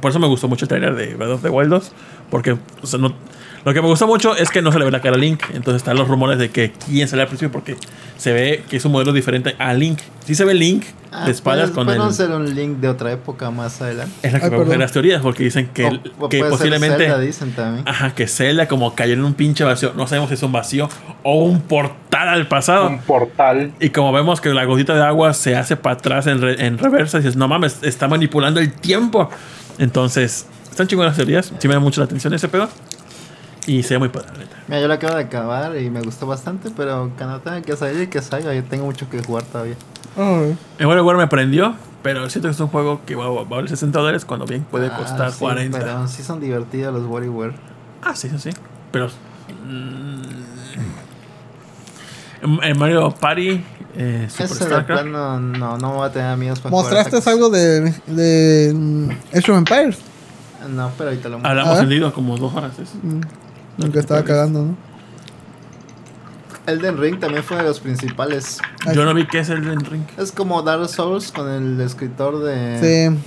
Speaker 2: por eso me gustó mucho el trailer de Breath of the Wild 2. Porque o sea, no- lo que me gustó mucho es que no se le ve la cara a Link. Entonces están los rumores de que quién sale al principio porque se ve que es un modelo diferente a Link. Sí se ve Link
Speaker 4: Ah,
Speaker 2: de espaldas
Speaker 4: puede-
Speaker 2: con
Speaker 4: puede
Speaker 2: el...
Speaker 4: ser un link de otra época más adelante.
Speaker 2: Es la que
Speaker 3: Ay,
Speaker 2: me las teorías porque dicen que,
Speaker 4: O- o
Speaker 2: que
Speaker 4: puede ser
Speaker 2: posiblemente...
Speaker 4: Zelda, dicen también.
Speaker 2: Ajá, que Zelda como cayó en un pinche vacío. No sabemos si es un vacío o un portal al pasado.
Speaker 5: Un portal.
Speaker 2: Y como vemos que la gotita de agua se hace para atrás en, re- en reversa, dices, no mames, está manipulando el tiempo. Entonces, están chingonas las teorías. Sí me da mucho la atención ese pedo. Y se ve muy padre, la neta.
Speaker 4: Mira, yo lo acabo de acabar y me gustó bastante, pero cuando tenga que salir, que salga, yo tengo mucho que jugar todavía.
Speaker 3: Ay,
Speaker 2: El WarioWare me prendió, pero siento que es un juego que va, va a valer 60 dólares cuando bien puede
Speaker 4: Ah,
Speaker 2: costar
Speaker 4: sí,
Speaker 2: 40.
Speaker 4: Pero sí son divertidos los WarioWare.
Speaker 2: Ah, sí, sí, sí. Pero. mm, en Mario Party, eh, creo.
Speaker 4: plano no, no voy a tener amigos para jugar
Speaker 3: ¿Mostraste
Speaker 4: tacos.
Speaker 3: algo de, de mm, Age of Empires?
Speaker 4: No, pero ahorita lo muestro.
Speaker 2: Hablamos en Lido como dos horas. eso.
Speaker 3: Mm, el que estaba cagando, ¿no?
Speaker 4: Elden Ring también fue de los principales.
Speaker 3: Ay.
Speaker 2: Yo no vi que es el del ring.
Speaker 4: Es como Dark Souls con el escritor de...
Speaker 3: Sí.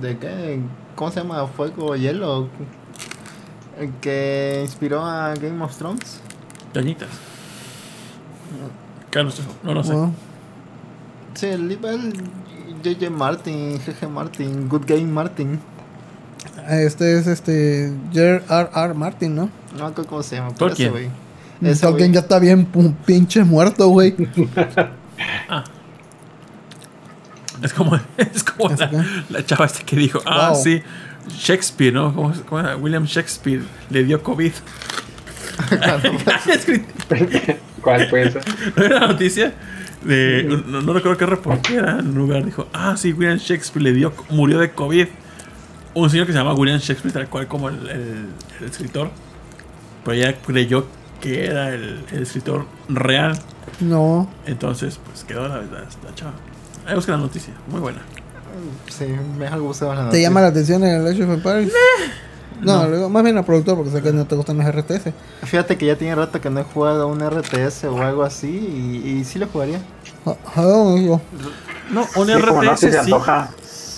Speaker 4: ¿De qué? ¿Cómo se llama? ¿Fuego Hielo? El que inspiró a Game of Thrones.
Speaker 2: Dañitas. ¿Qué no sé? No lo sé.
Speaker 3: bueno.
Speaker 4: Sí, el el JJ Martin, GG Martin, Good Game Martin.
Speaker 3: Este es este J.R.R. R. Martin, ¿no?
Speaker 4: No me acuerdo cómo se llama.
Speaker 2: Tolkien.
Speaker 4: ese güey.
Speaker 3: Mm,
Speaker 4: Ese
Speaker 3: Tolkien ya está bien pinche muerto, güey.
Speaker 2: Ah. Es como, es como
Speaker 3: ¿Es
Speaker 2: la, chava esta que dijo, ah,
Speaker 3: Wow.
Speaker 2: sí, Shakespeare, ¿no? ¿Cómo, cómo era? William Shakespeare le dio COVID.
Speaker 5: ¿Cuál fue esa?
Speaker 2: ¿No era la noticia? De, no, no recuerdo qué reportera en un lugar dijo, ah, sí, William Shakespeare le dio, murió de COVID. Un señor que se llama William Shakespeare, tal cual como el, el- el escritor. Pero ella creyó que era el, el escritor real.
Speaker 3: No.
Speaker 2: Entonces, pues quedó la verdad, la chava. Ahí busca la noticia, muy buena.
Speaker 4: Sí, me algo la
Speaker 3: ¿Te
Speaker 4: noticia.
Speaker 3: llama la atención el Age of Empires? No, luego- más bien al productor, porque sé que no te gustan los RTS.
Speaker 4: Fíjate que ya tiene rato que no he jugado un RTS o algo así y, y sí lo jugaría.
Speaker 3: Ah, ah, digo,
Speaker 2: No, un
Speaker 5: Sí, como no
Speaker 2: RTS sí.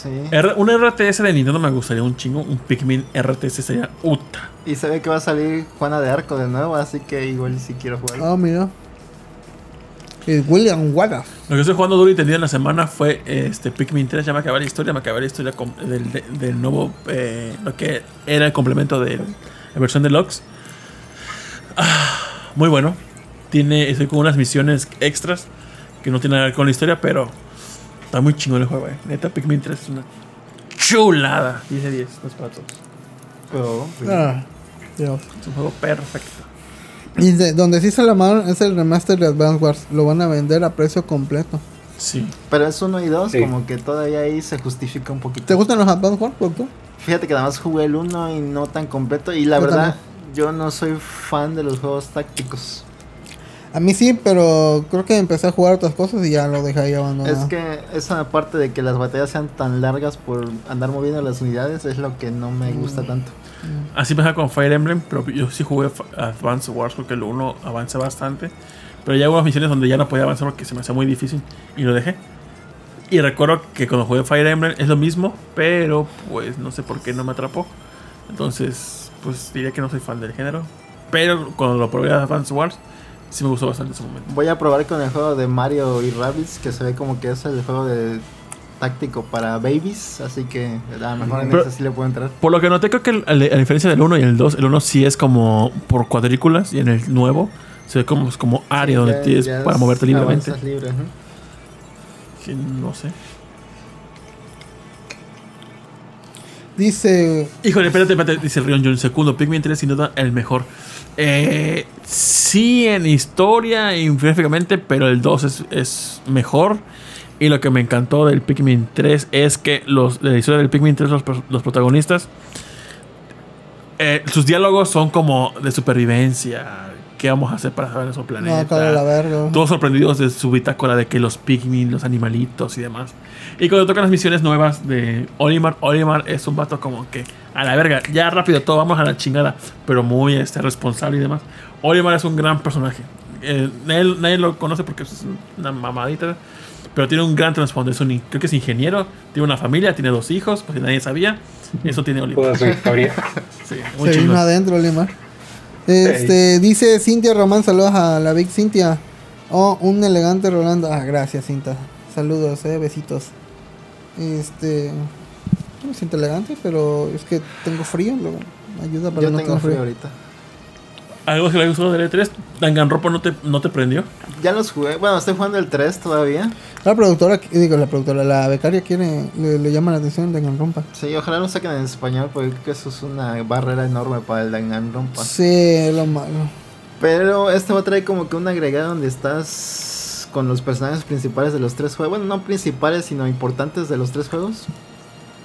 Speaker 4: Sí.
Speaker 2: R- un RTS de Nintendo me gustaría un chingo. Un Pikmin RTS sería uta.
Speaker 4: Y se ve que va a salir Juana de Arco de nuevo, así que igual sí quiero jugar.
Speaker 3: Ah, mira. Y William Wallace.
Speaker 2: Lo que estoy jugando duro y tendido en la semana fue este Pikmin 3. Ya me acabé la historia. Me acabé la historia del, de- del nuevo. eh, lo que era el complemento de la versión deluxe. Ah, muy bueno. Tiene. Estoy con unas misiones extras que no tienen nada que ver con la historia, pero está muy chingón el juego, eh. Neta, Pikmin 3 es una chulada. 10 de 10, no es para todos.
Speaker 4: Oh.
Speaker 3: Ah, Dios.
Speaker 2: Es un juego perfecto.
Speaker 3: Y de- donde sí se la mano es el remaster de Advance Wars. Lo van a vender a precio completo.
Speaker 2: Sí.
Speaker 4: Pero es uno y dos,
Speaker 5: Sí.
Speaker 4: como que todavía ahí se justifica un poquito.
Speaker 3: ¿Te gustan los Advance Wars, productor?
Speaker 4: Fíjate que nada más jugué el uno y no tan completo. Y la
Speaker 3: Yo
Speaker 4: verdad, yo no soy fan de los juegos tácticos.
Speaker 3: A mí sí, pero creo que empecé a jugar otras cosas y ya lo dejé ahí abandonado.
Speaker 4: Es que esa parte de que las batallas sean tan largas por andar moviendo las unidades es lo que no me gusta tanto.
Speaker 2: Así pasa con Fire Emblem, pero yo sí jugué Advance Wars porque el 1 avanza bastante. Pero ya hubo misiones donde ya no podía avanzar porque se me hacía muy difícil y lo dejé. Y recuerdo que cuando jugué Fire Emblem es lo mismo, pero pues no sé por qué no me atrapó. Entonces, pues diría que no soy fan del género. Pero cuando lo probé a Advance Wars, sí me gustó bastante en ese momento.
Speaker 4: Voy a probar con el juego de Mario y Rabbids, que se ve como que es el juego de táctico para babies, así que a lo mejor en
Speaker 2: Pero-
Speaker 4: ese sí le puedo entrar.
Speaker 2: Por lo que noté, creo que el- a la diferencia del 1 y el 2, el 1 sí es como por cuadrículas y en el nuevo se ve como, como área donde
Speaker 4: Ya-
Speaker 2: tienes
Speaker 4: ya
Speaker 2: para
Speaker 4: es-
Speaker 2: moverte libremente.
Speaker 4: libre,
Speaker 2: no sé.
Speaker 3: Dice,
Speaker 2: Híjole, espérate, espérate, dice Rion John. Segundo, Pikmin 3 sin duda el mejor. Eh, sí, en historia y pero el 2 es, mejor. Y lo que me encantó del Pikmin 3 es que los, de la historia del Pikmin 3, los, los protagonistas, eh, sus diálogos son como de supervivencia. ¿Qué vamos a hacer para saber nuestro planeta?
Speaker 3: no, la verga.
Speaker 2: Todos sorprendidos de su bitácora de que los Pikmin, los animalitos y demás. Y cuando tocan las misiones nuevas de Olimar, Olimar es un vato como que a la verga, ya rápido todo, vamos a la chingada, pero muy este, responsable y demás. Olimar es un gran personaje. eh, nadie, nadie lo conoce porque es una mamadita. Pero tiene un gran trasfondo. Es un, creo que es ingeniero, tiene una familia, tiene dos hijos, pues nadie sabía. Eso tiene Oliver.
Speaker 5: Toda su historia.
Speaker 2: Sí, muy
Speaker 3: Se vino adentro, Limar. Este, dice Cintia Román, saludos a la Big Cintia. Oh, un elegante Rolando. Ah, gracias, Cinta. Saludos, eh, besitos. Este, no me siento elegante, pero es que tengo frío, luego me ayuda para
Speaker 4: Yo
Speaker 3: no
Speaker 4: tengo
Speaker 3: tener
Speaker 4: frío
Speaker 3: frío.
Speaker 4: ahorita.
Speaker 2: Algo que le gustó del E3, Danganronpa no te, no te prendió.
Speaker 4: Ya los jugué. Bueno, estoy jugando el 3 todavía.
Speaker 3: La productora, digo, la productora, la becaria quiere, le, le llama la atención Rompa.
Speaker 4: Sí, ojalá lo saquen en español porque creo que eso es una barrera enorme para el Danganronpa.
Speaker 3: Sí, lo malo.
Speaker 4: Pero este va a traer como que un agregado donde estás con los personajes principales de los tres juegos. Bueno, no principales, sino importantes de los tres juegos.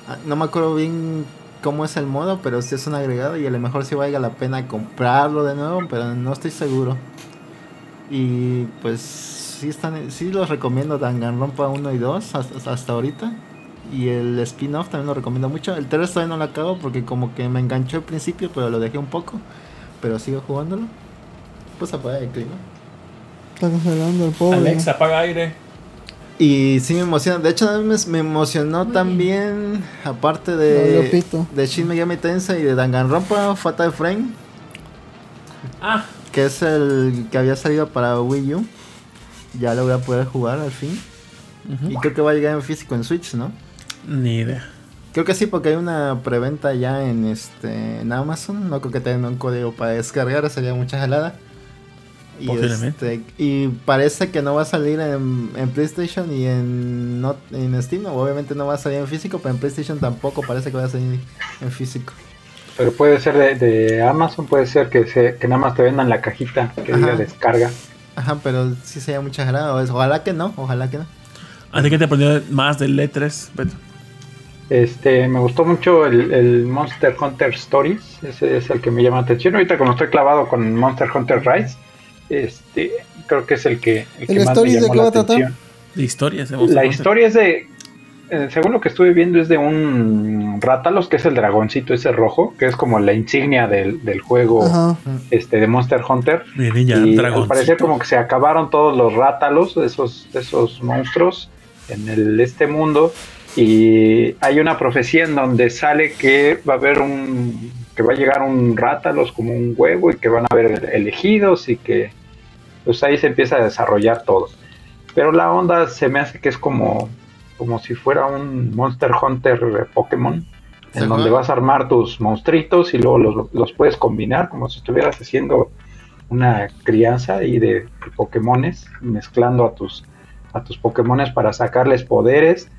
Speaker 4: Ah, No me acuerdo bien cómo es el modo, pero sí es un agregado y a lo mejor sí valga la pena comprarlo de nuevo, pero no estoy seguro. Y pues sí, están, sí los recomiendo Danganronpa 1 y 2 hasta, hasta ahorita. Y el spin-off también lo recomiendo mucho. El 3 todavía no lo acabo porque como que me enganchó al principio, pero lo dejé un poco. Pero sigo jugándolo. Pues apaga el clima.
Speaker 3: Está congelando el pobre.
Speaker 2: Alexa, apaga aire.
Speaker 4: Y sí me emociona. De hecho, me, me emocionó también, aparte
Speaker 3: No,
Speaker 4: de,
Speaker 3: pito.
Speaker 4: de Shin Megami Tensei y de Danganronpa Fatal Frame,
Speaker 2: Ah,
Speaker 4: que es el que había salido para Wii U. Ya lo voy a poder jugar al fin. Y creo que va a llegar en físico en Switch, ¿no?
Speaker 2: ni idea.
Speaker 4: Creo que sí, porque hay una preventa ya en este en Amazon. No creo que tengan un código para descargar, sería mucha jalada. Y, este, y parece que no va a salir en, en PlayStation y en, no, en Steam. Obviamente no va a salir en físico, pero en PlayStation tampoco parece que va a salir en físico.
Speaker 5: Pero puede ser de, de Amazon, puede ser que, se, que nada más te vendan la cajita que diga descarga.
Speaker 4: Ajá, pero sí sería mucha es- Ojalá que no, ojalá que no.
Speaker 2: Así que te aprendió más del E3, Beto.
Speaker 5: Este, me gustó mucho el, el Monster Hunter Stories, ese es el que me llama la atención. Ahorita como estoy clavado con Monster Hunter Rise, este, creo que es el que, el que
Speaker 3: ¿El
Speaker 5: más me
Speaker 3: Stories de
Speaker 5: llamó
Speaker 3: qué
Speaker 5: la
Speaker 3: va a tratar?
Speaker 5: atención.
Speaker 2: De historias.
Speaker 5: La historia es de, eh, según lo que estuve viendo, es de un Rátalos, que es el dragoncito ese rojo, que es como la insignia del, del juego
Speaker 3: Ajá.
Speaker 5: este, de Monster Hunter. Y al parecer como que se acabaron todos los rátalos, esos, esos monstruos en el, este mundo. Y hay una profecía en donde sale que va a haber un que va a llegar un rátalos como un huevo y que van a haber elegidos y que pues ahí se empieza a desarrollar todo. Pero la onda se me hace que es como, como si fuera un Monster Hunter Pokémon, en donde vas a armar tus monstruitos y luego los, los puedes combinar como si estuvieras haciendo una crianza ahí de Pokémones, mezclando a tus, a tus Pokémones para sacarles poderes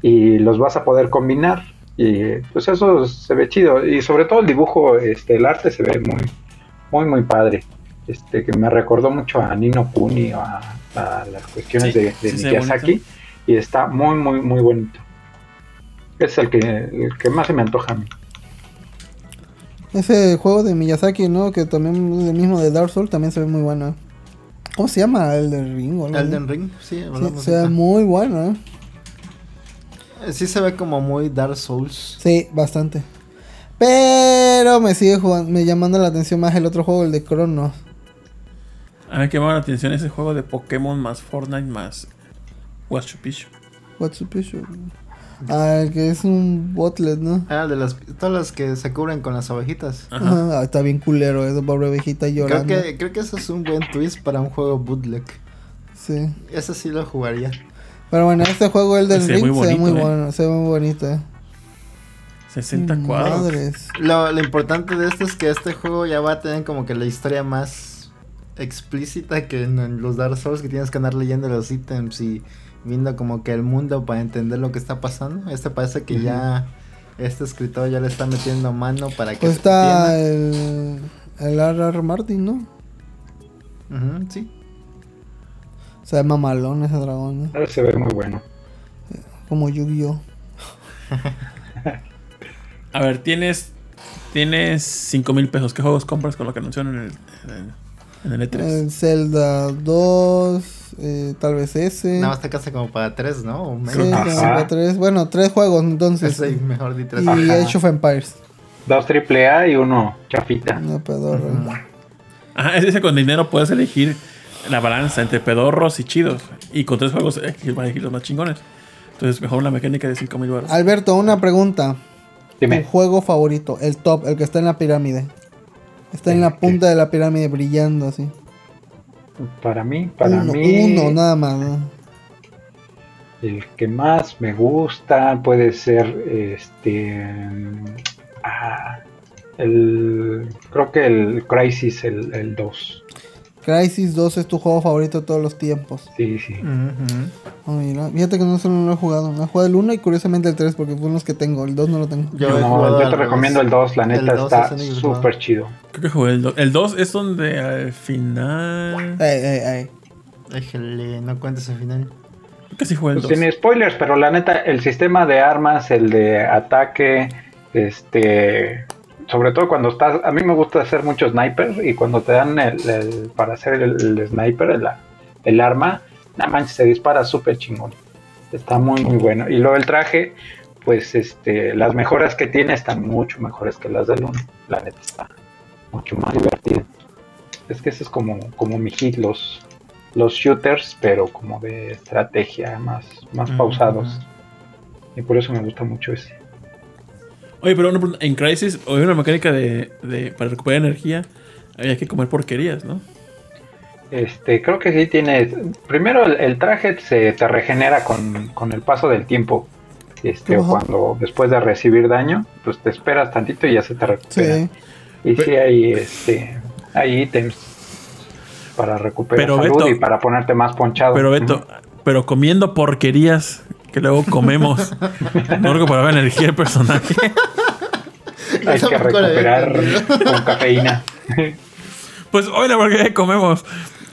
Speaker 5: y los vas a poder combinar. Y pues eso se ve chido. Y sobre todo el dibujo, este, el arte se ve muy, muy, muy padre. Este, que me recordó mucho a Nino Kuni, a, a las cuestiones
Speaker 2: Sí,
Speaker 5: de,
Speaker 2: sí
Speaker 5: Miyazaki. Y está muy, muy, muy bonito. Es el que, el que más se me antoja a mí.
Speaker 3: Ese juego de Miyazaki, ¿no? Que también es el mismo de Dark Souls, también se ve muy bueno. ¿Cómo se llama? Elden Ring o algo?
Speaker 4: Elden Ring, sí,
Speaker 3: se ve muy bueno, ¿eh?
Speaker 4: Sí se ve como muy Dark Souls.
Speaker 3: Sí, bastante. Pero me sigue jugando, me llamando la atención más el otro juego, el de Chronos.
Speaker 2: A mí me llama la atención ese juego de Pokémon más Fortnite más
Speaker 3: the issue? Ah, el que es un botlet, ¿no?
Speaker 4: Ah, de las, todas las que se cubren con las abejitas.
Speaker 2: Ajá.
Speaker 3: Ah, está bien culero eso, pobre
Speaker 4: Creo
Speaker 3: llorando.
Speaker 4: que, creo que eso es un buen twist para un juego bootleg.
Speaker 3: Sí.
Speaker 4: Ese sí lo jugaría.
Speaker 3: Pero bueno, este juego, el del
Speaker 2: Se
Speaker 3: Ring,
Speaker 2: muy
Speaker 3: se ve muy
Speaker 2: ¿eh?
Speaker 3: bueno, se ve muy bonito, eh.
Speaker 2: 60 cuadros.
Speaker 3: Madres.
Speaker 4: Lo, lo importante de esto es que este juego ya va a tener como que la historia más explícita que en, en los Dark Souls que tienes que andar leyendo los ítems y viendo como que el mundo para entender lo que está pasando. Este parece que ya este escritor ya le está metiendo mano para que
Speaker 3: Pues está el, el R.R. Martin, ¿no?
Speaker 4: Sí.
Speaker 3: Se ve mamalón ese dragón, ¿no?
Speaker 5: Se ve muy bueno.
Speaker 3: Como Yu-Gi-Oh!
Speaker 2: A ver, tienes tienes 5 mil pesos. ¿Qué juegos compras con lo que anunciaron en el, en el, en el E3?
Speaker 3: El Zelda 2, eh, tal vez ese.
Speaker 4: Nada más te casa como para tres, ¿no? O
Speaker 3: Sí, para tres. Bueno, tres juegos entonces.
Speaker 4: Sí, mejor di tres.
Speaker 3: y
Speaker 5: Ajá.
Speaker 3: Age of Empires.
Speaker 5: Dos AAA y uno chafita.
Speaker 3: Una pedorra.
Speaker 4: Ujú.
Speaker 2: Ajá, es ese con dinero puedes elegir la balanza entre pedorros y chidos. Y con tres juegos eh, que van a elegir los más chingones. Entonces, mejor una mecánica de 5000 baros.
Speaker 3: Alberto, una pregunta. Tu
Speaker 5: Dime.
Speaker 3: juego favorito, el top, el que está en la pirámide. Está en la punta de la pirámide brillando así.
Speaker 5: Para mí, para
Speaker 3: uno,
Speaker 5: mí,
Speaker 3: uno nada más. ¿no?
Speaker 5: el que más me gusta puede ser este. ah, el, creo que el Crisis, el, el 2.
Speaker 3: Crisis 2 es tu juego favorito de todos los tiempos.
Speaker 5: Sí, sí.
Speaker 3: Oh, mira, fíjate que no solo lo he jugado. No he jugado el 1 y curiosamente el 3 porque fueron los que tengo. El 2 no lo tengo.
Speaker 4: Yo,
Speaker 5: no, yo te recomiendo el 2, la neta
Speaker 4: El 2
Speaker 5: está súper chido.
Speaker 2: Creo que jugué el 2. El 2 es donde al final.
Speaker 3: Ey, ey, ey.
Speaker 4: Déjale, no cuentes al final.
Speaker 2: Creo que sí jugué el
Speaker 5: Pues
Speaker 2: 2.
Speaker 5: tiene spoilers, pero la neta, el sistema de armas, el de ataque, este, sobre todo cuando estás, a mí me gusta hacer mucho sniper y cuando te dan el, el- para hacer el, el sniper, el, el arma, nada manches, se dispara súper chingón. Está muy, muy bueno. Y luego el traje, pues, este, las mejoras que tiene están mucho mejores que las del 1. La neta está mucho más divertido. Es que ese es como, como mi hit, los, los shooters, pero como de estrategia, más, más pausados. Y por eso me gusta mucho ese.
Speaker 2: Oye, pero una pregunta, en Crisis, había una mecánica de, de. Para recuperar energía, había que comer porquerías, ¿no?
Speaker 5: Este, creo que sí tiene. Primero el, el traje se te regenera con, con el paso del tiempo. Este, o
Speaker 3: Ajá.
Speaker 5: cuando después de recibir daño, pues te esperas tantito y ya se te recupera.
Speaker 3: Sí.
Speaker 5: Y
Speaker 2: Pe-
Speaker 5: sí hay este hay ítems para recuperar
Speaker 2: Pero,
Speaker 5: salud
Speaker 2: Beto-
Speaker 5: y para ponerte más ponchado.
Speaker 2: Pero Beto, pero comiendo porquerías que luego comemos, no recuperaba energía el personaje.
Speaker 5: Hay que recuperar con cafeína.
Speaker 2: Pues hoy la porquería que comemos.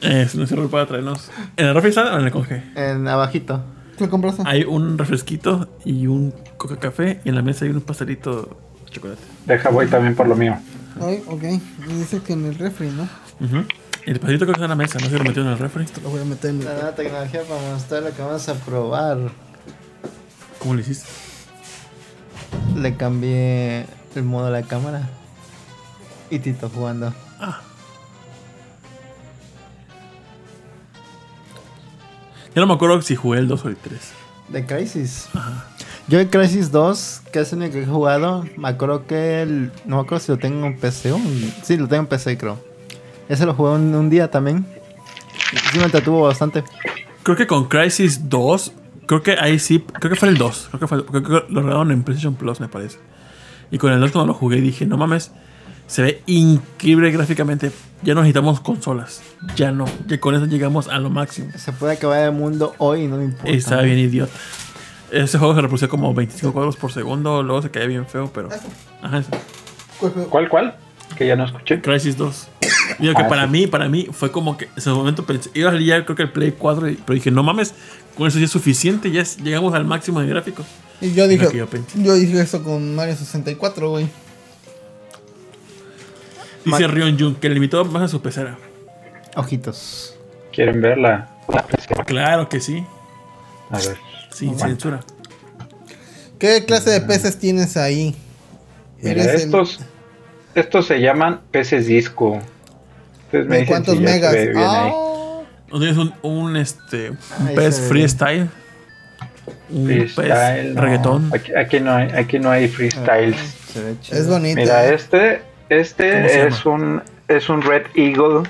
Speaker 2: Eh, no sirve para traernos. ¿En el refri o en el conge?
Speaker 4: En abajito.
Speaker 3: ¿Qué compraste?
Speaker 2: Hay un refresquito y un coca café y en la mesa hay un pastelito de chocolate.
Speaker 5: Deja voy también por lo mío.
Speaker 3: Ay, ok. Me dice que en el refri, ¿no?
Speaker 2: El pastelito creo que está en la mesa, no se lo metió en el refri.
Speaker 3: Lo voy a meter en mi
Speaker 4: La nueva tecnología para mostrar lo que vamos a probar.
Speaker 2: ¿Cómo lo hiciste?
Speaker 4: Le cambié el modo de la cámara. Y Tito jugando.
Speaker 2: Ya no me acuerdo si jugué el 2 o el 3.
Speaker 4: De Crisis. Yo en Crisis 2, que es el único que he jugado, me acuerdo que el, no me acuerdo si lo tengo en PC o en- sí, lo tengo en PC creo. Ese lo jugué un, un día también. Sí me entretuvo bastante.
Speaker 2: Creo que con Crisis 2, creo que ahí sí, creo que fue el 2. Creo que, fue, creo que lo regalaron en PlayStation Plus, me parece. Y con el 2 cuando lo jugué dije, no mames, se ve increíble gráficamente. Ya no necesitamos consolas. Ya no. Ya con eso llegamos a lo máximo.
Speaker 4: Se puede acabar el mundo hoy y no me importa.
Speaker 2: Estaba bien idiota. Ese juego se reproducía como 25 cuadros por segundo, luego se caía bien feo, pero... Ajá, ese.
Speaker 5: ¿Cuál, cuál? Que ya no escuché.
Speaker 2: Crisis 2. Digo que
Speaker 5: Ah,
Speaker 2: para
Speaker 5: sí.
Speaker 2: mí, para mí fue como que en ese momento pensé, iba a salir ya creo que el Play 4, y- pero dije, no mames, con eso ya es suficiente, ya es- llegamos al máximo de gráficos.
Speaker 3: Y yo dije,
Speaker 2: yo
Speaker 3: yo dije eso con Mario 64, güey.
Speaker 2: Dice
Speaker 4: Ma-
Speaker 2: Rion Jun que limitó más a su pecera.
Speaker 4: Ojitos.
Speaker 5: ¿Quieren ver la, la presión?
Speaker 2: Claro que sí,
Speaker 5: A ver.
Speaker 2: Sin censura.
Speaker 3: ¿Qué clase de peces tienes ahí?
Speaker 5: Mira,
Speaker 3: el-
Speaker 5: estos, estos se llaman peces disco. Ustedes me
Speaker 3: ¿De
Speaker 5: dicen
Speaker 3: cuántos
Speaker 5: si
Speaker 3: megas? Ah,
Speaker 2: ¿No tienes un, un, este, un
Speaker 4: Ahí
Speaker 2: pez freestyle? Un
Speaker 5: Freestyle,
Speaker 2: pez
Speaker 5: no.
Speaker 2: reggaetón.
Speaker 5: Aquí, aquí no hay, aquí no hay freestyles.
Speaker 4: Chido.
Speaker 3: es bonito.
Speaker 5: Mira,
Speaker 3: ¿eh?
Speaker 5: este,
Speaker 2: ¿Cómo se
Speaker 5: este es un, es un Red Eagle.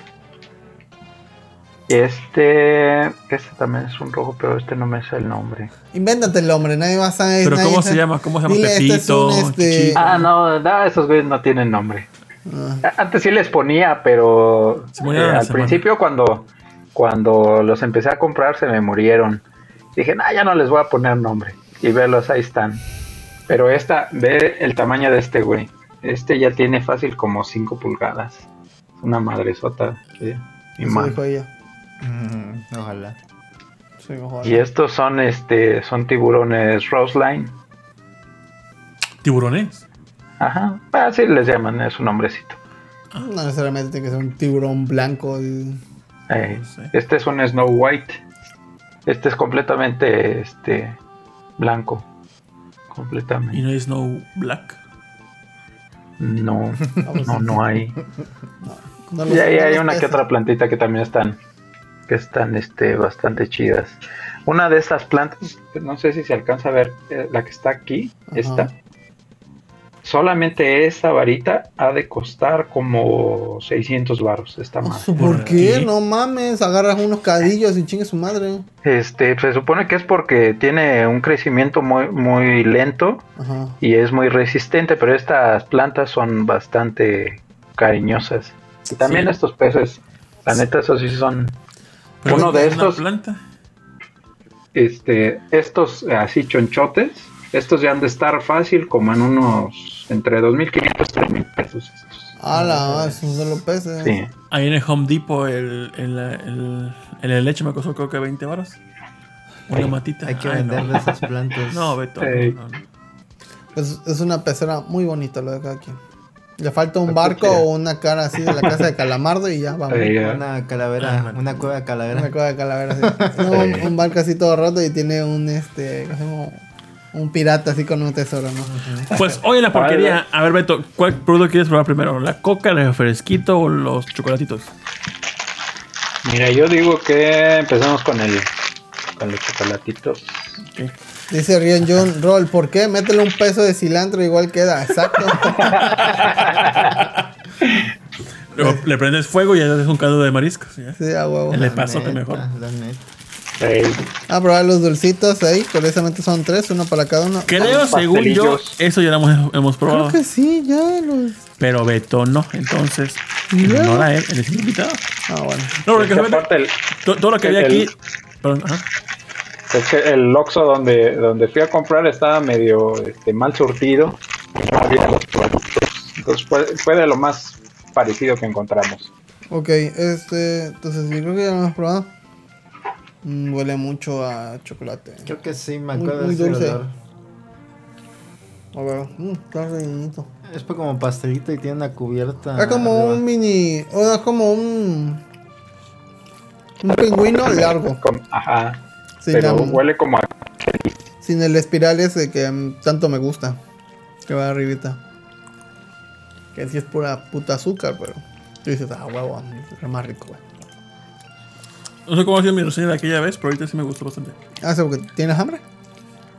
Speaker 5: Este, este también es un rojo, pero este no me sé el nombre.
Speaker 3: Invéntate el hombre, nadie va a saber.
Speaker 2: ¿Pero cómo
Speaker 3: sabe.
Speaker 2: se llama? ¿Cómo se llama?
Speaker 3: Dile, este es
Speaker 2: Pepito,
Speaker 3: un, este-.
Speaker 5: Ah, no, no, esos güeyes no tienen nombre.
Speaker 3: Ah,
Speaker 5: A- Antes sí les ponía, pero eh, al
Speaker 2: semana.
Speaker 5: principio cuando, cuando los empecé a comprar se me murieron. Dije, nah, ya no les voy a poner nombre. Y velos, ahí están. Pero esta, ve el tamaño de este güey. Este ya tiene fácil como 5 pulgadas. Una madresota. ¿sí? Y, más.
Speaker 4: Mm, ojalá.
Speaker 3: Sí, ojalá.
Speaker 5: Y estos son este son tiburones Roseline.
Speaker 2: ¿Tiburones?
Speaker 5: Ajá. Así les llaman, es un nombrecito.
Speaker 3: No necesariamente tiene que ser un tiburón blanco. y-
Speaker 5: Eh,
Speaker 2: No sé.
Speaker 5: Este es un Snow White. Este es completamente este blanco.
Speaker 2: ¿Y
Speaker 5: Completamente.
Speaker 2: no hay Snow Black?
Speaker 5: No, no, no hay.
Speaker 3: No
Speaker 5: Y ahí hay una que otra plantita que también están que están este, bastante chidas. Una de estas plantas, no sé si se alcanza a ver, eh, la que está aquí,
Speaker 3: Ajá.
Speaker 5: esta. Solamente esta varita ha de costar como 600 varos esta madre.
Speaker 3: ¿Por qué? No mames, agarras unos cadillos y chingue su madre.
Speaker 5: Este, se supone que es porque tiene un crecimiento muy, muy lento
Speaker 3: Ajá.
Speaker 5: y es muy resistente, pero estas plantas son bastante cariñosas. Y también
Speaker 2: Sí.
Speaker 5: estos peces, la neta, esos sí son.
Speaker 2: Pero
Speaker 5: Uno de estos,
Speaker 2: planta.
Speaker 5: este, estos así chonchotes, estos ya han de estar fácil como en unos entre 2.500 y 3.000 pesos. Estos.
Speaker 3: Ala, esos son los peces.
Speaker 5: Sí.
Speaker 2: Ahí en el Home Depot, el, el, el, el, leche me costó creo que 20 baros. Una matita.
Speaker 4: Hay que
Speaker 2: Ay,
Speaker 4: vender
Speaker 2: no.
Speaker 4: de esas plantas.
Speaker 2: No, Beto. No, no.
Speaker 3: Es, es una pecera muy bonita lo de cada quien. Le falta un barco o una cara así de la casa de Calamardo y ya vamos.
Speaker 5: Ya.
Speaker 4: Una calavera,
Speaker 2: Ah,
Speaker 4: una cueva de calavera.
Speaker 3: Una cosa de calavera. No, un, un barco así todo roto y tiene un este. Un pirata así con un tesoro, ¿no?
Speaker 2: Pues hoy en la porquería, a ver Beto, ¿cuál producto quieres probar primero? ¿La coca, el refresquito o los chocolatitos?
Speaker 5: Mira, yo digo que empezamos con el con los chocolatitos.
Speaker 2: Ok.
Speaker 3: Dice Rion Jun, Roll, ¿por qué? Métele un peso de cilantro igual queda. Exacto.
Speaker 2: Luego le prendes fuego y ya haces un caldo de mariscos. ¿ya?
Speaker 3: Sí, a huevo.
Speaker 2: El- Le
Speaker 4: La
Speaker 2: pasó que
Speaker 4: neta,
Speaker 2: mejor.
Speaker 4: La neta.
Speaker 5: Ey,
Speaker 3: A probar los dulcitos ahí. Curiosamente son tres, uno para cada uno.
Speaker 2: Creo, según yo, eso ya lo hemos, hemos probado.
Speaker 3: Creo que sí, ya los.
Speaker 2: Pero Beto no. Entonces, no a él, él es invitado.
Speaker 3: Ah, bueno.
Speaker 2: No, porque todo lo que había
Speaker 5: el-
Speaker 2: aquí. Perdón, ajá.
Speaker 5: Es que el Oxxo donde, donde fui a comprar estaba medio este, mal surtido. No había los productos. Entonces fue, fue de lo más parecido que encontramos.
Speaker 3: Ok, este. Entonces, yo creo que ya lo hemos probado. Mm, huele mucho a chocolate.
Speaker 4: Creo que sí, me
Speaker 3: Muy-
Speaker 4: acuerdo
Speaker 3: muy
Speaker 4: de ese
Speaker 3: dulce.
Speaker 4: olor.
Speaker 3: A ver, mm, está rellenito.
Speaker 4: Es como pastelito y tiene una cubierta.
Speaker 3: Es como
Speaker 4: arriba.
Speaker 3: un mini. O es como un. Un pingüino largo.
Speaker 5: Ajá.
Speaker 3: Sin,
Speaker 5: pero
Speaker 3: la-
Speaker 5: huele como a
Speaker 3: sin el espiral ese que mm, tanto me gusta. Que va arribita. Que sí es pura puta azúcar, pero. Tú dices, ah, huevo, es más rico, güey.
Speaker 2: No sé cómo ha sido mi reseña de aquella vez, pero ahorita sí me gustó bastante.
Speaker 3: Ah, ¿sí porque tienes hambre?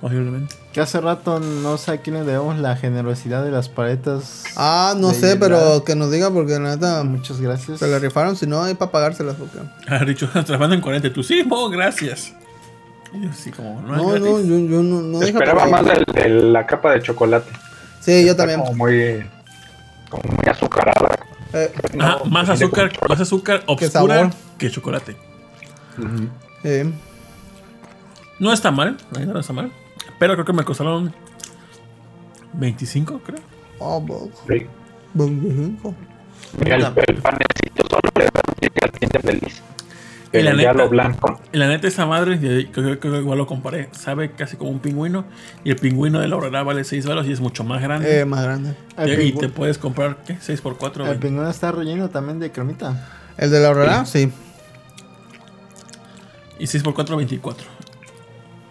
Speaker 2: Posiblemente.
Speaker 4: Que hace rato no sé a quién le debemos la generosidad de las paletas.
Speaker 3: Ah, no sé, pero que nos diga porque la neta
Speaker 4: Muchas gracias.
Speaker 3: se la rifaron, si no hay para pagárselas porque.
Speaker 2: Ha dicho, trabajando en 40. Tú sí, mo, gracias. Y yo así como, no,
Speaker 3: No, yo, yo no,
Speaker 5: Esperaba más de, la capa de chocolate.
Speaker 3: Sí, yo también.
Speaker 5: Como muy, como muy azucarada.
Speaker 3: Eh,
Speaker 2: Ajá,
Speaker 5: No,
Speaker 2: más azúcar, más azúcar
Speaker 3: ¿Qué
Speaker 2: obscura que chocolate.
Speaker 3: eh,
Speaker 2: No está mal, no está mal. Pero creo que me costaron 25, creo.
Speaker 3: oh, bo-
Speaker 5: Sí.
Speaker 3: 25.
Speaker 5: Mira, el, el panecito solo le da un feliz.
Speaker 2: Y la neta-
Speaker 5: blanco.
Speaker 2: Y la neta, esa madre, y creo que igual lo comparé, sabe casi como un pingüino. Y el pingüino de la horrera vale 6 baros y es mucho más grande.
Speaker 3: Eh, más grande.
Speaker 2: y,
Speaker 4: El,
Speaker 2: y te puedes comprar, ¿qué? 6 por 4
Speaker 4: el pingüino está relleno también de cremita.
Speaker 3: ¿El de la Aurora? Sí.
Speaker 2: Y 6 por 4 24.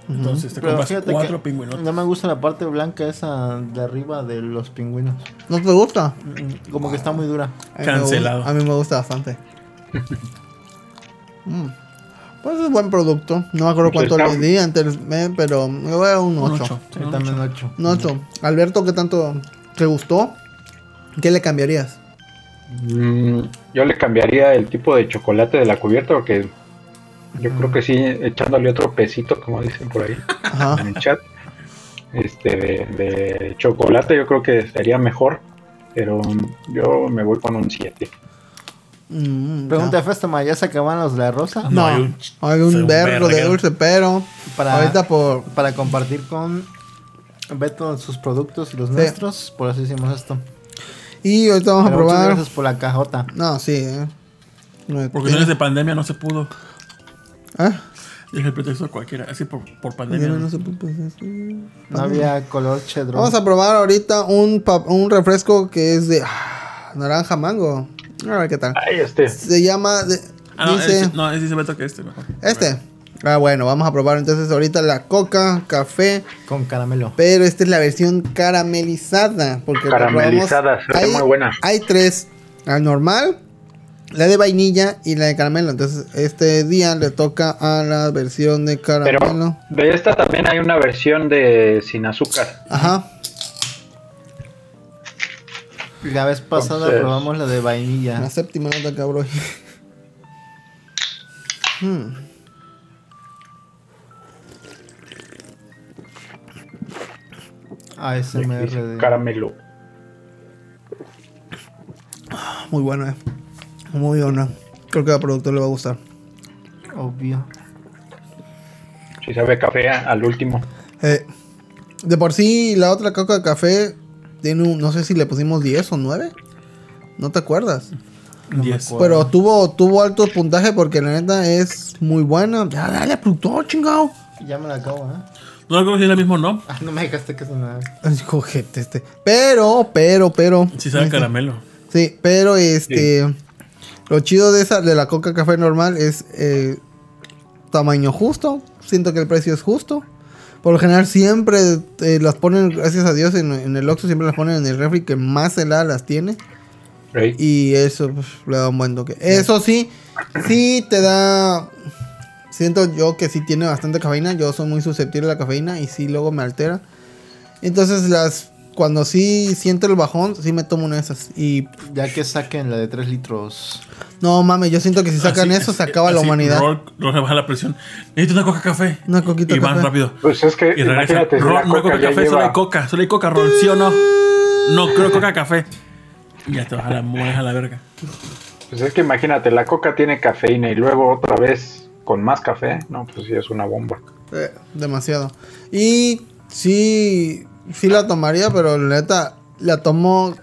Speaker 2: Entonces te
Speaker 4: Pero
Speaker 2: compras
Speaker 4: fíjate
Speaker 2: 4
Speaker 4: que
Speaker 2: pingüinos.
Speaker 4: no me gusta la parte blanca esa de arriba de los pingüinos.
Speaker 3: ¿No te gusta?
Speaker 4: Mm, Como que está muy dura.
Speaker 3: A mí me
Speaker 2: Cancelado.
Speaker 3: gusta- A mí me gusta bastante. Mm. Pues es buen producto. No me acuerdo cuánto le di antes, eh, pero me voy a un
Speaker 2: Un
Speaker 3: 8.
Speaker 2: ocho, sí,
Speaker 4: Yo
Speaker 2: un
Speaker 4: también
Speaker 2: ocho.
Speaker 4: 8.
Speaker 3: Un 8. Alberto, ¿qué tanto te gustó? ¿Qué le cambiarías?
Speaker 5: Mm, yo le cambiaría el tipo de chocolate de la cubierta porque yo creo que sí, echándole otro pesito, como dicen por ahí
Speaker 3: Ajá.
Speaker 5: en el chat, este de, de chocolate yo creo que sería mejor, pero yo me voy con un 7.
Speaker 3: Mm,
Speaker 4: Pregunta
Speaker 3: ya.
Speaker 4: a Festoma, ¿ya se acaban los de la rosa?
Speaker 3: No,
Speaker 2: hay
Speaker 3: hay
Speaker 2: un-
Speaker 3: un,
Speaker 2: un
Speaker 3: vergo de dulce, pero
Speaker 4: Para,
Speaker 3: ahorita por...
Speaker 4: para compartir con Beto sus productos y los nuestros, por eso hicimos esto.
Speaker 3: Y ahorita vamos a
Speaker 4: Pero
Speaker 3: probar...
Speaker 4: gracias por la cajota.
Speaker 3: No, sí, eh. No,
Speaker 2: Porque no es de pandemia, no se pudo.
Speaker 3: ¿Ah?
Speaker 2: Es el pretexto de cualquiera. Así por, por
Speaker 3: Tiene-
Speaker 2: pandemia.
Speaker 3: no se.
Speaker 4: No había color chedro.
Speaker 3: Vamos a probar ahorita un, un refresco que es de ah, naranja mango. A ver qué tal.
Speaker 5: Ay, este,
Speaker 3: Se llama... de-
Speaker 2: Ah, no,
Speaker 3: dice...
Speaker 2: es, no, es dice Beto que este mejor.
Speaker 3: Este. Ah, bueno, vamos a probar entonces ahorita la coca, café,
Speaker 4: Con caramelo.
Speaker 3: pero esta es la versión caramelizada. Porque
Speaker 5: Caramelizada, se ve
Speaker 3: hay,
Speaker 5: muy buena.
Speaker 3: Hay tres. La normal, la de vainilla y la de caramelo. Entonces, este día le toca a la versión de
Speaker 5: Pero
Speaker 3: caramelo.
Speaker 5: de esta también hay una versión de sin azúcar.
Speaker 3: Ajá.
Speaker 4: La vez pasada
Speaker 5: Entonces-
Speaker 4: probamos la de vainilla.
Speaker 3: La séptima nota, cabrón. Hmm,
Speaker 4: ASMR de...
Speaker 5: Caramelo.
Speaker 3: muy bueno, eh. Muy bueno. Creo que al productor le va a gustar.
Speaker 4: Obvio.
Speaker 5: Si sabe café al último.
Speaker 3: Eh, de por sí, la otra coca de café tiene un. No sé si le pusimos 10 o 9. ¿No te acuerdas?
Speaker 4: No me
Speaker 2: 10.
Speaker 4: acuerdo.
Speaker 3: Pero tuvo, tuvo alto puntaje porque la neta es muy buena. Ya, dale, productor, chingado.
Speaker 4: Ya me la acabo, ¿eh?
Speaker 2: No si es la misma o no.
Speaker 4: Ah, no me dejaste casi nada.
Speaker 3: Ay, Cojete este. Pero, pero, pero.
Speaker 2: Si sabe
Speaker 3: este,
Speaker 2: caramelo.
Speaker 3: Sí, pero este. Lo chido de esa, de la coca café normal es eh, tamaño justo. Siento que el precio es justo. Por lo general siempre eh, las ponen, gracias a Dios, en, en el Oxxo siempre las ponen en el refri que más helada las tiene.
Speaker 5: Ey,
Speaker 3: Y eso pues, le da un buen toque. Eso sí, sí te da. Siento yo que sí tiene bastante cafeína. Yo soy muy susceptible a la cafeína y sí luego me altera. Entonces las. Cuando sí siento el bajón, sí me tomo una de esas. Y
Speaker 4: Ya que saquen la de 3 litros.
Speaker 3: no mames, yo siento que si sacan
Speaker 2: Así-
Speaker 3: eso se acaba la
Speaker 2: así,
Speaker 3: humanidad.
Speaker 2: Rol, Rol se baja la presión. Necesito una coca café.
Speaker 3: Una coquita
Speaker 2: Y van
Speaker 3: café.
Speaker 2: rápido.
Speaker 5: Pues es que
Speaker 2: Y regresa.
Speaker 5: imagínate si
Speaker 2: Rol,
Speaker 5: la
Speaker 2: no
Speaker 5: coca
Speaker 2: café, solo hay
Speaker 5: lleva...
Speaker 2: coca. Solo hay coca, Rol. ¿Sí o no? No, creo coca café. Y ya te vas a la, mueres a la verga.
Speaker 5: Pues es que imagínate, la coca tiene cafeína y luego otra vez con más café. No, pues sí es una bomba.
Speaker 3: Eh, demasiado. Y sí, sí la tomaría, pero la neta la tomo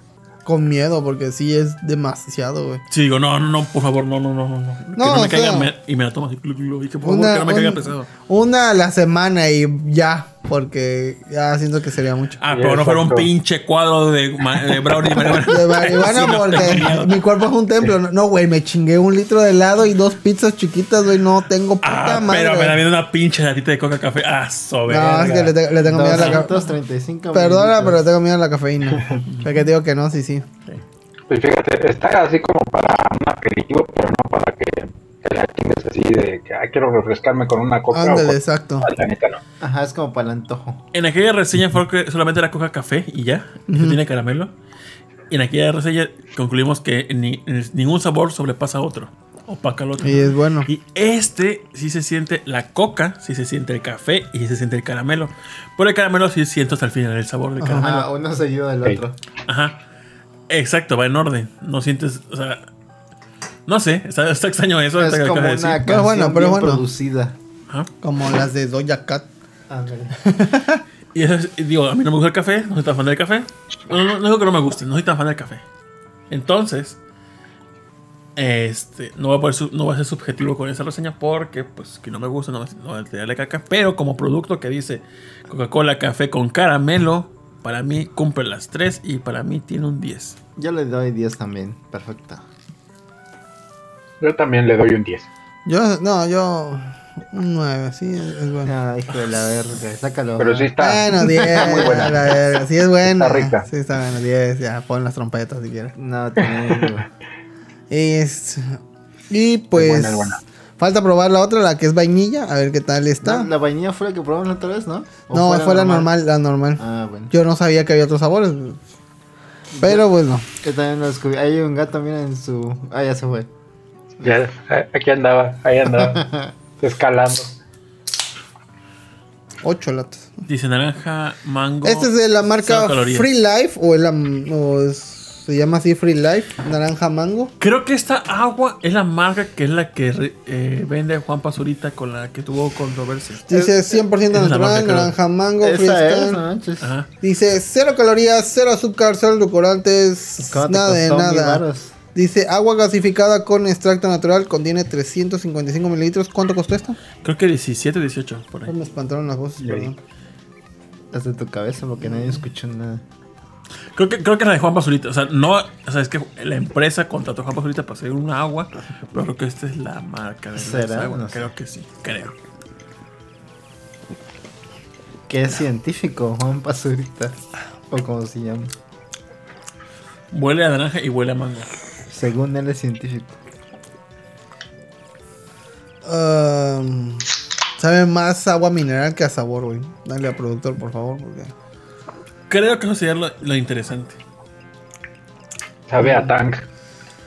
Speaker 3: con miedo porque sí es demasiado, güey.
Speaker 2: Sí, digo, no, no, no, por favor, no, no, no, no. no. Que
Speaker 3: No,
Speaker 2: me caiga
Speaker 3: sea-
Speaker 2: me- y me la tomo así. Y que por favor,
Speaker 3: Una,
Speaker 2: que no me caiga
Speaker 3: un-
Speaker 2: pesado.
Speaker 3: una a la semana y ya, porque ya siento que sería mucho.
Speaker 2: Ah, pero no fuera un pinche cuadro de, de brownie de marihuana.
Speaker 3: De marihuana
Speaker 2: Sí, no,
Speaker 3: porque
Speaker 2: miedo.
Speaker 3: mi cuerpo es un templo. No, No, güey, me chingué un litro de helado y dos pizzas chiquitas, güey. No tengo puta
Speaker 2: Ah,
Speaker 3: madre.
Speaker 2: pero me da viendo una pinche latita de coca café. Ah, sobre.
Speaker 3: no, es que le, te- le tengo miedo a la cafeína.
Speaker 4: 235
Speaker 3: Perdona, pero le tengo miedo a la cafeína. Porque te digo que no, sí, sí.
Speaker 5: Pues fíjate, está así como para un aperitivo, pero no para que te la chingues así de que ay, quiero refrescarme con una coca.
Speaker 3: Ándale, exacto.
Speaker 5: Ah, La neta no.
Speaker 4: Ajá, es como para el antojo.
Speaker 2: En aquella reseña fue que solamente era coca café y ya. que tiene caramelo. Y en aquella reseña concluimos que ni- ningún sabor sobrepasa a otro. Opaca al otro.
Speaker 3: Y es bueno.
Speaker 2: Y este sí se siente la coca, sí se siente el café y sí se siente el caramelo. Por el caramelo sí siento hasta el final el sabor del caramelo.
Speaker 4: Ajá, uno seguido del otro.
Speaker 2: Ajá. Exacto, va en orden. No sientes, o sea, no sé, está, está extraño eso.
Speaker 4: Es como una.
Speaker 3: Pero
Speaker 4: canción
Speaker 3: bueno, pero
Speaker 4: bien
Speaker 3: bueno.
Speaker 4: producida.
Speaker 3: Como las de Doja Cat.
Speaker 2: Y eso es- y digo, a mí no me gusta el café, no soy tan fan del café. No, no, no digo que no me guste, no soy tan fan del café. Entonces, este, no voy a, poder su- no voy a ser subjetivo con esa reseña porque, pues, que no me gusta, no, me- no voy a tirarle caca. Pero como producto que dice Coca-Cola café con caramelo, para mí cumple las 3 y para mí tiene un 10.
Speaker 4: Yo le doy 10 también. Perfecto.
Speaker 5: Yo también le doy un 10.
Speaker 3: Yo, no, yo. Un 9, sí, es, es bueno.
Speaker 4: Ah, hijo de la verga. Sácalo.
Speaker 5: Pero sí está.
Speaker 3: Bueno, 10.
Speaker 5: muy buena.
Speaker 3: la verga, Sí, es buena.
Speaker 5: Está rica.
Speaker 3: Sí, está bueno, 10. Ya, pon las trompetas si quieres.
Speaker 4: No, tengo.
Speaker 3: Es, y pues.
Speaker 5: buena, es buena.
Speaker 3: Falta probar la otra, la que es vainilla, a ver qué tal está.
Speaker 4: No, la vainilla fue la que probamos la otra vez, ¿no? ¿O
Speaker 3: no, fue la normal, la normal.
Speaker 4: Ah, bueno.
Speaker 3: Yo no sabía que había otros sabores. Pero pues no.
Speaker 4: Yo también lo descubrí. Hay un gato, mira, en su... Ah, ya se fue.
Speaker 5: Ya, aquí andaba, ahí andaba. escalando.
Speaker 3: 8 latas.
Speaker 2: Dice naranja, mango.
Speaker 3: Este es de la marca. Free Life o, el, o es- se llama así Free Life, naranja mango.
Speaker 2: Creo que esta agua es la marca que es la que re- eh, vende Juan Pazurita con la que tuvo controversia.
Speaker 3: Dice 100%
Speaker 2: es la marca,
Speaker 3: natural,
Speaker 2: creo.
Speaker 3: naranja mango,
Speaker 4: Esa es, manches.
Speaker 2: Ajá.
Speaker 3: Dice cero calorías, cero azúcar, cero edulcorantes,
Speaker 4: ¿Cómo te
Speaker 3: nada de nada. Dice agua gasificada con extracto natural, contiene 355 mililitros. ¿Cuánto costó esto?
Speaker 2: Creo que 17, 18, por ahí.
Speaker 3: Me espantaron las voces, perdón.
Speaker 4: Las de tu cabeza porque nadie escuchó nada.
Speaker 2: Creo que, creo que la de Juan Pazurita. O sea, no. O sea, es que la empresa contrató a Juan Pazurita para hacer una agua. Pero creo que esta es la marca de
Speaker 4: ¿Será?
Speaker 2: agua.
Speaker 4: No sé.
Speaker 2: Creo que sí, creo.
Speaker 4: ¿Qué es científico, Juan Pazurita? O como se llama.
Speaker 2: Huele a naranja y huele a mango.
Speaker 4: Según él es científico.
Speaker 3: Um, sabe más agua mineral que a sabor, güey. Dale al productor, por favor, porque...
Speaker 2: Creo que eso sería lo, lo interesante.
Speaker 5: Sabe a tank.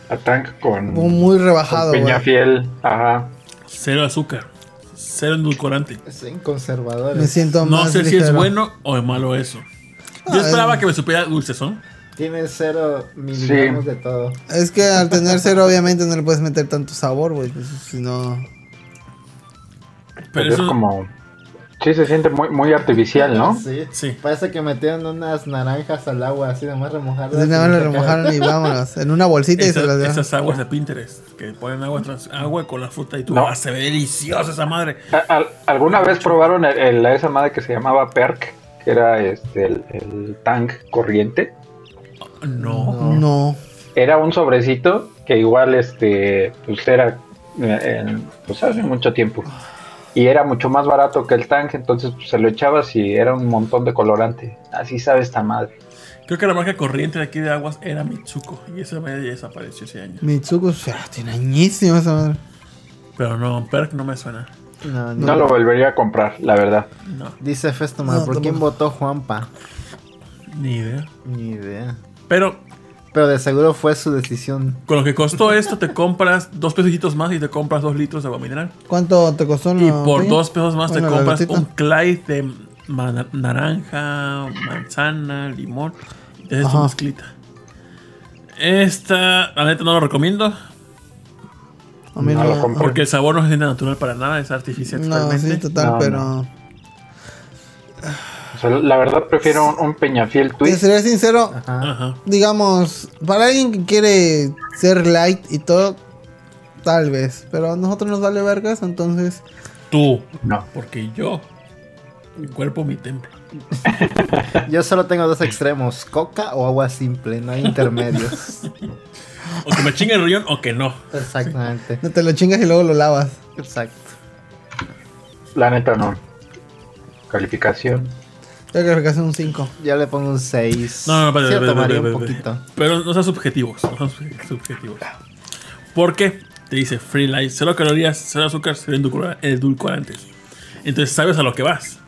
Speaker 5: A tank con,
Speaker 3: muy
Speaker 5: con
Speaker 3: rebajado, güey.
Speaker 5: piña fiel. Ajá.
Speaker 2: Cero azúcar. Cero endulcorante.
Speaker 4: Es en conservadores.
Speaker 3: Me siento
Speaker 2: No
Speaker 3: más
Speaker 2: sé si es bueno o es malo eso. Yo esperaba que me supiera dulce, ¿son?
Speaker 4: Tiene cero miligramos
Speaker 5: Sí.
Speaker 4: de todo.
Speaker 3: Es que al tener cero, obviamente no le puedes meter tanto sabor, güey. Pues, si no...
Speaker 2: Pero
Speaker 5: Pero
Speaker 2: eso
Speaker 5: es como. Sí, se siente muy, muy artificial, ¿no?
Speaker 4: Sí.
Speaker 2: Sí.
Speaker 4: Parece que metieron unas naranjas al agua, así nomás remojarlas.
Speaker 3: Así nada más
Speaker 4: sacar-
Speaker 3: remojaron y vámonos. En una bolsita y se
Speaker 2: Esas,
Speaker 3: las dieron.
Speaker 2: esas aguas de Pinterest que ponen agua, trans- agua con la fruta y tú,
Speaker 5: No.
Speaker 2: ah, se ve deliciosa esa madre.
Speaker 5: Al- ¿Alguna vez probaron el, el- esa madre que se llamaba Perk? Que era este, el, el tank corriente.
Speaker 2: No.
Speaker 3: No.
Speaker 5: Era un sobrecito que igual este, pues era eh, en- pues hace mucho tiempo. Y era mucho más barato que el tank, entonces pues, se lo echabas y era un montón de colorante. Así sabe esta madre.
Speaker 2: Creo que la marca corriente de aquí de aguas era Mitsuko. Y esa madre ya desapareció ese año.
Speaker 3: Mitsuko, o sea, tiene añísima esa madre.
Speaker 2: Pero no, Perk no me suena.
Speaker 4: No,
Speaker 5: No,
Speaker 4: no.
Speaker 5: lo volvería a comprar, la verdad.
Speaker 2: No,
Speaker 4: Dice Festomar,
Speaker 3: No,
Speaker 4: ¿por quién votó Juanpa?
Speaker 2: ni idea.
Speaker 4: Ni idea.
Speaker 2: Pero
Speaker 4: Pero de seguro fue su decisión.
Speaker 2: con lo que costó esto, te compras dos pesitos más y te compras dos litros de agua mineral.
Speaker 3: ¿Cuánto te costó?
Speaker 2: Y por dos pesos más
Speaker 3: Bueno,
Speaker 2: te compras un Clyde de naranja, manzana, limón. Y te haces tu mezclita. Esta, la neta, no lo recomiendo.
Speaker 3: A mí
Speaker 5: No
Speaker 3: no,
Speaker 5: lo.
Speaker 2: Porque el sabor no es natural para nada, es artificial
Speaker 3: No,
Speaker 2: totalmente.
Speaker 3: sí, total,
Speaker 5: No,
Speaker 3: pero...
Speaker 5: Sea, la verdad prefiero un, un Peñafiel
Speaker 3: Te
Speaker 5: Twist.
Speaker 3: seré sincero,
Speaker 4: Ajá.
Speaker 2: Ajá.
Speaker 3: digamos, para alguien que quiere ser light y todo, tal vez. Pero a nosotros nos vale vergas, entonces...
Speaker 2: Tú,
Speaker 5: No.
Speaker 2: porque yo, mi cuerpo, mi templo.
Speaker 4: Yo solo tengo dos extremos, coca o agua simple, no hay intermedios.
Speaker 2: O que me chingue el riñón o que no.
Speaker 4: Exactamente.
Speaker 3: No te lo chingas y luego lo lavas.
Speaker 4: Exacto.
Speaker 5: La neta no. Calificación.
Speaker 3: Yo creo que hace un 5.
Speaker 4: Yo le pongo un 6.
Speaker 2: No, no, espérate,
Speaker 4: Sí, tomaría
Speaker 2: espérate,
Speaker 4: un poquito.
Speaker 2: Pero no sean subjetivos. No sean sub- subjetivos. Porque te dice free light, cero calorías, cero azúcar, cero edulcora- edulcorantes. Entonces sabes a lo que vas.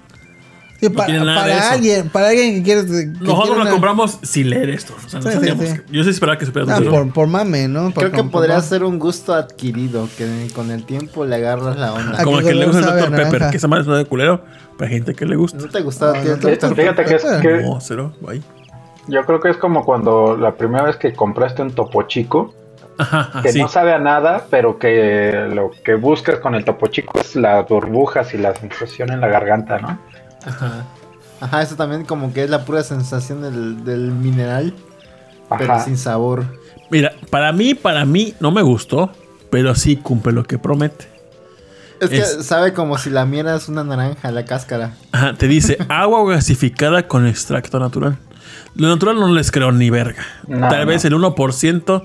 Speaker 3: Sí,
Speaker 2: No
Speaker 3: pa-
Speaker 2: tiene nada de
Speaker 3: para
Speaker 2: eso.
Speaker 3: alguien, para alguien que quiere. que quiere
Speaker 2: Nosotros
Speaker 3: una-
Speaker 2: lo compramos sin leer esto. O sea, no
Speaker 3: Sí, sí,
Speaker 2: sabíamos
Speaker 3: sí.
Speaker 2: que- yo sí esperaba que supieras
Speaker 3: Ah, por, por mame, ¿no? Por
Speaker 4: Creo que podría ser un gusto adquirido, que con el tiempo le agarras la onda.
Speaker 3: ¿A
Speaker 2: Como el que le gusta el Dr. Pepper,
Speaker 3: naranja?
Speaker 2: que esa madre suena de culero, hay gente que le gusta.
Speaker 4: ¿No te gustaba
Speaker 3: No,
Speaker 4: a ti el
Speaker 3: no te-
Speaker 4: Dr.
Speaker 5: Fíjate que es que
Speaker 2: No, cero, ahí.
Speaker 5: yo creo que es como cuando la primera vez que compraste un topo chico,
Speaker 2: Ajá,
Speaker 5: que
Speaker 2: sí.
Speaker 5: no sabe a nada, pero que lo que buscas con el topo chico es las burbujas y la sensación en la garganta, ¿no?
Speaker 4: Ajá. Ajá, eso también como que es la pura sensación del, del mineral, pero sin sabor.
Speaker 2: Mira, para mí, para mí no me gustó, pero sí cumple lo que promete.
Speaker 4: Es que
Speaker 2: Es-
Speaker 4: sabe como si la mieras una naranja, la cáscara.
Speaker 2: Ajá, te dice agua gasificada con extracto natural. Lo natural no les creo ni verga.
Speaker 5: No,
Speaker 2: Tal
Speaker 5: no.
Speaker 2: vez el 1%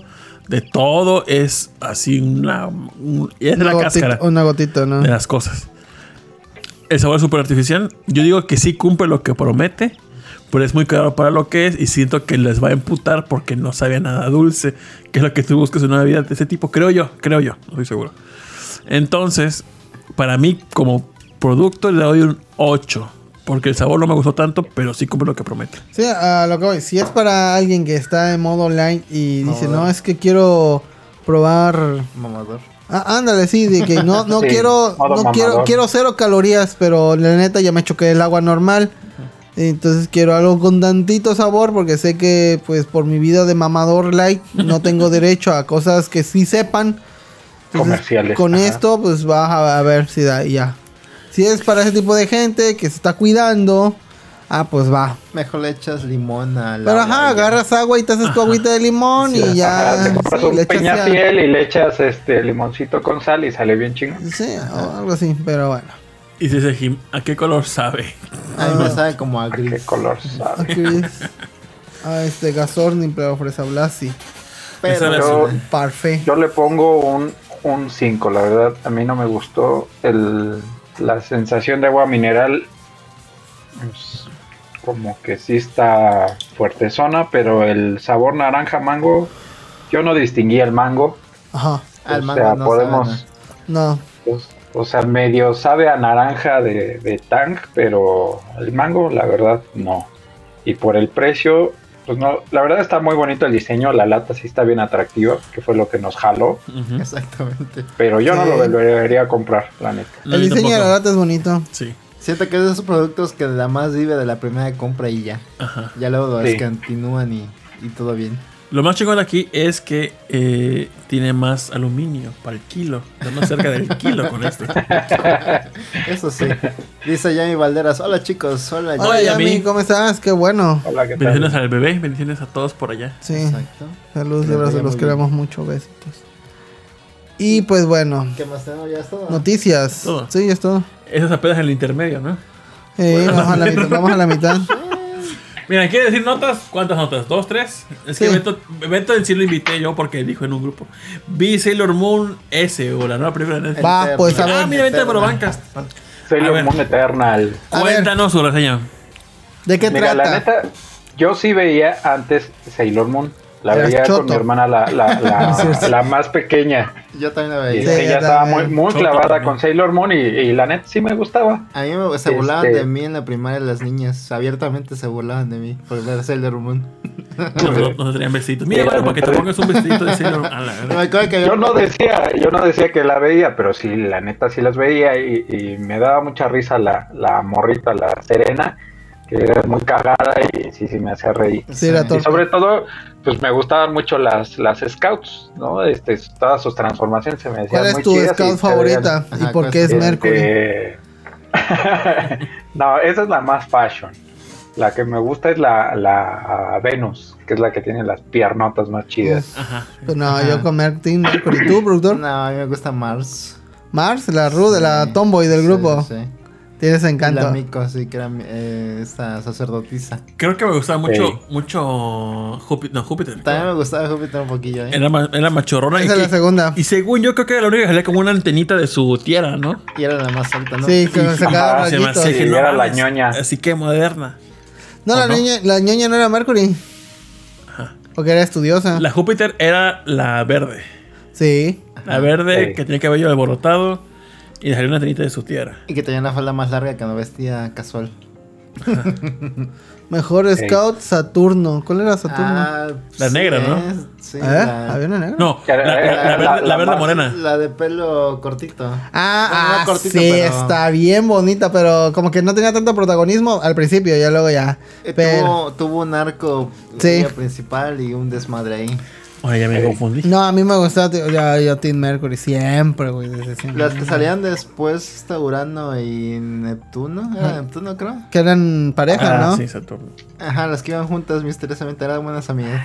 Speaker 2: de todo es así una... un- es de la
Speaker 3: gotita,
Speaker 2: cáscara
Speaker 3: Una gotita, ¿no?
Speaker 2: de las cosas. El sabor es súper artificial. Yo digo que sí cumple lo que promete, pero es muy caro para lo que es y siento que les va a emputar porque no sabe nada dulce, que es lo que tú buscas en una bebida de ese tipo. Creo yo, creo yo, no estoy seguro. Entonces, para mí como producto le doy un 8, porque el sabor no me gustó tanto, pero sí cumple lo que promete.
Speaker 3: Sí, a lo que voy. Si es para alguien que está en modo online y dice,
Speaker 4: Modo.
Speaker 3: no, es que quiero probar.
Speaker 4: Mamador.
Speaker 3: Ah, ándale, sí, de que no, no
Speaker 5: Sí,
Speaker 3: quiero, no quiero,
Speaker 5: mamador.
Speaker 3: quiero cero calorías, pero la neta ya me choqué el agua normal. Entonces quiero algo con tantito sabor porque sé que pues por mi vida de mamador light no tengo derecho a cosas que sí sepan. Entonces,
Speaker 5: Comerciales,
Speaker 3: Con
Speaker 5: ajá.
Speaker 3: esto pues vas a, ver si da ya. Si es para ese tipo de gente que se está cuidando, ah pues va.
Speaker 4: Mejor le echas limón al
Speaker 3: Pero
Speaker 4: agua
Speaker 3: ajá, agarras agua y te haces tu agüita de limón y ya.
Speaker 5: Ajá, te compras
Speaker 3: sí,
Speaker 5: un
Speaker 3: le echas ya-
Speaker 5: Peñafiel y le echas este limoncito con sal y sale bien chingón.
Speaker 3: Sí, o algo así, pero bueno.
Speaker 2: Y dice Jim, ¿a qué color sabe?
Speaker 4: A mí me sabe como a
Speaker 5: ¿Qué
Speaker 4: gris.
Speaker 5: color sabe?
Speaker 3: Aquí es. Ah, este Gasorni, pero fresa Blasi.
Speaker 4: Pero
Speaker 5: Yo,
Speaker 3: Parfait.
Speaker 5: yo le pongo un 5, la verdad. A mí no me gustó el, la sensación de agua mineral. pues, como que sí está fuertezona, pero el sabor naranja mango, yo no distinguí el mango.
Speaker 3: Ajá.
Speaker 4: al
Speaker 5: o
Speaker 4: mango
Speaker 5: sea,
Speaker 4: no
Speaker 5: podemos,
Speaker 3: No.
Speaker 5: pues, O sea, medio sabe a naranja de, de Tang, pero el mango, la verdad, no. Y por el precio, pues no, la verdad está muy bonito el diseño, la lata sí está bien atractiva, que fue lo que nos jaló.
Speaker 4: Exactamente.
Speaker 5: pero yo no lo volvería a comprar, la neta.
Speaker 3: El diseño de la lata es bonito.
Speaker 2: Sí.
Speaker 4: Siento que es de esos productos que nada más vive de la primera compra y ya.
Speaker 2: Ajá.
Speaker 4: Ya luego
Speaker 5: Sí.
Speaker 4: continúan y, y todo bien.
Speaker 2: Lo más chingón aquí es que eh, tiene más aluminio para el kilo. Estamos cerca del kilo con esto.
Speaker 4: Eso sí. Dice Yami Valderas. Hola chicos. Hola.
Speaker 2: Hola,
Speaker 3: Hola,
Speaker 2: Yami.
Speaker 3: Yami, ¿cómo estás? Qué bueno.
Speaker 5: Hola, ¿qué tal?
Speaker 2: Bendiciones al bebé, bendiciones a todos por allá.
Speaker 3: Sí,
Speaker 4: Exacto.
Speaker 3: saludos, de verdad, los queremos mucho, besitos. Y pues bueno,
Speaker 4: ¿Qué más tenemos? Ya es todo.
Speaker 3: noticias.
Speaker 2: Todo.
Speaker 3: Sí, ya es todo.
Speaker 2: Eso es apenas el intermedio, ¿no?
Speaker 3: Eh, vamos, a la mitad, vamos a la mitad.
Speaker 2: Mira, ¿quiere decir notas? ¿Cuántas notas? ¿Dos, tres? Es que. Beto, Beto en sí lo invité yo porque dijo en un grupo. Vi Sailor Moon S o la nueva Netflix.
Speaker 3: Va, pues, a
Speaker 2: Ah, mira, vente de
Speaker 4: Eterna.
Speaker 2: Bancas.
Speaker 5: Sailor
Speaker 2: ver.
Speaker 5: Moon Eternal.
Speaker 2: Cuéntanos su reseña.
Speaker 3: ¿De qué
Speaker 5: Mira, la
Speaker 3: trata?
Speaker 5: neta, yo sí veía antes Sailor Moon. La
Speaker 3: Eras
Speaker 5: veía
Speaker 3: choto.
Speaker 5: con mi hermana, la, la, la, la más pequeña.
Speaker 4: Yo también la
Speaker 5: Y
Speaker 4: veía.
Speaker 3: Sí,
Speaker 5: ella
Speaker 3: yo
Speaker 5: estaba muy,
Speaker 3: también.
Speaker 5: muy
Speaker 2: Choto
Speaker 5: clavada
Speaker 2: también.
Speaker 5: con Sailor Moon y, y la neta sí me gustaba.
Speaker 4: A mí me, se burlaban
Speaker 5: Este-
Speaker 4: de mí en la primaria las niñas. Abiertamente se burlaban de mí por ver Sailor Moon.
Speaker 2: No, no se tenían vestidos. Mira, bueno, para que te pongas un vestidito de Sailor Moon. A la
Speaker 4: Me
Speaker 2: verga.
Speaker 4: acuerdo que había-
Speaker 5: Yo no decía, yo no decía que la veía, pero sí, la neta sí las veía y, y me daba mucha risa la, la morrita, la Serena, que era muy cagada y sí, sí me hacía reír.
Speaker 3: Sí, era.
Speaker 5: Y sobre todo, pues me gustaban mucho las, las scouts, ¿no? Este, todas sus transformaciones se me decían
Speaker 3: ¿Cuál es
Speaker 5: muy
Speaker 3: tu
Speaker 5: chidas y
Speaker 3: scout favorita? ¿Y por
Speaker 4: ¿cuál
Speaker 3: qué
Speaker 4: es
Speaker 3: Mercury?
Speaker 5: Este, no, esa es la más fashion. La que me gusta es la, la Venus, que es la que tiene las piernotas más chidas.
Speaker 2: Ajá.
Speaker 3: Pues no,
Speaker 4: Ajá.
Speaker 3: yo con Mercury. ¿Tú, productor?
Speaker 4: No, a mí me gusta Mars.
Speaker 3: Mars, la Rude, la
Speaker 4: Sí.
Speaker 3: tomboy del
Speaker 4: Sí,
Speaker 3: grupo.
Speaker 4: sí.
Speaker 3: Tienes
Speaker 4: Y La
Speaker 3: encanto.
Speaker 4: Miko, sí, que era eh, esta sacerdotisa.
Speaker 2: Creo que me gustaba mucho,
Speaker 5: Sí.
Speaker 2: mucho Júpiter. No, Júpiter.
Speaker 4: También me gustaba Júpiter un poquillo, ¿eh?
Speaker 2: Era, ma- era machorrona. y,
Speaker 3: Esa es la segunda.
Speaker 2: y según yo, creo que era la única que salía como una antenita de su tierra, ¿no?
Speaker 4: Y era la más alta, ¿no?
Speaker 3: Sí, que quedaron
Speaker 5: Ajá,
Speaker 2: Se me
Speaker 5: Sí,
Speaker 2: no
Speaker 5: era la ñoña.
Speaker 2: Así que moderna.
Speaker 3: No,
Speaker 2: ¿O
Speaker 3: la
Speaker 2: no?
Speaker 3: niña, la ñoña no era Mercury.
Speaker 2: Ajá.
Speaker 3: Porque era estudiosa.
Speaker 2: La Júpiter era la verde.
Speaker 3: Sí.
Speaker 2: La verde
Speaker 5: Sí.
Speaker 2: que tenía cabello alborotado y salía una antenita de su tierra.
Speaker 4: Y que tenía una falda más larga que no vestía casual.
Speaker 3: Mejor. Scout Saturno. ¿Cuál era Saturno?
Speaker 4: Ah,
Speaker 2: La negra, ¿no?
Speaker 4: Sí,
Speaker 3: ¿Eh?
Speaker 4: la,
Speaker 3: ¿Había una negra?
Speaker 2: No,
Speaker 5: Que
Speaker 2: la,
Speaker 5: era-
Speaker 2: la-
Speaker 5: era
Speaker 2: la
Speaker 5: la-
Speaker 2: verde, la
Speaker 5: la
Speaker 2: verde
Speaker 5: más-
Speaker 2: morena.
Speaker 4: la de pelo cortito.
Speaker 3: Ah,
Speaker 4: Bueno,
Speaker 3: ah,
Speaker 4: cortito,
Speaker 3: sí,
Speaker 4: pero-
Speaker 3: está bien bonita, pero como que no tenía tanto protagonismo al principio, ya luego ya.
Speaker 4: Eh,
Speaker 3: Pero,
Speaker 4: tuvo, tuvo un arco
Speaker 3: Sí.
Speaker 4: principal y un desmadre ahí.
Speaker 2: Oye, ya me confundí.
Speaker 3: no, a mí me gustaba, ya, yo Team Mercury siempre, güey, desde siempre.
Speaker 4: Las que salían después, está Urano y Neptuno. ¿Era Neptuno, creo?
Speaker 3: Que eran pareja,
Speaker 2: Ah,
Speaker 3: ¿no?
Speaker 2: sí, Saturno.
Speaker 4: Ajá, las que iban juntas misteriosamente eran buenas amigas.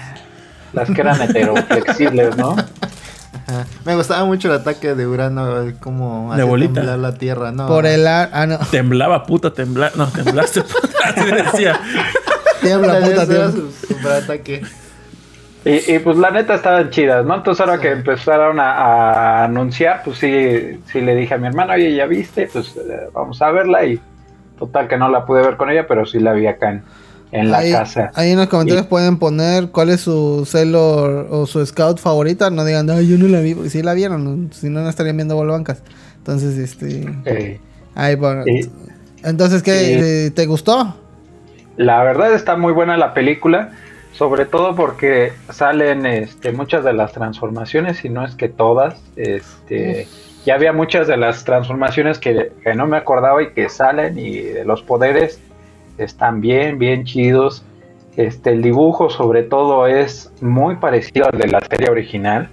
Speaker 5: Las que eran heteroflexibles, ¿no?
Speaker 4: Ajá. Me gustaba mucho el ataque de Urano, el cómo
Speaker 2: De bolita.
Speaker 4: temblar la Tierra, ¿no?
Speaker 3: Por el ar... Ah, no.
Speaker 2: Temblaba, puta, tembla. No, temblaste, puta. Así decía.
Speaker 3: Tiembla, puta, tiembla.
Speaker 4: su superataque.
Speaker 5: Y, y, pues la neta estaban chidas, ¿no? Entonces ahora que empezaron a, a anunciar, pues sí, sí le dije a mi hermano, oye, ¿ya viste? Pues eh, vamos a verla y total que no la pude ver con ella, pero sí la vi acá en, en la
Speaker 3: ahí,
Speaker 5: casa.
Speaker 3: ahí en los comentarios
Speaker 5: Y-
Speaker 3: pueden poner cuál es su Sailor o su Scout favorita. No digan, ay, yo no la vi, porque si la vieron, si no, no estarían viendo Volvancas. Entonces, este.
Speaker 5: Eh,
Speaker 3: Ahí, bueno.
Speaker 5: Sí.
Speaker 3: Entonces, ¿qué?
Speaker 5: Sí.
Speaker 3: ¿Te gustó?
Speaker 5: La verdad está muy buena la película, sobre todo porque salen este, muchas de las transformaciones, y no es que todas. Este, ya había muchas de las transformaciones que, que no me acordaba y que salen, y de los poderes están bien, bien chidos. Este, el dibujo sobre todo es muy parecido al de la serie original.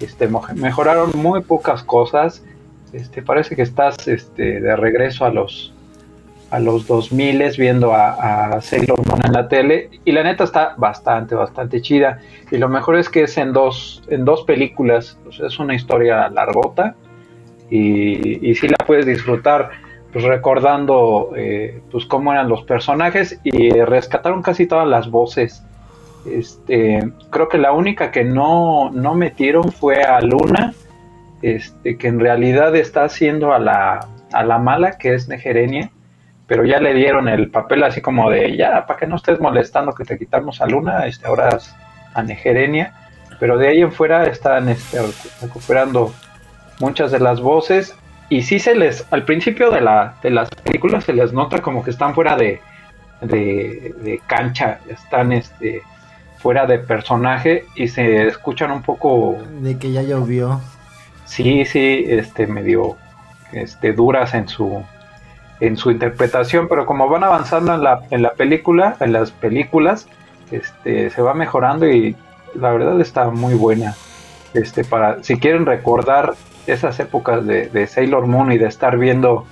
Speaker 5: Este, mejoraron muy pocas cosas. Este, parece que estás este, de regreso a los a los 2000 viendo a, a Sailor Moon en la tele. Y la neta está bastante, bastante chida. Y lo mejor es que es en dos, en dos películas, sea, es una historia largota. Y, y sí la puedes disfrutar pues recordando eh, pues cómo eran los personajes y rescataron casi todas las voces. Este creo que la única que no, no metieron fue a Luna este que en realidad está haciendo a la, a la mala que es Negerenia pero ya le dieron el papel así como de ya, para que no estés molestando que te quitamos a Luna, este, ahora es a Negerenia, pero de ahí en fuera están este, recu- recuperando muchas de las voces y sí se les, al principio de, la, de las películas se les nota como que están fuera de, de, de cancha, están este fuera de personaje y se escuchan un poco
Speaker 4: De que ya llovió.
Speaker 5: sí, sí, este medio este duras en su en su interpretación, pero como van avanzando en la, en la película, en las películas, este se va mejorando y la verdad está muy buena. Este para si quieren recordar esas épocas de, de Sailor Moon y de estar viendo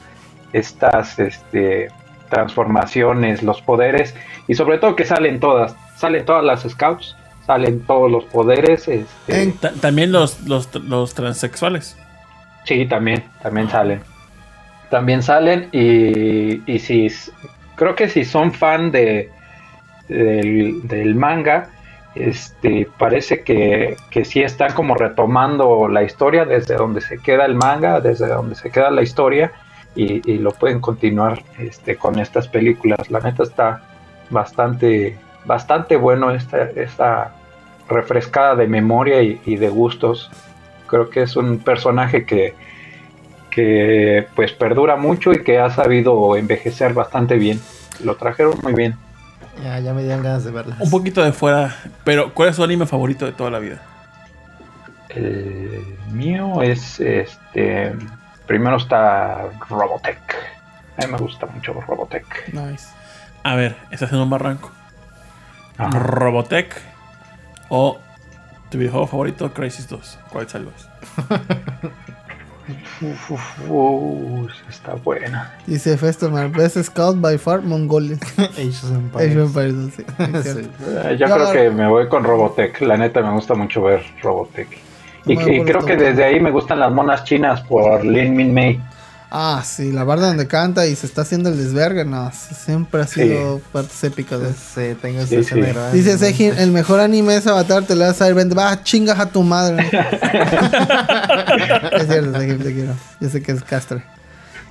Speaker 5: estas este transformaciones, los poderes y sobre todo que salen todas, salen todas las scouts, salen todos los poderes, este,
Speaker 2: también los, los, los transexuales.
Speaker 5: Sí, también, también salen. También salen y, y si creo que si son fan de del, manga, este parece que, que sí están como retomando la historia desde donde se queda el manga, desde donde se queda la historia y, y lo pueden continuar este con estas películas. La neta está bastante bastante bueno esta, esta refrescada de memoria y de gustos. Creo que es un personaje que, que pues perdura mucho y que ha sabido envejecer bastante bien. Lo trajeron muy bien.
Speaker 4: Ya, ya me dieron ganas de verlas.
Speaker 2: Un poquito de fuera. Pero, ¿cuál es su anime favorito de toda la vida?
Speaker 5: El mío es este. Primero está Robotech. A mí me gusta mucho Robotech.
Speaker 3: Nice.
Speaker 2: A ver, estás en un barranco.
Speaker 5: Ajá.
Speaker 2: Robotech o tu videojuego favorito, Crisis 2. ¿Cuál salvas?
Speaker 5: Uf, uf, uf, está buena.
Speaker 3: Dice Best Scout by far, Mongolia.
Speaker 4: Age of Empires.
Speaker 3: Age of Empires, sí, es
Speaker 4: Sí.
Speaker 5: Eh, Yo creo que me voy con Robotech. La neta me gusta mucho ver Robotech. Y, y creo que desde ahí me gustan las monas chinas por Lin Min Mei.
Speaker 3: Ah, sí, la barda donde canta y se está haciendo el desvergue, no, siempre ha sido partes épicas de eso.
Speaker 4: Sí, tengo esa
Speaker 5: Sí, sí.
Speaker 4: grabada.
Speaker 3: Dice Sejin, el mejor anime es Avatar, te la vas a ir vender. Va, chingas a tu madre. es cierto, Sejin, te quiero. Yo sé que es castre.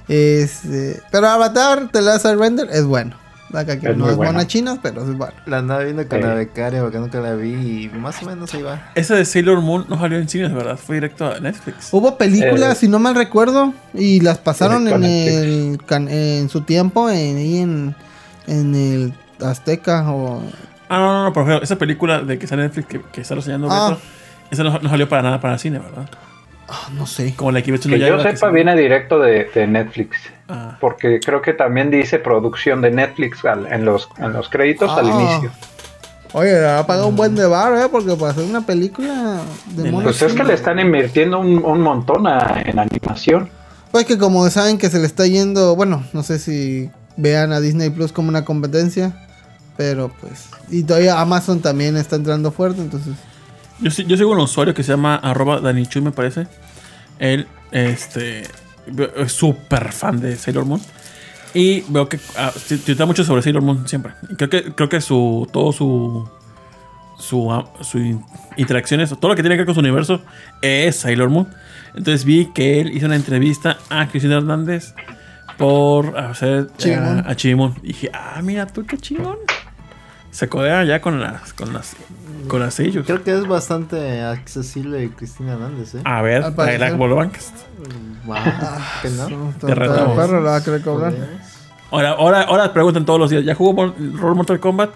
Speaker 3: Este, pero Avatar, te la vas a render, es bueno. La que
Speaker 5: Es
Speaker 3: no es buena china, pero es bueno.
Speaker 4: La andaba viendo con
Speaker 5: Sí.
Speaker 4: la becaria porque nunca la vi y más o menos ahí va.
Speaker 2: Ese de Sailor Moon no salió en cines, ¿verdad? Fue directo a Netflix.
Speaker 3: Hubo películas,
Speaker 5: Eh,
Speaker 3: si no mal recuerdo, y las pasaron en, el, en su tiempo en, ahí en, en el Azteca o...
Speaker 2: Ah, no, no, no, por ejemplo, esa película de que sale Netflix que, que está reseñando
Speaker 3: Ah.
Speaker 2: Beto, esa no, no salió para nada para cine, ¿verdad?
Speaker 3: ah, no sé.
Speaker 2: Como la no
Speaker 5: Que yo sepa, viene directo de, de Netflix.
Speaker 2: Ah.
Speaker 5: Porque creo que también dice producción de Netflix al- en, los, en los créditos al
Speaker 3: Ah.
Speaker 5: inicio.
Speaker 3: Oye, ha pagado un buen de bar, ¿eh? Porque para hacer una película de
Speaker 5: Pues es que le están invirtiendo un, un montón a- en animación.
Speaker 3: Pues que como saben que se le está yendo, bueno, no sé si vean a Disney Plus como una competencia, pero pues... Y todavía Amazon también está entrando fuerte, entonces...
Speaker 2: Yo, sí- yo sigo un usuario que se llama arroba Danichuy, me parece. Él, este, es súper fan de Sailor Moon. Y veo que ah, tu- tuitea mucho sobre Sailor Moon siempre. Creo que, creo que su, todo su, su, ah, su in- interacciones, todo lo que tiene que ver con su universo es Sailor Moon. Entonces vi que él hizo una entrevista a Cristina Hernández por hacer
Speaker 3: Chimón.
Speaker 2: a, a Chimón. Y dije, ah, mira tú qué chingón. Se codea ya con las, con las, con las sellos.
Speaker 4: Creo que es bastante accesible Cristina Hernández, ¿eh?
Speaker 2: A ver, la. Bolobancas.
Speaker 4: ¿que no?
Speaker 3: Te perro la va cobrar.
Speaker 2: Ahora, ahora, ahora preguntan todos los días, ¿ya jugó Roll Mortal Kombat?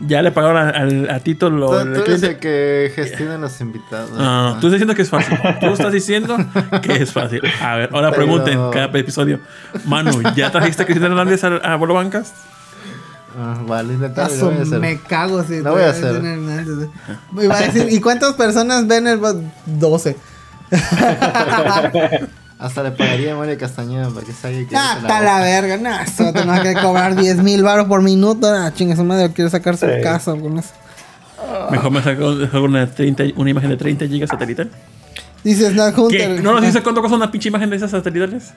Speaker 2: ¿Ya le pagaron a, al- a Tito lo,
Speaker 4: Tú, tú eres
Speaker 2: cliente?
Speaker 4: el que gestiona los invitados.
Speaker 2: No, no, no, tú estás diciendo que es fácil. Tú estás diciendo que es fácil. A ver, ahora
Speaker 4: Pero-
Speaker 2: pregunten cada episodio. Manu, ¿ya trajiste a Cristina Hernández a, a Bolo Bancas?
Speaker 4: Ah, vale, voy a hacer.
Speaker 3: me cago si
Speaker 4: Lo voy a
Speaker 3: te-
Speaker 4: hacer.
Speaker 3: Hernández. Iba a decir, ¿y cuántas personas ven el bo- 12?
Speaker 4: Hasta le pagaría a Mario Castañeda para que salga y que
Speaker 3: Ah, está la verga, no, a que cobrar 10 mil baros por minuto. Ah, chinga su madre, quiere sacar su
Speaker 5: Sí.
Speaker 3: casa con eso.
Speaker 2: Mejor me saco saco una, 30, una imagen de 30 gigas satelital.
Speaker 3: Dice Snack
Speaker 2: ¿Qué?
Speaker 3: Hunter.
Speaker 2: ¿No nos dice cuánto cuesta una pinche imagen de esas satelitales?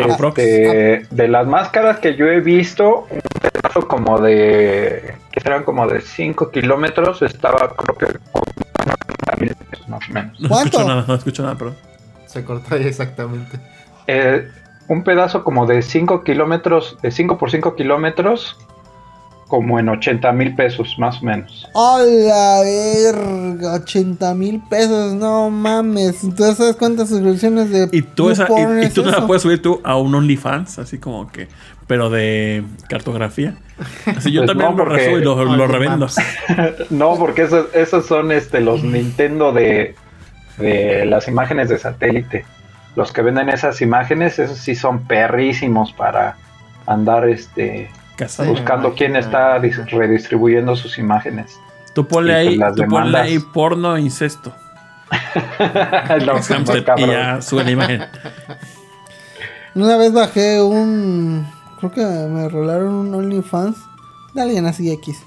Speaker 5: Este, de las máscaras que yo he visto, un pedazo como de. que eran como de 5 kilómetros, estaba creo que con mil pesos más o menos.
Speaker 2: No
Speaker 3: ¿Cuánto?
Speaker 2: escucho nada, no escucho nada, pero.
Speaker 4: Se cortó ahí exactamente.
Speaker 5: Eh, un pedazo como de 5 kilómetros, de 5 por 5 kilómetros, como en 80 mil pesos, más o menos.
Speaker 3: ¡A la verga! 80 mil pesos, no mames. ¿Tú sabes cuántas suscripciones de
Speaker 2: Y tú, esa, y, y
Speaker 3: es
Speaker 2: tú te la puedes subir tú a un OnlyFans, así como que, pero de cartografía. Así yo
Speaker 5: Pues
Speaker 2: también
Speaker 5: no,
Speaker 2: lo
Speaker 5: porque-
Speaker 2: resubo y lo, lo revendo.
Speaker 5: No, porque esos, esos son este, los Nintendo de, de las imágenes de satélite. Los que venden esas imágenes, esos sí son perrísimos para andar este, Buscando quién está dis- redistribuyendo sus imágenes.
Speaker 2: Tú ponle ahí, tú ponle ahí porno e incesto.
Speaker 5: No,
Speaker 2: hamster, y
Speaker 5: cabrón.
Speaker 2: ya sube la imagen.
Speaker 3: Una vez bajé un. Creo que me rolaron un OnlyFans de alguien así X.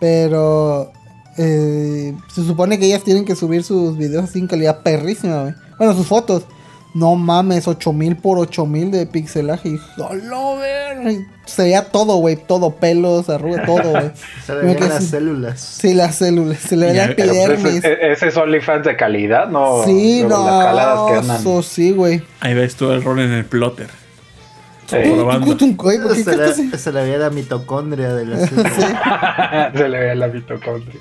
Speaker 3: Pero. eh, se supone que ellas tienen que subir sus videos así en calidad perrísima, güey. Bueno, sus fotos. No mames, 8000 por 8000 de pixelaje. Y ¡Hola, ver! Se veía todo, güey. Todo, pelos, arrugas, todo, güey.
Speaker 4: Se le
Speaker 3: quedé
Speaker 4: las células.
Speaker 3: Sí, las células. Se le ve
Speaker 2: Ya,
Speaker 3: la
Speaker 5: Pero, pues,
Speaker 3: epidermis.
Speaker 5: ese, es OnlyFans de calidad, ¿no?
Speaker 3: Sí,
Speaker 5: Luego las caladas que
Speaker 3: no.
Speaker 5: andan.
Speaker 3: Eso sí, güey.
Speaker 2: Ahí ves tú el rol en el plotter.
Speaker 5: Sí.
Speaker 2: Probando.
Speaker 3: Güey, ¿por qué
Speaker 4: Se le, se le veía la mitocondria de las células.
Speaker 5: Se le ve la mitocondria.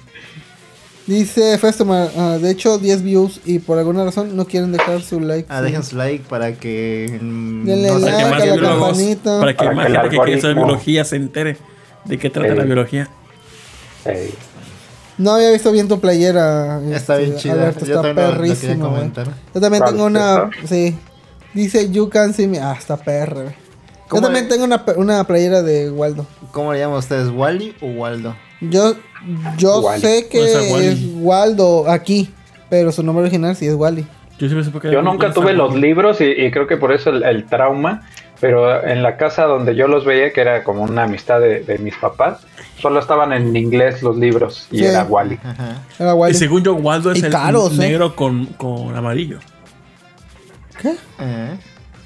Speaker 3: Dice Festomar, ah, de hecho 10 views y por alguna razón no quieren dejar su like.
Speaker 4: Ah,
Speaker 3: Sí.
Speaker 4: dejen su like para que. mm,
Speaker 3: Denle
Speaker 4: no se
Speaker 3: like
Speaker 2: Para que
Speaker 3: a
Speaker 2: más
Speaker 3: la
Speaker 2: biólogos,
Speaker 3: campanita.
Speaker 2: para que
Speaker 5: Para
Speaker 2: más
Speaker 5: que el
Speaker 2: gente que quiere saber biología se entere de qué trata
Speaker 5: Sí.
Speaker 2: la biología.
Speaker 5: Sí.
Speaker 3: No había visto bien tu playera.
Speaker 4: Está
Speaker 3: este,
Speaker 4: bien chida.
Speaker 3: Alberto,
Speaker 4: Yo
Speaker 3: está perrísimo. Yo también
Speaker 5: ¿Cuál
Speaker 3: tengo una. Sí. Dice You Can See Me. Ah, está perra. Yo
Speaker 4: ¿Cómo
Speaker 3: también tengo una, una playera de Waldo.
Speaker 4: ¿Cómo le llaman ustedes? ¿Wally o Waldo?
Speaker 3: Yo, yo
Speaker 5: Wally.
Speaker 3: sé que
Speaker 2: Wally.
Speaker 3: es Waldo aquí, pero su nombre original sí es Wally.
Speaker 2: Yo
Speaker 5: nunca tuve los libros y, y creo que por eso el, el trauma, pero en la casa donde yo los veía, que era como una amistad de, de mis papás, solo estaban en inglés los libros y
Speaker 3: Sí.
Speaker 5: era Wally.
Speaker 4: Ajá.
Speaker 3: Era
Speaker 2: Y según yo, Waldo es
Speaker 3: Y
Speaker 2: el
Speaker 3: caros, ¿eh?
Speaker 2: negro con, con amarillo.
Speaker 3: ¿Qué?
Speaker 4: Eh,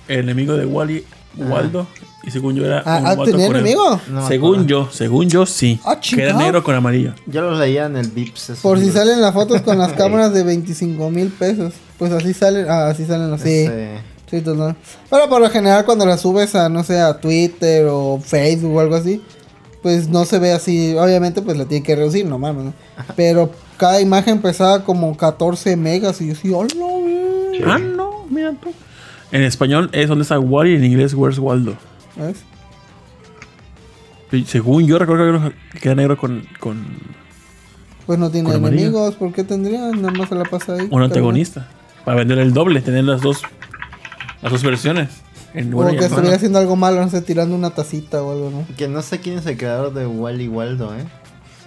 Speaker 2: El enemigo de Wally, Waldo. Y según yo era.
Speaker 3: Ah,
Speaker 2: un
Speaker 3: ah,
Speaker 2: vato
Speaker 3: ¿tenía enemigo?
Speaker 4: no
Speaker 2: según yo, según yo sí.
Speaker 3: Ah,
Speaker 2: que era negro con amarillo.
Speaker 4: Yo los leía en el Vips.
Speaker 3: Por si
Speaker 4: libros.
Speaker 3: salen las fotos con las cámaras de 25 mil pesos. Pues así salen. Ah, así salen los. Sí. Sí, total. Pero por lo general cuando las subes a, no sé, a Twitter o Facebook o algo así, pues no se ve así. Obviamente pues la tiene que reducir, no mames, ¿no? Pero cada imagen pesaba como 14 megas y yo sí, hola, güey".
Speaker 5: Sí.
Speaker 2: Ah, no, mira tú. En español es donde está Wally, en inglés Where's Waldo.
Speaker 3: ¿Ves?
Speaker 2: Y según yo recuerdo que era negro con, con
Speaker 3: Pues no tiene
Speaker 2: Con amarillo.
Speaker 3: enemigos, ¿por qué tendría? Nada más se la pasa ahí.
Speaker 2: un antagonista. Para vender el doble, tener las dos las dos versiones.
Speaker 3: Como que estuviera haciendo algo malo, no sé, tirando una tacita o algo, ¿no?
Speaker 4: que no sé quién es el creador de Wally Waldo, ¿eh?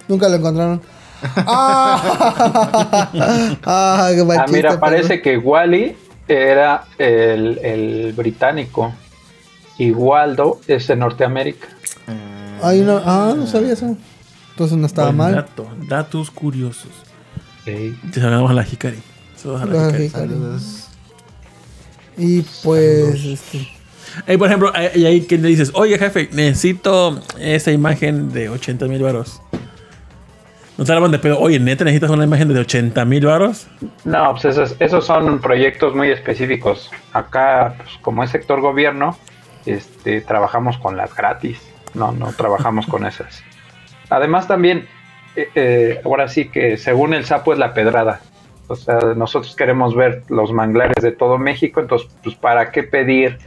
Speaker 3: Nunca lo encontraron. ¡Ah! ¡Ah, qué
Speaker 5: Ah, mira, parece que Wally era el, el británico y Waldo es de Norteamérica.
Speaker 4: Eh,
Speaker 3: pero- Hay una... Ah, no sabía eso. Entonces no estaba
Speaker 2: Buen
Speaker 3: mal.
Speaker 2: dato, datos curiosos.
Speaker 5: Sí.
Speaker 2: Te saludamos a la Hikari. Saludos a la
Speaker 3: La
Speaker 2: Hikari.
Speaker 4: Saludos.
Speaker 3: Y pues... Este,
Speaker 2: por ejemplo, hay, hay quien le dices, oye jefe, necesito esa imagen de 80 mil varos. No te hablan de pedo, oye, neta, necesitas una imagen de 80 mil varos.
Speaker 5: No, pues esos, esos son proyectos muy específicos. Acá, pues como es sector gobierno, este, trabajamos con las gratis. No, no trabajamos con esas. Además también, eh, eh, ahora sí que según el sapo es la pedrada. O sea, nosotros queremos ver los manglares de todo México, entonces, pues, ¿para qué pedir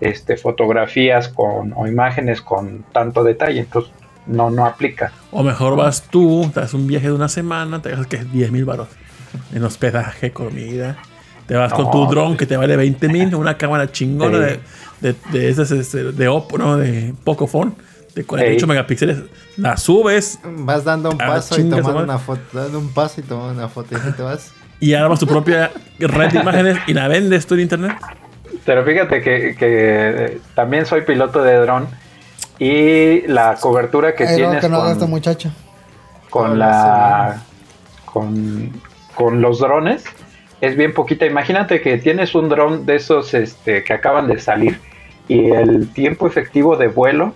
Speaker 5: este, fotografías con, o imágenes con tanto detalle? Entonces, no, no aplica.
Speaker 2: O mejor vas tú, te das un viaje de una semana, te gastas que es 10 mil varos. En hospedaje, comida. Te vas con tu dron que te vale 20 mil, una cámara chingona
Speaker 5: Sí.
Speaker 2: de, de, de esas este, de Oppo, ¿no? De Pocophone, de 48
Speaker 5: Sí.
Speaker 2: megapíxeles. La subes
Speaker 4: Vas dando un
Speaker 2: Ah,
Speaker 4: paso y tomando una foto. Dando un paso y tomando una foto. Y así te vas.
Speaker 2: y armas tu propia red de imágenes y la vendes tú en internet.
Speaker 5: Pero fíjate que, que también soy piloto de dron y la cobertura que tienes
Speaker 3: que no
Speaker 5: con la con, con los drones es bien poquita. Imagínate que tienes un dron de esos este, que acaban de salir y el tiempo efectivo de vuelo,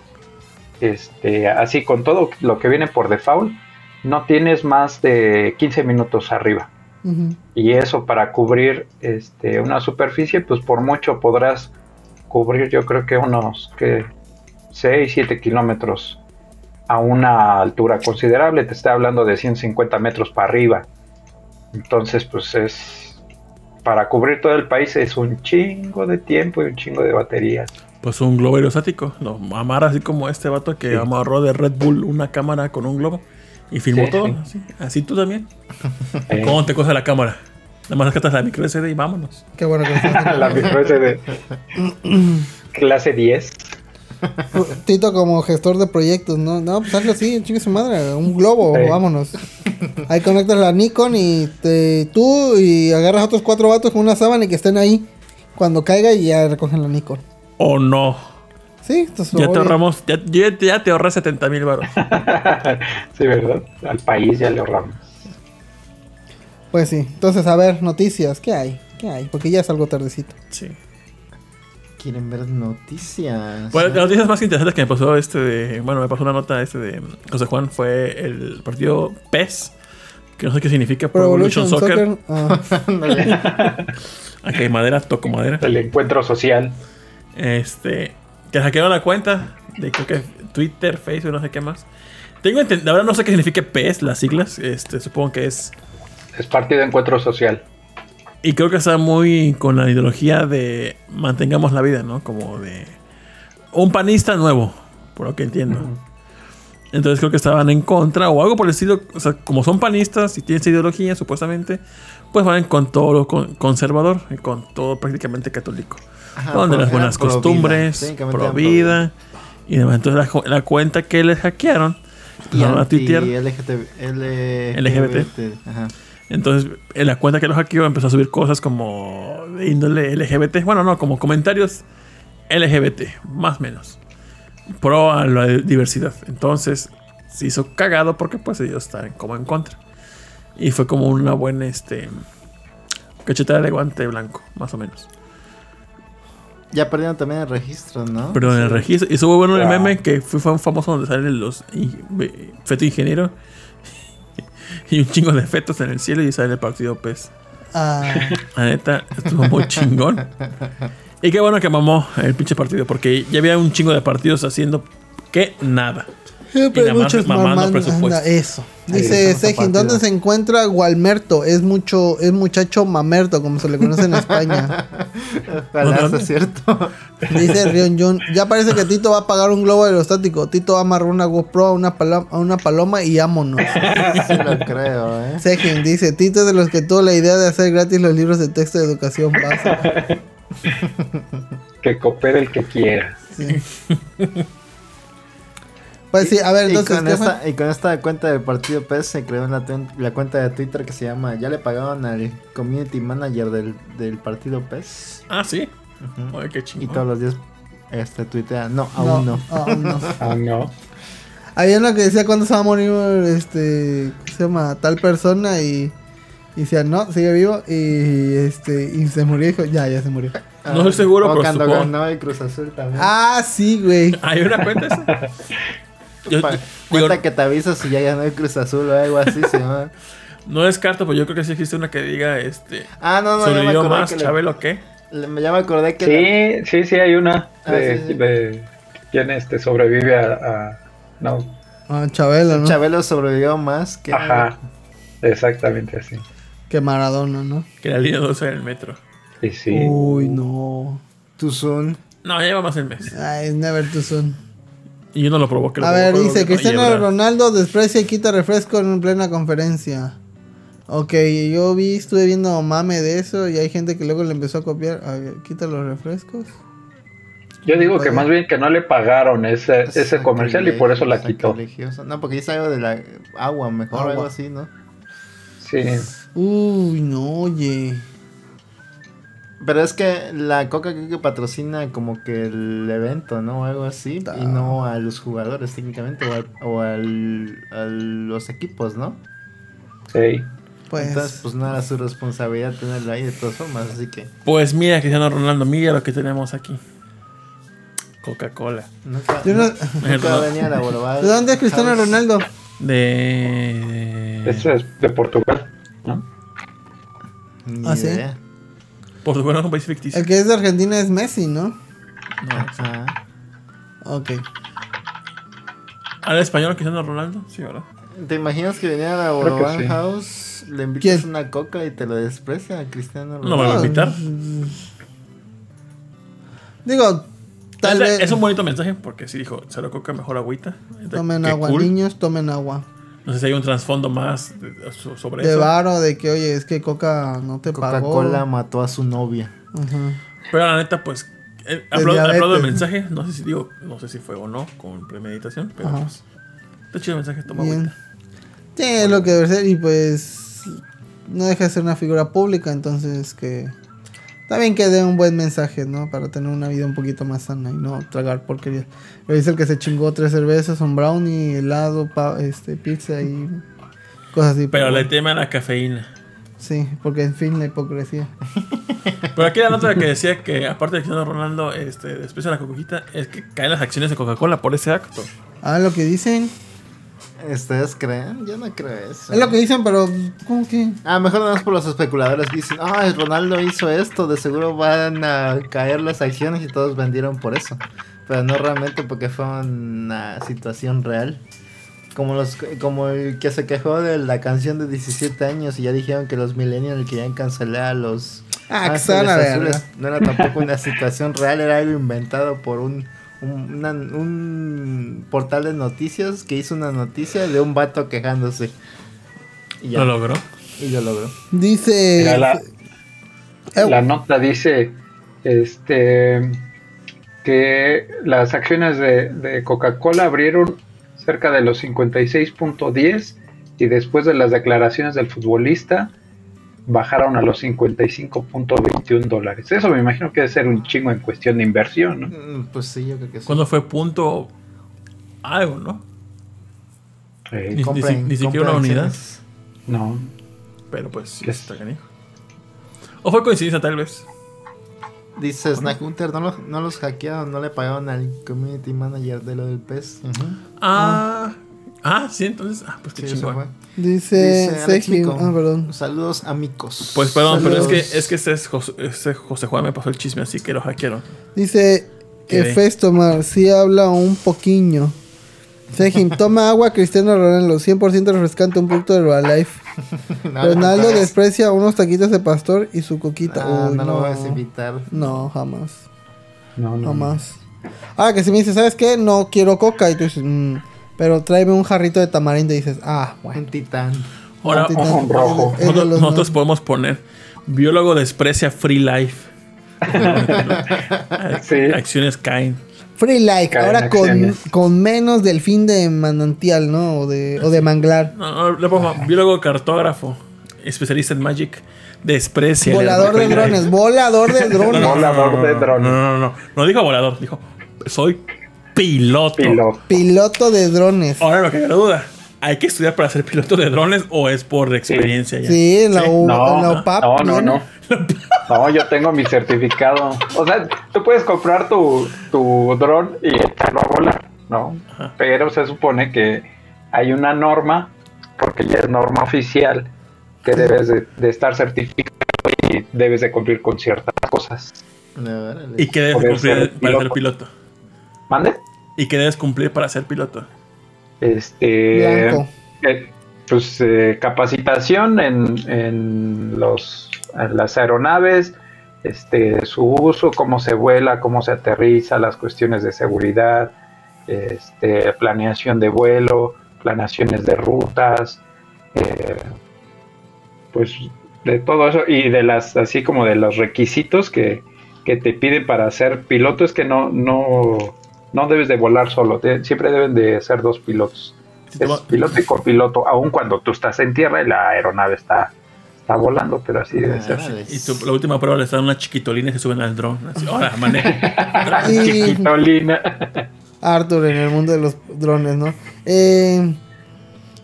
Speaker 5: este, así con todo lo que viene por default, no tienes más de 15 minutos arriba. Y eso para cubrir este, una superficie, pues por mucho podrás cubrir yo creo que unos que 6, 7 kilómetros a una altura considerable, te estoy hablando de 150 metros para arriba. Entonces, pues es para cubrir todo el país es un chingo de tiempo y un chingo de baterías.
Speaker 2: Pues un globo aerostático. Lo amarra así como este vato que
Speaker 5: Sí.
Speaker 2: amarró de Red Bull una cámara con un globo y filmó
Speaker 5: Sí,
Speaker 2: todo.
Speaker 5: sí.
Speaker 2: Así, Así tú también.
Speaker 5: Eh,
Speaker 2: ¿Cómo te coge la cámara? Nada más rescatas la micro SD y vámonos.
Speaker 3: Qué bueno que
Speaker 5: la micro SD clase 10.
Speaker 3: Tito como gestor de proyectos, ¿no? No, pues hazlo así, chingue su madre, un globo,
Speaker 5: Sí.
Speaker 3: vámonos. Ahí conectas la Nikon y te, tú y agarras a otros cuatro vatos con una sábana y que estén ahí. Cuando caiga y ya recogen la Nikon.
Speaker 2: O no.
Speaker 3: Sí, entonces
Speaker 2: Ya te ahorramos, ya, ya- ya te ahorré 70 mil baros.
Speaker 5: sí, ¿verdad? Al país ya le ahorramos.
Speaker 3: Pues sí, entonces a ver, noticias, ¿qué hay? ¿Qué hay? Porque ya es algo tardecito.
Speaker 2: Sí.
Speaker 4: Quieren ver noticias.
Speaker 2: Bueno, las noticias más interesantes que me pasó este de. Bueno, me pasó una nota este de José Juan fue el partido PES. Que no sé qué significa Pro Evolution Soccer.
Speaker 3: Soccer. ah.
Speaker 2: Aquí hay madera, toco madera.
Speaker 5: El encuentro social.
Speaker 2: Este. Que hackearon la cuenta de creo que Twitter, Facebook, no sé qué más. Tengo entendido, ahora no sé qué significa PES, las siglas. Este, supongo que es.
Speaker 5: Es partido de encuentro social.
Speaker 2: Y creo que está muy con la ideología de mantengamos la vida, ¿no? Como de un panista nuevo, por lo que entiendo. Entonces creo que estaban en contra o algo por el estilo. O sea, como son panistas y tienen esa ideología, supuestamente, pues van con todo lo con- conservador y con todo prácticamente católico.
Speaker 4: Ajá,
Speaker 2: donde las buenas
Speaker 4: pro vida.
Speaker 2: costumbres,
Speaker 4: Técnicamente
Speaker 2: pro vida. Y demás. Entonces la, la cuenta que les hackearon,
Speaker 4: Y
Speaker 2: a tuitear.
Speaker 4: LGBT,
Speaker 2: LGBT.
Speaker 4: Ajá.
Speaker 2: Entonces, en la cuenta que los hackeó empezó a subir cosas como de índole LGBT. Bueno, no, como comentarios LGBT, más o menos. Pro a la diversidad. Entonces, se hizo cagado porque pues ellos están como en contra. Y fue como una buena, este... Cachetada de guante blanco, más o menos.
Speaker 4: Ya perdieron también el registro, ¿no?
Speaker 2: Pero en el registro... Y estuvo bueno el
Speaker 5: Wow.
Speaker 2: meme que fue, fue un famoso donde salen los... feto ingeniero. y un chingo de fetos en el cielo y sale el partido PES.
Speaker 3: ah,
Speaker 2: La neta, estuvo muy chingón. Y qué bueno que mamó el pinche partido, porque ya había un chingo de partidos haciendo que nada.
Speaker 3: siempre
Speaker 2: Y nada más mamando presupuesto.
Speaker 3: anda, eso. Dice Sejin. ¿dónde se encuentra Gualmerto? Es mucho, es muchacho mamerto, como se le conoce en España.
Speaker 4: Ojalá sea cierto.
Speaker 3: Dice Rion Jun, ya parece que Tito va a pagar un globo aerostático. Tito va a amarrar una GoPro a una, paloma, a una paloma y vámonos.
Speaker 4: sí lo creo, ¿eh?
Speaker 3: Sejin dice, Tito es de los que tuvo la idea de hacer gratis los libros de texto de educación básica.
Speaker 5: Que coopere el que quiera.
Speaker 3: Sí. Pues sí, a ver,
Speaker 4: Y
Speaker 3: entonces,
Speaker 4: con,
Speaker 3: ¿qué fue?
Speaker 4: esta, y con esta cuenta del partido PES se creó la, la cuenta de Twitter que se llama Ya le pagaron al community manager del, del partido PES.
Speaker 2: Ah, sí. Ay, qué
Speaker 4: Y
Speaker 2: chingón.
Speaker 4: todos los días este, tuitea. No, aún no.
Speaker 3: aún no.
Speaker 5: Ah, no.
Speaker 3: Había uno que decía cuándo se va a morir este, ¿cómo se llama? Tal persona y, y decía, no, sigue vivo y este y se murió y dijo, ya, ya se murió.
Speaker 2: No estoy seguro,
Speaker 4: O
Speaker 2: pero
Speaker 4: cuando ganó el Cruz Azul también.
Speaker 3: Ah, sí, güey.
Speaker 2: ¿Hay una cuenta esa? Yo-
Speaker 4: Pa-
Speaker 2: digo,
Speaker 4: cuenta que te avisa si ya ganó el Cruz Azul o algo así. se llama.
Speaker 2: no descarto, pero yo creo que sí existe una que diga, este...
Speaker 4: Ah, no, no, ya me
Speaker 2: ¿Sobrevivió
Speaker 4: acordé
Speaker 2: más
Speaker 4: que le-
Speaker 2: Chabelo qué?
Speaker 4: le- ya me acordé que
Speaker 5: Sí, sí, sí, hay una
Speaker 4: Ah,
Speaker 5: de,
Speaker 4: sí, sí.
Speaker 5: de quién este sobrevive a, a- no,
Speaker 3: Ah, Chabelo, ¿no?
Speaker 4: Chabelo sobrevivió más que...
Speaker 5: ajá, exactamente así.
Speaker 3: Que Maradona, ¿no?
Speaker 2: Que la línea 12 en el metro.
Speaker 5: Y sí,
Speaker 3: Uy, no.
Speaker 4: Tuzun.
Speaker 2: No, ya lleva más el mes.
Speaker 3: Ay, never too soon.
Speaker 2: Y yo no lo provoqué. lo
Speaker 3: A ver, dice, Cristiano. Ronaldo desprecia y quita refresco en plena conferencia. Ok, yo vi, estuve viendo mame de eso y hay gente que luego le empezó a copiar. A ver, quita los refrescos.
Speaker 5: yo digo que más bien que no le pagaron ese, ese comercial y por eso la quitó.
Speaker 4: No, porque dice algo de la agua, mejor
Speaker 3: Agua.
Speaker 4: algo así, ¿no?
Speaker 5: Sí,
Speaker 3: Uy, no, oye.
Speaker 4: Pero es que la Coca creo que patrocina como que el evento, ¿no? O algo así. Y no a los jugadores técnicamente o, al- o al- a los equipos, ¿no?
Speaker 5: sí.
Speaker 3: Pues,
Speaker 4: Entonces, pues no era su responsabilidad tenerlo ahí de todas formas, así que
Speaker 2: Pues mira, Cristiano Ronaldo, mira lo que tenemos aquí. Coca-Cola.
Speaker 4: nunca,
Speaker 3: Yo no-
Speaker 4: nunca venía a la
Speaker 3: ¿de dónde es Cristiano
Speaker 4: House.
Speaker 3: Ronaldo?
Speaker 2: De...
Speaker 5: Ese es de Portugal, ¿no?
Speaker 4: Ni
Speaker 3: ¿Ah, sí?
Speaker 2: Portugal no es un país ficticio.
Speaker 3: El que es de Argentina es Messi, ¿no?
Speaker 2: No.
Speaker 4: Ajá.
Speaker 3: Ok.
Speaker 2: ¿Al español Cristiano Ronaldo? Sí, ¿verdad?
Speaker 4: ¿Te imaginas que viniera a
Speaker 5: que
Speaker 4: Bourbon
Speaker 5: sí.
Speaker 4: House, le invitas
Speaker 3: ¿Quién?
Speaker 4: una coca y te lo desprecia a Cristiano
Speaker 2: No me
Speaker 4: Ronaldo?
Speaker 2: va a invitar.
Speaker 3: Digo, tal
Speaker 2: es,
Speaker 3: vez
Speaker 2: es un bonito mensaje porque sí dijo, cero coca, mejor agüita.
Speaker 3: tomen agua,
Speaker 2: cool.
Speaker 3: niños, tomen agua.
Speaker 2: No sé si hay un trasfondo más de- so- sobre
Speaker 3: De
Speaker 2: eso.
Speaker 3: varo, de que, oye, es que Coca no te pagó.
Speaker 4: Coca-Cola mató a su novia.
Speaker 3: Ajá.
Speaker 2: Pero la neta, pues. eh,
Speaker 3: De
Speaker 2: aplaudo, aplaudo el mensaje. No sé si digo, no sé si fue o no con premeditación, pero
Speaker 3: Ajá.
Speaker 2: pues. Está chido el mensaje, toma
Speaker 3: Bien.
Speaker 2: agüita.
Speaker 3: Sí, es lo que debe ser. Y pues. No deja de ser una figura pública, entonces que. También que dé un buen mensaje, ¿no? Para tener una vida un poquito más sana y no tragar porquería. Pero dice el que se chingó tres cervezas, un brownie, helado, pa- este, pizza y cosas así.
Speaker 2: Pero le
Speaker 3: bueno,
Speaker 2: tema a la cafeína.
Speaker 3: Sí, porque en fin, la hipocresía.
Speaker 2: Pero aquí la nota que decía que, aparte de Cristiano Ronaldo, este, después de la coquita, es que caen las acciones de Coca-Cola por ese acto.
Speaker 3: Ah, lo que dicen.
Speaker 4: ¿Ustedes creen? Yo no creo eso.
Speaker 3: Es lo que dicen, pero. ¿Cómo que?
Speaker 4: Ah, mejor nada más por los especuladores dicen, ah, Ronaldo hizo esto, de seguro van a caer las acciones y todos vendieron por eso. Pero no realmente porque fue una situación real. Como los como el que se quejó de la canción de 17 años y ya dijeron que los millennials querían cancelar a los
Speaker 3: Ah, que
Speaker 4: Azules. No era tampoco una situación real, era algo inventado por un, una- un portal de noticias que hizo una noticia de un vato quejándose. Y ya,
Speaker 2: Lo logró.
Speaker 4: y lo logró.
Speaker 3: Dice.
Speaker 5: Mira, la,
Speaker 3: Eh,
Speaker 5: la nota dice este que las acciones de, de Coca-Cola abrieron cerca de los 56.10 y después de las declaraciones del futbolista bajaron a los 55.21 dólares. Eso me imagino que debe ser un chingo en cuestión de inversión, ¿no?
Speaker 4: Mm, Pues sí, yo creo que sí.
Speaker 2: Cuando fue punto algo, ¿no?
Speaker 5: Eh,
Speaker 2: Ni-
Speaker 4: Compren-
Speaker 2: ni siquiera una unidad.
Speaker 5: no.
Speaker 2: Pero pues sí,
Speaker 5: Yes.
Speaker 2: está canijo. O fue coincidencia tal vez.
Speaker 4: Dice Snack Hunter, no, los- no los hackearon, no le pagaron al community manager de lo del PES.
Speaker 2: Ah, ah, sí, entonces, ah, pues qué
Speaker 4: Sí,
Speaker 2: chingón.
Speaker 3: Dice.
Speaker 4: Dice Alex Mico.
Speaker 3: Ah, perdón.
Speaker 4: Saludos amigos.
Speaker 2: Pues perdón, pero es que, es que ese, es José, ese José Juan me pasó el chisme, así que lo hackearon.
Speaker 3: Dice.
Speaker 2: ¿Qué?
Speaker 3: Efestomar, sí habla un poquillo. Sejim, toma agua Cristiano Ronaldo, 100% refrescante, un producto de Herbalife.
Speaker 4: No,
Speaker 3: Ronaldo
Speaker 4: no, no,
Speaker 3: desprecia unos taquitos de pastor y su coquita.
Speaker 4: Ah,
Speaker 3: Uy,
Speaker 4: no,
Speaker 3: no,
Speaker 4: lo vas a invitar.
Speaker 3: No, jamás.
Speaker 5: No, no.
Speaker 3: Jamás. Ahora que si me dices, ¿sabes qué? No quiero coca. Y tú dices, "Mm, pero tráeme un jarrito de tamarindo. Y dices, ah, bueno.
Speaker 4: Un titán.
Speaker 2: Ahora,
Speaker 3: Titán,
Speaker 5: ojo, rojo.
Speaker 3: es es
Speaker 2: nosotros,
Speaker 3: los
Speaker 2: nosotros
Speaker 3: más-
Speaker 2: podemos poner biólogo desprecia free life.
Speaker 5: Sí.
Speaker 2: Acciones caen.
Speaker 3: Free
Speaker 5: Caen
Speaker 3: ahora con, con menos del fin de manantial, ¿no? O de, o de manglar.
Speaker 2: No, no, le pongo biólogo cartógrafo, especialista en Magic, desprecia.
Speaker 3: Volador de drones,
Speaker 2: life.
Speaker 3: volador de
Speaker 2: No, no,
Speaker 3: drones.
Speaker 2: no,
Speaker 5: Volador
Speaker 2: no,
Speaker 5: de
Speaker 2: no,
Speaker 5: drones.
Speaker 2: No, no, no, no dijo volador, dijo soy piloto.
Speaker 5: Piloto.
Speaker 3: Piloto de drones.
Speaker 2: Ahora lo que me da duda, ¿hay que estudiar para ser piloto de drones o es por experiencia ya?
Speaker 3: Sí, en la, U-
Speaker 5: No,
Speaker 3: en la UPAP.
Speaker 5: no, no, no. No, yo tengo mi certificado. O sea, tú puedes comprar tu, tu dron y echarlo a volar, ¿no?
Speaker 2: Ajá.
Speaker 5: Pero se supone que hay una norma, porque ya es norma oficial, que debes de, de estar certificado y debes de cumplir con ciertas cosas.
Speaker 2: ¿Y qué debes
Speaker 5: Poder
Speaker 2: cumplir
Speaker 5: ser
Speaker 2: para ser
Speaker 5: piloto.
Speaker 2: piloto?
Speaker 5: ¿Mande?
Speaker 2: ¿Y qué debes cumplir para ser piloto?
Speaker 5: Este,
Speaker 3: Blanco.
Speaker 5: eh, pues eh, capacitación en, en los en las aeronaves, este, su uso, cómo se vuela, cómo se aterriza, las cuestiones de seguridad, este, planeación de vuelo, planeaciones de rutas, eh, pues de todo eso y de las así como de los requisitos que, que te piden para ser piloto es que no no no debes de volar solo, te- siempre deben de ser dos pilotos.
Speaker 2: Si
Speaker 5: Es piloto y copiloto, aun cuando tú estás en tierra y la aeronave está, está volando, pero así debe ser.
Speaker 2: Y tu- la última prueba les dan una chiquitolina y se suben al dron. Así, ahora, maneja.
Speaker 5: Chiquitolina.
Speaker 3: Arthur en el mundo de los drones, ¿no? Eh,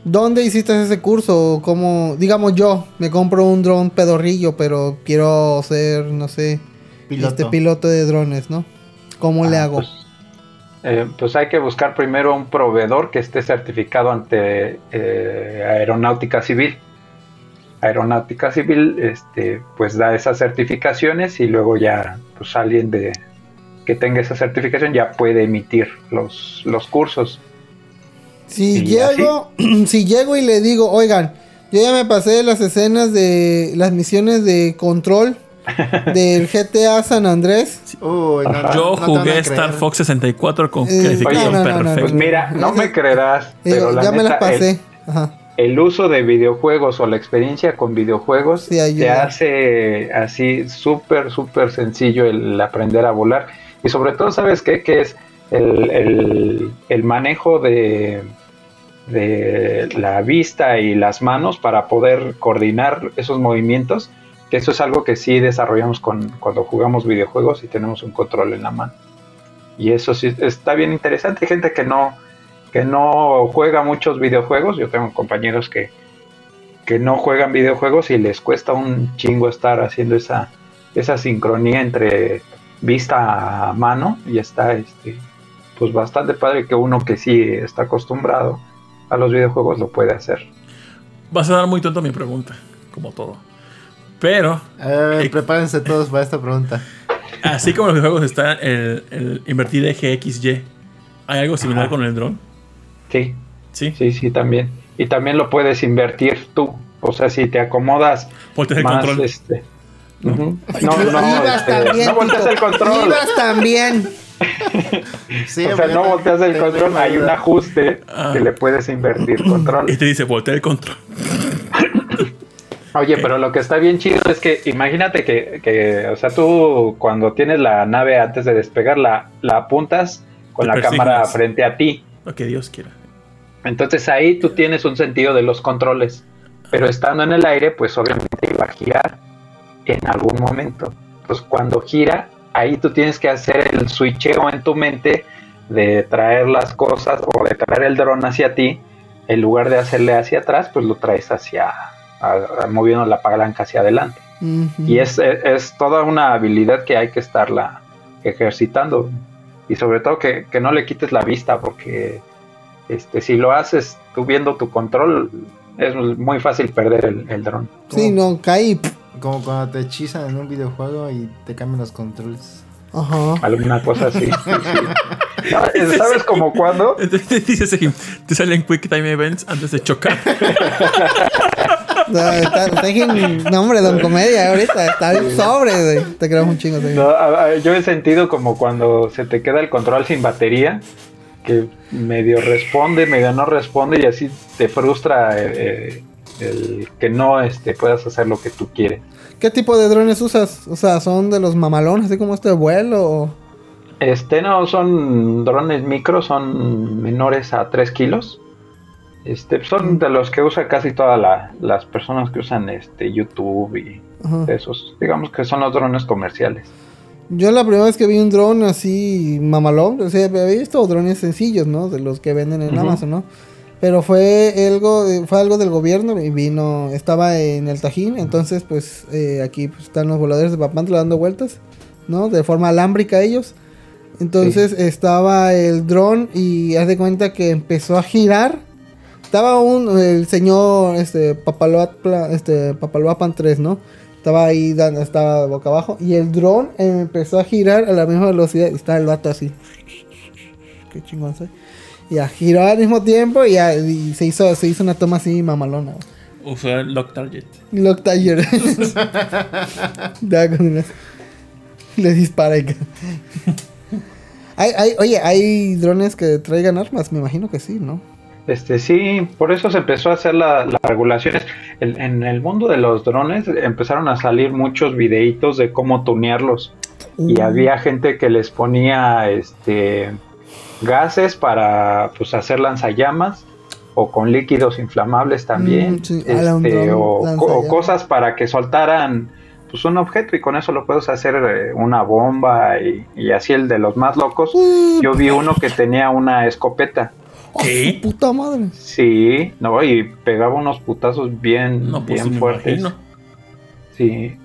Speaker 3: ¿Dónde hiciste ese curso? ¿Cómo? Digamos yo, me compro un dron pedorrillo, pero quiero ser, no sé,
Speaker 4: Piloto.
Speaker 3: este piloto de drones, ¿no? ¿Cómo le
Speaker 5: Ah,
Speaker 3: hago?
Speaker 5: Pues, eh, pues hay que buscar primero un proveedor que esté certificado ante eh, Aeronáutica Civil. Aeronáutica Civil este, pues da esas certificaciones y luego ya pues alguien de que tenga esa certificación ya puede emitir los, los cursos.
Speaker 3: Si
Speaker 5: Y
Speaker 3: llego, si llego y le digo, oigan, yo ya me pasé las escenas de las misiones de control del GTA San Andrés.
Speaker 4: Uy, no, no,
Speaker 2: Yo jugué. Star Fox 64 con
Speaker 3: Eh,
Speaker 2: calificación
Speaker 3: no, no, no, no,
Speaker 2: perfecta.
Speaker 5: Pues mira, no me creerás,
Speaker 3: Eh,
Speaker 5: pero la
Speaker 3: ya me las
Speaker 5: neta, el-
Speaker 3: pasé. Ajá.
Speaker 5: el uso de videojuegos o la experiencia con videojuegos
Speaker 3: Sí,
Speaker 5: te hace así súper, súper sencillo el aprender a volar. Y sobre todo, ¿sabes qué? Que es el, el- el manejo de, de la vista y las manos para poder coordinar esos movimientos. Eso es algo que sí desarrollamos con, cuando jugamos videojuegos y tenemos un control en la mano. Y eso sí está bien interesante. Hay gente que no, que no juega muchos videojuegos. Yo tengo compañeros que, que no juegan videojuegos y les cuesta un chingo estar haciendo esa, esa sincronía entre vista a mano y está este pues bastante padre que uno que sí está acostumbrado a los videojuegos lo puede hacer.
Speaker 2: Vas a dar muy tonto mi pregunta, como todo. Pero,
Speaker 4: A ver,
Speaker 2: Eh,
Speaker 4: prepárense todos para esta pregunta.
Speaker 2: así como en los videojuegos está el, el invertir eje XY, ¿hay algo similar
Speaker 5: Ajá.
Speaker 2: con el dron?
Speaker 5: Sí,
Speaker 2: Sí.
Speaker 5: sí, sí, también. Y también lo puedes invertir tú. O sea, si te acomodas
Speaker 2: Volteas el
Speaker 5: más,
Speaker 2: control.
Speaker 5: este, no, no,
Speaker 3: Ibas
Speaker 5: este,
Speaker 3: también,
Speaker 5: no volteas el control.
Speaker 3: Ibas también.
Speaker 4: Sí,
Speaker 5: o sea, no
Speaker 4: te-
Speaker 5: volteas el control, hay un ajuste
Speaker 2: Ah.
Speaker 5: que le puedes invertir control.
Speaker 2: Y te dice, voltea el control.
Speaker 5: Oye, pero lo que está bien chido es que imagínate que, que, o sea, tú cuando tienes la nave antes de despegar, la, la apuntas con
Speaker 2: Te
Speaker 5: la cámara frente a ti.
Speaker 2: Lo que Dios quiera.
Speaker 5: Entonces ahí tú tienes un sentido de los controles. Pero estando en el aire, pues obviamente iba a girar en algún momento. Pues cuando gira, ahí tú tienes que hacer el switcheo en tu mente de traer las cosas o de traer el dron hacia ti. En lugar de hacerle hacia atrás, pues lo traes hacia, a- a- moviendo la palanca hacia adelante. Y es, es, es toda una habilidad que hay que estarla ejercitando. Y sobre todo que, que no le quites la vista, porque este, si lo haces tú viendo tu control, es muy fácil perder el, el dron.
Speaker 3: Sí, no, caí.
Speaker 4: Como cuando te hechizan en un videojuego y te cambian los controles.
Speaker 3: Ajá.
Speaker 5: Alguna cosa así. sí, sí. No, ¿Sabes como cuando?
Speaker 2: Entonces dice Sejim, te salen Quick Time Events antes de chocar.
Speaker 3: No, está, está en nombre, don comedia, ahorita. Está bien sobre, güey. Te creo un chingo. Sejim.
Speaker 5: No, a- a- yo he sentido como cuando se te queda el control sin batería, que medio responde, medio no responde y así te frustra eh, el que no este, puedas hacer lo que tú quieres.
Speaker 3: ¿Qué tipo de drones usas? O sea, ¿son de los mamalones, así como este vuelo? O...
Speaker 5: Este no son drones micro, son menores a 3 kilos. Este, son de los que usa casi todas la- las personas que usan este YouTube y
Speaker 3: Ajá.
Speaker 5: esos. Digamos que son los drones comerciales.
Speaker 3: Yo la primera vez que vi un dron así mamalón, o sea, había visto drones sencillos, ¿no? De los que venden en. Amazon, ¿no? Pero fue algo, fue algo del gobierno y vino, estaba en el Tajín, entonces pues eh, aquí pues, están los voladores de Papantla dando vueltas, ¿no? De forma alámbrica ellos. Entonces estaba el dron y haz de cuenta que empezó a girar. Estaba un, el señor, este, Papaloatla, este, Papaloapan 3, ¿no? Estaba ahí, dando, estaba boca abajo. Y el dron empezó a girar a la misma velocidad. Y estaba el vato así. Qué chingón soy. Y a girar al mismo tiempo y, a- y se, hizo, se hizo una toma así mamalona.
Speaker 2: el Lock Target.
Speaker 3: Lock una- Le dispara. y hay, hay, oye, hay drones que traigan armas, me imagino que sí, ¿no?
Speaker 5: Este sí, por eso se empezó a hacer la- las regulaciones. En el mundo de los drones empezaron a salir muchos videitos de cómo tunearlos. Y
Speaker 3: Uh,
Speaker 5: había gente que les ponía este gases para pues hacer lanzallamas o con líquidos inflamables también
Speaker 3: Mm, sí,
Speaker 5: este, o, cosas para que soltaran pues un objeto y con eso lo puedes hacer eh, una bomba y, y así el de los más locos.
Speaker 3: Uh,
Speaker 5: yo vi uno que tenía una escopeta
Speaker 3: ¡oh, su puta madre.
Speaker 5: sí no y pegaba unos putazos bien
Speaker 2: No, pues
Speaker 5: bien fuertes sí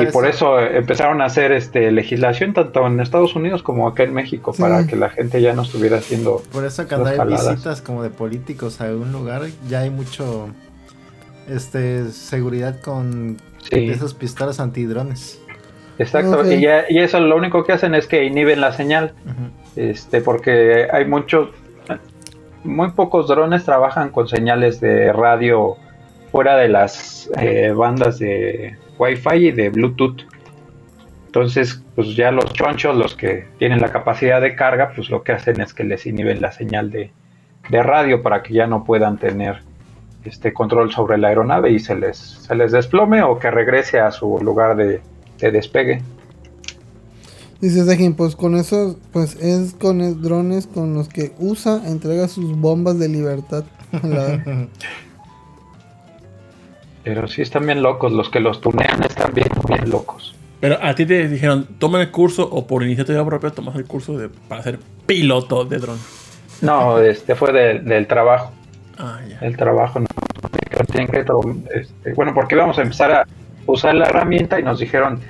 Speaker 5: y por eso empezaron a hacer este legislación tanto en Estados Unidos como acá en México
Speaker 3: Sí.
Speaker 5: para que la gente ya no estuviera haciendo
Speaker 4: Por eso cuando hay
Speaker 5: jaladas.
Speaker 4: visitas como de políticos a un lugar, ya hay mucho este seguridad con
Speaker 5: sí,
Speaker 4: esos pistolas antidrones.
Speaker 5: exacto y, ya- y eso lo único que hacen es que inhiben la señal este porque hay muchos muy pocos drones trabajan con señales de radio fuera de las eh, bandas de Wi-Fi y de Bluetooth. Entonces, pues ya los chonchos, los que tienen la capacidad de carga, pues lo que hacen es que les inhiben la señal de, de radio para que ya no puedan tener este control sobre la aeronave y se les, se les desplome o que regrese a su lugar de, de despegue.
Speaker 3: Dice Sejin, pues con eso, pues es con drones con los que USA entrega sus bombas de libertad. La-
Speaker 5: Pero sí están bien locos, los que los tunean están bien, bien locos.
Speaker 2: Pero a ti te dijeron, toma el curso o por iniciativa propia tomas el curso de, para ser piloto de dron.
Speaker 5: No, este fue del- del trabajo.
Speaker 2: Ah, ya.
Speaker 5: el trabajo no tienen que to- este, bueno porque íbamos a empezar a usar la herramienta y nos dijeron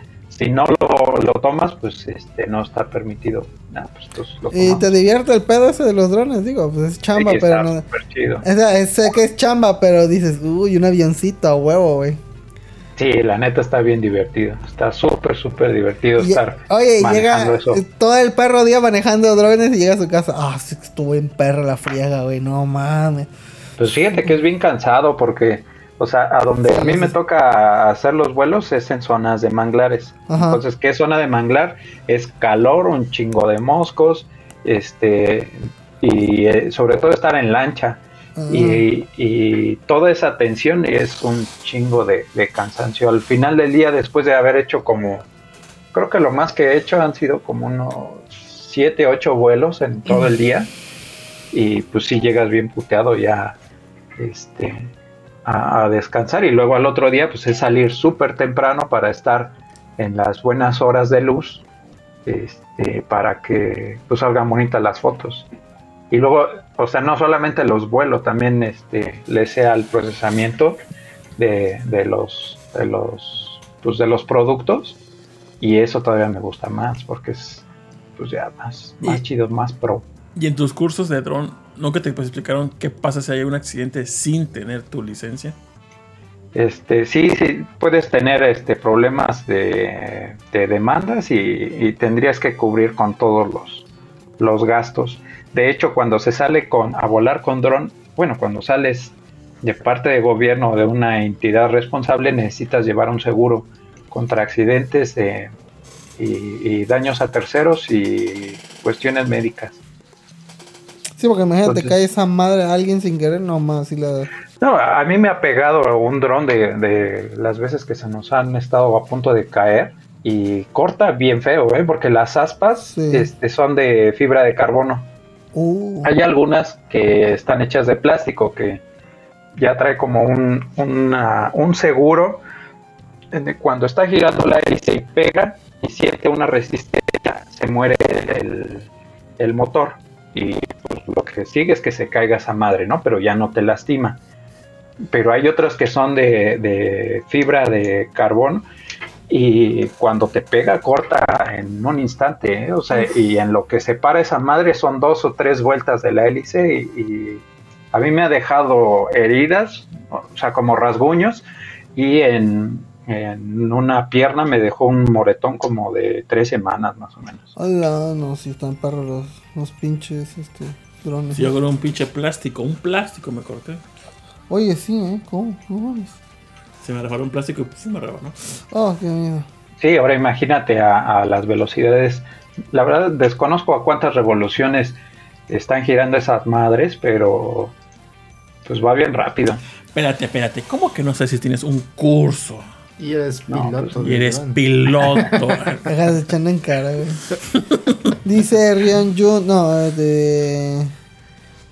Speaker 5: si no lo, lo tomas pues este no está permitido Nah, pues, entonces lo
Speaker 3: y te divierte el pedo ese de los drones, digo, pues es chamba,
Speaker 5: Sí,
Speaker 3: pero no.
Speaker 5: chido.
Speaker 3: O sea, es- sé que es chamba, pero dices, uy, un avioncito a huevo, güey.
Speaker 5: sí la neta está bien divertido está súper súper divertido
Speaker 3: Y-
Speaker 5: estar
Speaker 3: Oye, llega
Speaker 5: eso
Speaker 3: todo el perro día manejando drones y llega a su casa. Ah, sí, que estuvo en perro la friega, güey, no mames.
Speaker 5: pues fíjate que es bien cansado porque o sea a donde a mí me toca hacer los vuelos es en zonas de manglares
Speaker 3: Ajá.
Speaker 5: Entonces, ¿qué zona de manglar? Es calor, un chingo de moscos, este, y eh, sobre todo estar en lancha. Y, y toda esa tensión es un chingo de, de cansancio. Al final del día, después de haber hecho como, creo que lo más que he hecho han sido como unos 7, 8 vuelos en todo el día. Y pues sí llegas bien puteado ya este, a, a descansar. Y luego al otro día, pues es salir súper temprano para estar en las buenas horas de luz este, para que pues salgan bonitas las fotos. Y luego, o sea, no solamente los vuelos, también este, le sea el procesamiento de, de los de los pues de los productos y eso todavía me gusta más porque es pues ya más, más
Speaker 2: Y-
Speaker 5: chido, más pro.
Speaker 2: Y en tus cursos de dron, ¿no que te pues, explicaron qué pasa si hay un accidente sin tener tu licencia?
Speaker 5: Este, sí, sí, puedes tener este problemas de, de demandas y, tendrías que cubrir con todos los, los gastos. De hecho, cuando se sale con a volar con dron, bueno, cuando sales de parte de gobierno o de una entidad responsable, necesitas llevar un seguro contra accidentes de- y, y daños a terceros y cuestiones médicas.
Speaker 3: Sí, porque imagínate,
Speaker 5: Entonces-
Speaker 3: cae esa madre a alguien sin querer, nomás. Y la...
Speaker 5: No, a mí me ha pegado un dron de, de las veces que se nos han estado a punto de caer y corta bien feo, ¿eh? porque las aspas
Speaker 3: Sí.
Speaker 5: este, son de fibra de carbono.
Speaker 3: Uh,
Speaker 5: Hay algunas que están hechas de plástico que ya trae como un, una- un seguro cuando está girando la hélice y pega y siente una resistencia, se muere el, el motor y lo que sigue es que se caiga esa madre, ¿no? Pero ya no te lastima. Pero hay otras que son de, de fibra de carbono y cuando te pega corta en un instante, ¿eh? o sea, y en lo que separa esa madre son dos o tres vueltas de la hélice y, y a mí me ha dejado heridas, o sea, como rasguños y en, en una pierna me dejó un moretón como de tres semanas más o menos.
Speaker 3: hola, no, si están perros los, los pinches este, drones.
Speaker 2: Si yo con un pinche plástico, un plástico me corté.
Speaker 3: Oye, sí, ¿eh? ¿Cómo? No mames.
Speaker 2: Se me reparó un plástico y puf, me rebanó.
Speaker 3: Oh, qué miedo.
Speaker 5: Sí, ahora imagínate a, a las velocidades. La verdad desconozco a cuántas revoluciones están girando esas madres, pero pues va bien rápido.
Speaker 2: Espérate, espérate, ¿cómo que no sé si tienes un curso?
Speaker 4: Y eres
Speaker 5: No,
Speaker 4: piloto.
Speaker 2: Y
Speaker 4: de
Speaker 2: eres piloto.
Speaker 3: Deja de echando en cara, güey. Dice Rian Jun, no, de.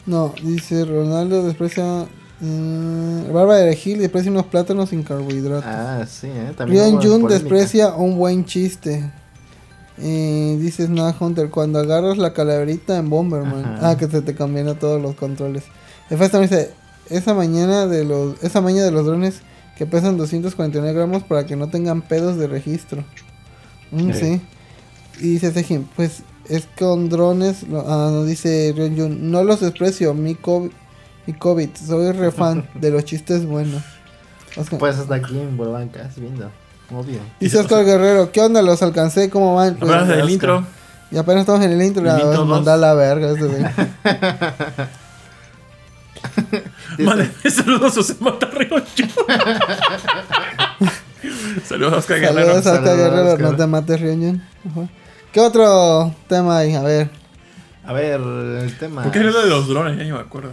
Speaker 3: No, dice Ronaldo desprecia. mm, Bárbara de Gil desprecia unos plátanos sin carbohidratos.
Speaker 4: Ah, sí, ¿eh? También
Speaker 3: Rian Jun
Speaker 4: polémica.
Speaker 3: desprecia un buen chiste. Eh, dice Snag Hunter, cuando agarras la calaverita en Bomberman.
Speaker 4: Ajá.
Speaker 3: Ah, que se te cambian todos los controles. Hefesto dice, esa mañana de los, esa mañana de los drones que pesan 249 gramos para que no tengan pedos de registro. Mm,
Speaker 5: Sí.
Speaker 3: sí. Y dice Sejin, pues es con drones, lo- ah, no dice Rian Jun, no los desprecio, mi COVID, mi COVID, soy re fan de los chistes buenos. Oscar-
Speaker 4: Pues hasta aquí en Bolbancas viendo. Obvio.
Speaker 3: Dice Oscar Guerrero, ¿qué onda? Los alcancé, ¿cómo van? Pues,
Speaker 2: Apenas del
Speaker 4: Oscar.
Speaker 2: intro.
Speaker 3: y apenas estamos en el intro,
Speaker 2: El
Speaker 3: la mandar a la verga ese
Speaker 2: saludos a José Matarriocho. saludos a Oscar Guerrero.
Speaker 3: Saludos a Oscar Guerrero, no te mates, Reunion. Ajá. ¿Qué otro tema hay? A ver,
Speaker 4: A ver, el tema.
Speaker 2: ¿Por qué es lo de los drones? Ya ni me acuerdo.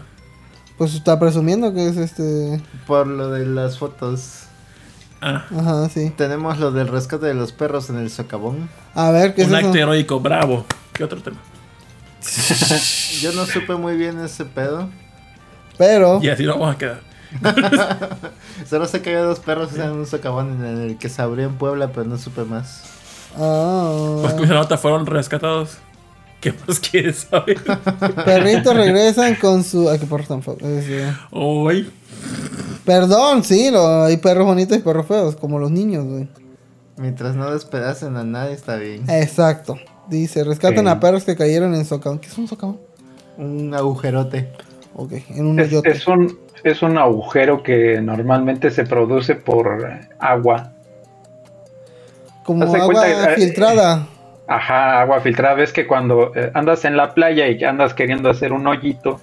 Speaker 3: pues está presumiendo que es este.
Speaker 4: Por lo de las fotos.
Speaker 2: Ah,
Speaker 3: Ajá, sí.
Speaker 4: Tenemos lo del rescate de los perros en el socavón.
Speaker 3: A ver, ¿qué es
Speaker 2: un
Speaker 3: eso?
Speaker 2: acto heroico, bravo. ¿Qué otro tema?
Speaker 4: Yo no supe muy bien ese pedo.
Speaker 3: Pero,
Speaker 2: Y así lo vamos a quedar.
Speaker 4: Solo sé que había dos perros en un socavón en el que se abrió en Puebla, pero no supe más.
Speaker 3: ah,
Speaker 2: Pues que esa nota fueron rescatados. ¿Qué más quieres saber?
Speaker 3: perritos regresan con su. Ay, qué perros tan feos.
Speaker 2: Uy.
Speaker 3: Perdón, sí, lo- hay perros bonitos y perros feos, como los niños, güey.
Speaker 4: Mientras no despedacen a nadie, está bien.
Speaker 3: Exacto. Dice, rescatan a perros que cayeron en socavón. ¿Qué es un socavón?
Speaker 4: Un agujerote.
Speaker 3: Ok, en un
Speaker 5: Es,
Speaker 3: hoyote.
Speaker 5: es un, es un agujero que normalmente se produce por agua.
Speaker 3: Como agua
Speaker 5: cuenta, eh,
Speaker 3: filtrada.
Speaker 5: Ajá, agua filtrada. Ves que cuando eh, andas en la playa y andas queriendo hacer un hoyito,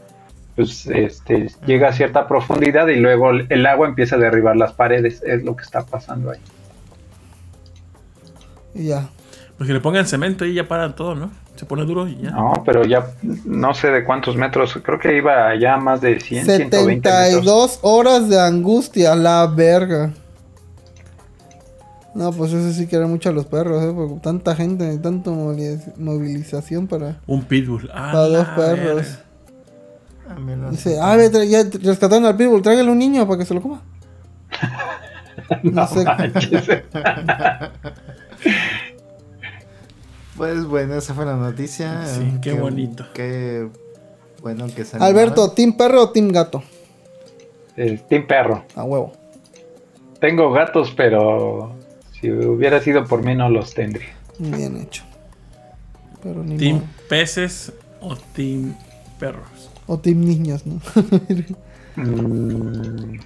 Speaker 5: pues este, llega a cierta profundidad y luego el el agua empieza a derribar las paredes. Es lo que está pasando ahí.
Speaker 3: Y ya.
Speaker 2: Pues que le pongan cemento y ya paran todo, ¿no? Se pone duro y ya.
Speaker 5: No, pero ya no sé de cuántos metros. Creo que iba ya más de 100, 120 metros.
Speaker 3: 72 horas de angustia, la verga. No, pues eso sí que era mucho a los perros, ¿eh? Porque tanta gente, tanta moviliz- movilización para,
Speaker 2: Un pitbull. Ah,
Speaker 3: para dos perros.
Speaker 2: verga.
Speaker 4: No
Speaker 3: Dice, ah, ve, ya rescataron al pitbull, tráigale un niño para que se lo coma. No, sé.
Speaker 4: Pues bueno, esa fue la noticia.
Speaker 2: Sí, qué bonito.
Speaker 4: Qué bueno que salió.
Speaker 3: Alberto, ¿team perro o team gato?
Speaker 5: Eh, Team Perro.
Speaker 3: A huevo.
Speaker 5: Tengo gatos, pero si hubiera sido por mí no los tendría.
Speaker 3: Bien hecho. Pero ni
Speaker 2: ¿Team
Speaker 3: modo.
Speaker 2: peces o team perros?
Speaker 3: O team niños, ¿no?
Speaker 5: Mm,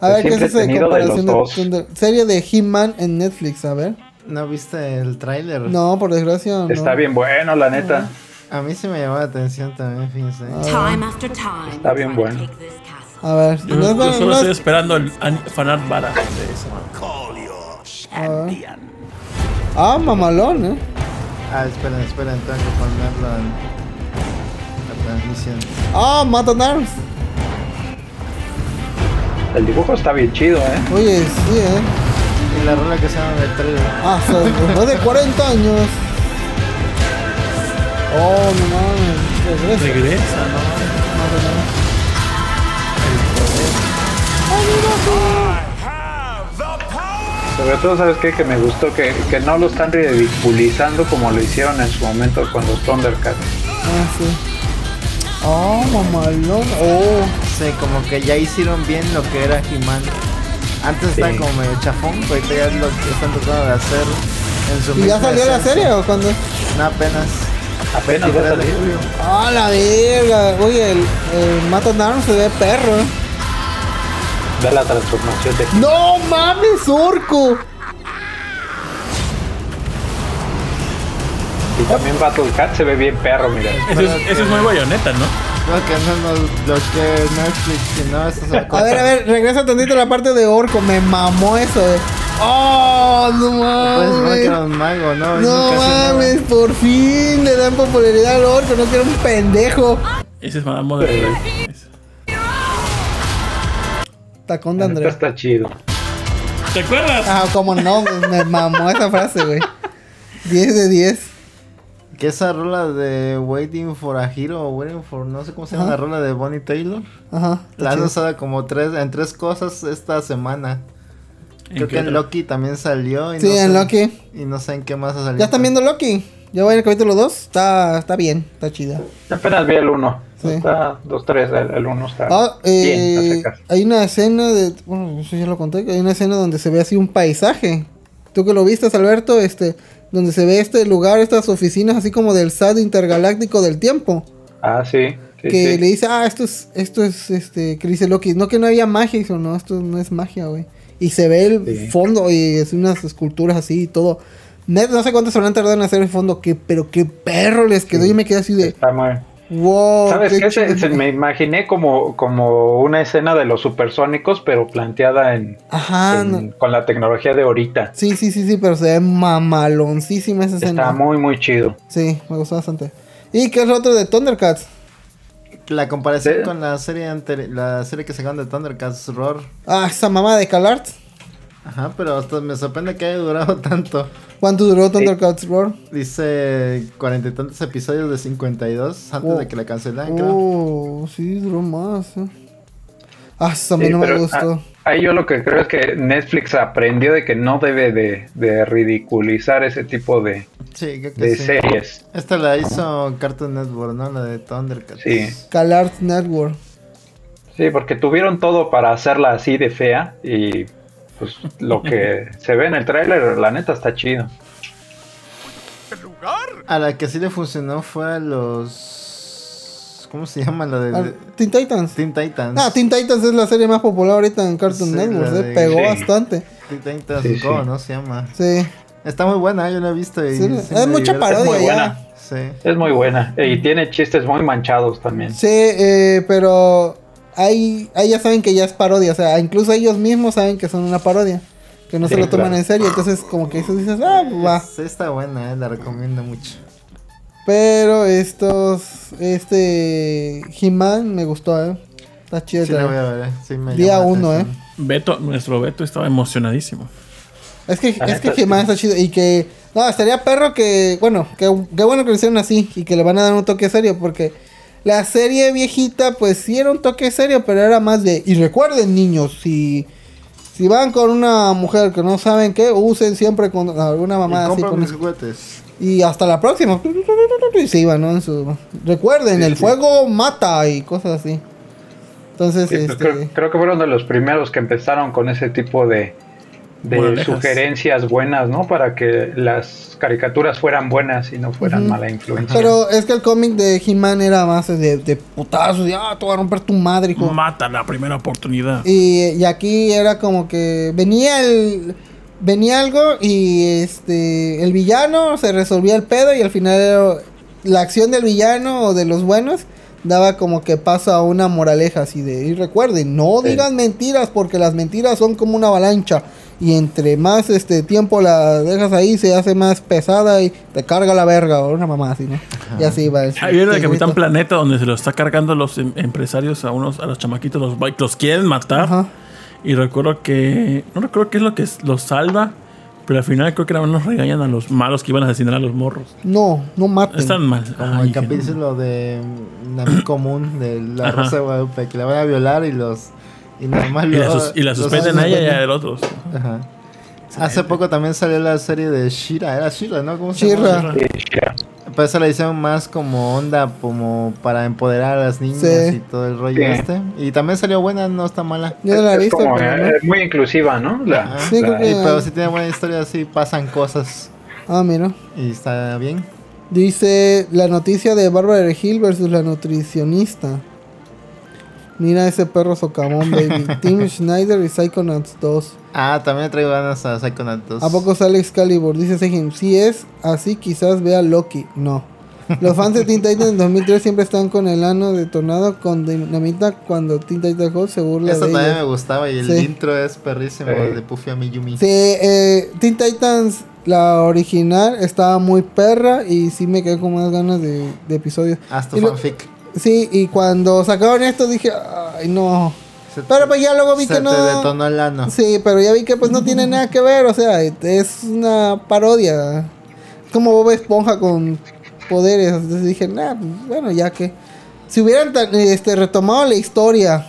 Speaker 3: A ver, ¿qué
Speaker 5: Siempre
Speaker 3: es esa
Speaker 5: de
Speaker 3: comparación de,
Speaker 5: dos.
Speaker 3: de- serie de He-Man en Netflix? A ver.
Speaker 4: ¿No viste el tráiler?
Speaker 3: No, por desgracia. no.
Speaker 5: Está bien bueno, la neta.
Speaker 4: A mí sí me llamó la atención también, fíjense.
Speaker 3: Ah.
Speaker 6: Time after time.
Speaker 5: Está bien bueno.
Speaker 3: A ver.
Speaker 2: Yo,
Speaker 3: no es
Speaker 2: yo solo
Speaker 3: no
Speaker 2: estoy
Speaker 3: es-
Speaker 2: esperando el an- fanart vara de eso.
Speaker 3: a ver. Ah, mamalón, ¿eh?
Speaker 4: Ah, esperen, esperen, tengo que ponerlo en la transmisión.
Speaker 3: Ah, matan arms.
Speaker 5: El dibujo está bien chido, ¿eh?
Speaker 3: Oye, sí, ¿eh?
Speaker 4: Y la rola que se llama el trailer.
Speaker 3: Ah, después de 40 años. Oh, no mames. Regresa.
Speaker 2: Regresa, ¿no?
Speaker 3: Matan arms.
Speaker 5: Sobre todo, ¿sabes qué? Que me gustó que, que no lo están ridiculizando como lo hicieron en su momento con los Thundercats.
Speaker 3: Ah, sí. Oh, mamalón. Oh.
Speaker 4: Sí, como que ya hicieron bien lo que era He-Man. Antes estaba
Speaker 5: Sí.
Speaker 4: como medio chafón, pero ahorita ya es lo que están tratando de hacer en su
Speaker 3: ¿Y ya salió la serie o cuándo?
Speaker 4: No, apenas.
Speaker 5: Apenas va a
Speaker 4: 23 de
Speaker 5: salir.
Speaker 3: Ah, la verga. Oye, el, el Matan arms se ve perro.
Speaker 5: Ve la transformación de
Speaker 3: ¡No mames, orco!
Speaker 5: Y también Battle Cat se ve bien perro, mira.
Speaker 2: Eso es, eso es muy bayoneta, ¿no?
Speaker 4: No, que no nos bloquee Netflix, si no, esto se
Speaker 3: A ver, a ver, regresa tantito a la parte de orco. Me mamó eso, eh. ¡Oh, no
Speaker 4: Pues no que era
Speaker 3: mames!
Speaker 4: un mago, ¿no?
Speaker 3: No mames, por fin le dan popularidad al orco. No quiero un pendejo.
Speaker 2: Ese es Madame. Ese.
Speaker 3: Tacón de Andrea.
Speaker 5: está chido.
Speaker 2: ¿Te acuerdas?
Speaker 3: Ah, como no, me mamó esa frase, güey. 10 de 10.
Speaker 4: Que esa rola de Waiting for a Hero o Waiting for no sé cómo se llama
Speaker 3: Ajá.
Speaker 4: la rola de Bonnie Taylor.
Speaker 3: Ajá.
Speaker 4: La han usado como tres, en tres cosas esta semana. Creo que en? Loki también salió. Y
Speaker 3: Sí,
Speaker 4: no
Speaker 3: en
Speaker 4: sé-
Speaker 3: Loki.
Speaker 4: Y no sé en qué más ha salido.
Speaker 3: ¿Ya están viendo Loki? Ya voy en el capítulo 2. Está, está bien, está chida.
Speaker 5: Apenas vi el 1.
Speaker 3: Sí.
Speaker 5: Está 2-3, el 1 está
Speaker 3: Ah,
Speaker 5: bien.
Speaker 3: eh, hay una escena de. Bueno, eso ya lo conté. que Hay una escena donde se ve así un paisaje. Tú que lo viste, Alberto, este. Donde se ve este lugar, estas oficinas, así como del SAD intergaláctico del tiempo.
Speaker 5: Ah, sí. sí,
Speaker 3: que
Speaker 5: sí.
Speaker 3: le dice, ah, esto es, esto es, este, que dice Loki, no que no había magia, dice, no, esto no es magia, güey. Y se ve el
Speaker 5: Sí.
Speaker 3: fondo y es unas esculturas así y todo. Net, no sé cuánto se habrán tardado en hacer el fondo, que, pero qué perro les quedó. Y me quedé así de,
Speaker 5: Está muy,
Speaker 3: Wow.
Speaker 5: ¿Sabes
Speaker 3: qué
Speaker 5: qué? Se,
Speaker 3: chido.
Speaker 5: se- me imaginé como, como una escena de los supersónicos, pero planteada en,
Speaker 3: Ajá.
Speaker 5: en-
Speaker 3: no-
Speaker 5: con la tecnología de ahorita.
Speaker 3: Sí, sí, sí, sí, pero se ve mamaloncísima esa escena.
Speaker 5: Está muy, muy chido.
Speaker 3: Sí, me gustó bastante. ¿Y qué es lo otro de Thundercats?
Speaker 4: La comparación
Speaker 5: Sí.
Speaker 4: con la serie anteri- la serie que sacaron de Thundercats Roar.
Speaker 3: Ah, esa mamá de CalArts.
Speaker 4: Ajá, pero hasta me sorprende que haya durado tanto.
Speaker 3: ¿Cuánto duró Thundercats Roar?
Speaker 4: Dice cuarenta y tantos episodios de 52 antes
Speaker 3: Oh.
Speaker 4: de que la cancelaran, creo.
Speaker 3: Oh, sí, duró más. eh. Ah, eso a mí
Speaker 5: Sí,
Speaker 3: no me gustó.
Speaker 5: ah, Ahí yo lo que creo es que Netflix aprendió de que no debe de, de ridiculizar ese tipo de,
Speaker 4: Sí, creo que
Speaker 5: de
Speaker 4: sí.
Speaker 5: series.
Speaker 4: Esta la hizo Cartoon Network, ¿no? La de Thundercats.
Speaker 5: Sí.
Speaker 3: CalArts Network.
Speaker 5: Sí, porque tuvieron todo para hacerla así de fea y pues lo que se ve en el tráiler, la neta está chido.
Speaker 4: A la que sí le funcionó fue a los. ¿Cómo se llama? La de.
Speaker 3: Ah, Teen Titans.
Speaker 4: Teen Titans.
Speaker 3: Ah, Teen Titans es la serie más popular ahorita en Cartoon
Speaker 4: Sí,
Speaker 3: Network.
Speaker 4: la
Speaker 3: eh,
Speaker 4: de-
Speaker 3: Pegó
Speaker 5: Sí.
Speaker 3: bastante.
Speaker 4: Teen Titans
Speaker 5: Sí,
Speaker 4: Go,
Speaker 5: sí.
Speaker 4: ¿no? Se llama.
Speaker 3: Sí.
Speaker 4: Está muy buena, yo la he visto. Y
Speaker 3: Sí,
Speaker 4: sí
Speaker 3: es mucha
Speaker 4: divierte.
Speaker 3: parodia
Speaker 5: muy
Speaker 3: ya.
Speaker 5: buena.
Speaker 4: Sí.
Speaker 5: Es muy buena y tiene chistes muy manchados también.
Speaker 3: Sí, eh, pero ahí, ahí ya saben que ya es parodia. O sea, incluso ellos mismos saben que son una parodia. Que no se lo toman
Speaker 5: claro.
Speaker 3: en serio. Entonces, como que eso dices, ah, va.
Speaker 4: Sí, está buena, eh, la recomiendo mucho.
Speaker 3: Pero estos, este He-Man me gustó, eh. Está chido.
Speaker 4: Sí, la voy a ver. eh. Sí, me
Speaker 3: Día uno,
Speaker 4: atención.
Speaker 2: Beto, nuestro Beto estaba emocionadísimo.
Speaker 3: Es que, es que He-Man está chido. Y que, no, estaría perro que, bueno, que, qué bueno que lo hicieron así. Y que le van a dar un toque serio. Porque la serie viejita, pues sí era un toque serio, pero era más de. Y recuerden, niños, si. Si van con una mujer que no saben qué, usen siempre con alguna
Speaker 4: Y
Speaker 3: mamá así. con-
Speaker 4: mis juguetes.
Speaker 3: Y hasta la próxima. Y se iban, ¿no? En su... Recuerden, el fuego mata y cosas así. Entonces,
Speaker 5: Sí,
Speaker 3: este...
Speaker 5: creo, creo que fueron de los primeros que empezaron con ese tipo de, de
Speaker 2: Moralejas.
Speaker 5: sugerencias buenas, ¿no? Para que las caricaturas fueran buenas y no fueran mala influencia.
Speaker 3: Pero es que el cómic de He-Man era más de, de putazos, de ah, te voy a romper tu madre, hijo.
Speaker 2: Mata la primera oportunidad.
Speaker 3: Y, y aquí era como que venía el. Venía algo y este. El villano se resolvía el pedo y al final era- la acción del villano o de los buenos daba como que paso a una moraleja así de. Y recuerden, no
Speaker 5: Sí.
Speaker 3: digan mentiras porque las mentiras son como una avalancha. Y entre más este tiempo la dejas ahí, se hace más pesada y te carga la verga o una mamá así, ¿no? Y así va.
Speaker 2: viene el
Speaker 3: el
Speaker 2: Capitán. Planeta donde se lo está cargando los em- empresarios a unos a los chamaquitos, los, los quieren matar.
Speaker 3: Ajá.
Speaker 2: Y recuerdo que. No recuerdo qué es lo que los salva. Pero al final creo que nada más nos regañan a los malos que iban a asesinar a los morros.
Speaker 3: No, no maten.
Speaker 2: Están mal.
Speaker 4: Como
Speaker 2: Ay,
Speaker 4: el
Speaker 2: que no.
Speaker 4: capítulo de Nami Común de la
Speaker 2: Ajá.
Speaker 4: Rosa de Guadalupe, que la van a violar y los. Y nada más
Speaker 2: Y la, sus- y la suspenden a ella y a el otro.
Speaker 4: Ajá. Hace poco también salió la serie de Shira, era Shira, ¿no? ¿Cómo se llama?
Speaker 5: Ya.
Speaker 4: Pero esa la hicieron más como onda, como para empoderar a las niñas
Speaker 3: Sí.
Speaker 4: y todo el rollo
Speaker 5: Sí.
Speaker 4: este. Y también salió buena, no está mala.
Speaker 3: Yo la he
Speaker 5: Es
Speaker 3: visto,
Speaker 5: como,
Speaker 3: pero no.
Speaker 5: eh, muy inclusiva, ¿no? La-.
Speaker 3: Sí,
Speaker 5: la-
Speaker 3: creo que-
Speaker 4: Y- pero si tiene buena historia, sí pasan cosas.
Speaker 3: Ah, mira.
Speaker 4: Y está bien.
Speaker 3: Dice la noticia de Bárbara de Gil versus la nutricionista. Mira ese perro socavón, baby. Tim Schneider y Psychonauts 2.
Speaker 4: Ah, también traigo ganas a Psychonauts 2.
Speaker 3: ¿A poco sale Excalibur? Dice Sejin. Si es así, quizás vea Loki. No. Los fans de Teen Titans en 2003 siempre están con el ano detonado con dinamita cuando Teen Titans Go se burla
Speaker 4: Eso
Speaker 3: de
Speaker 4: también me
Speaker 3: ellos.
Speaker 4: gustaba y el
Speaker 3: Sí.
Speaker 4: intro es perrísimo
Speaker 5: Sí.
Speaker 4: de Puffy a Miyumi.
Speaker 3: Sí, eh, Teen Titans, la original, estaba muy perra y sí me quedé con más ganas de, de episodios.
Speaker 4: Tu
Speaker 3: Y lo-
Speaker 4: fanfic.
Speaker 3: Sí, y cuando sacaron esto dije, ay no.
Speaker 4: Se
Speaker 3: Pero pues ya luego vi
Speaker 4: se
Speaker 3: que no.
Speaker 4: te detonó el ano.
Speaker 3: Sí, pero ya vi que pues no tiene nada que ver, o sea, es una parodia. Es como Bob Esponja con poderes. Entonces dije, nah, pues, bueno, ya que. Si hubieran este, retomado la historia,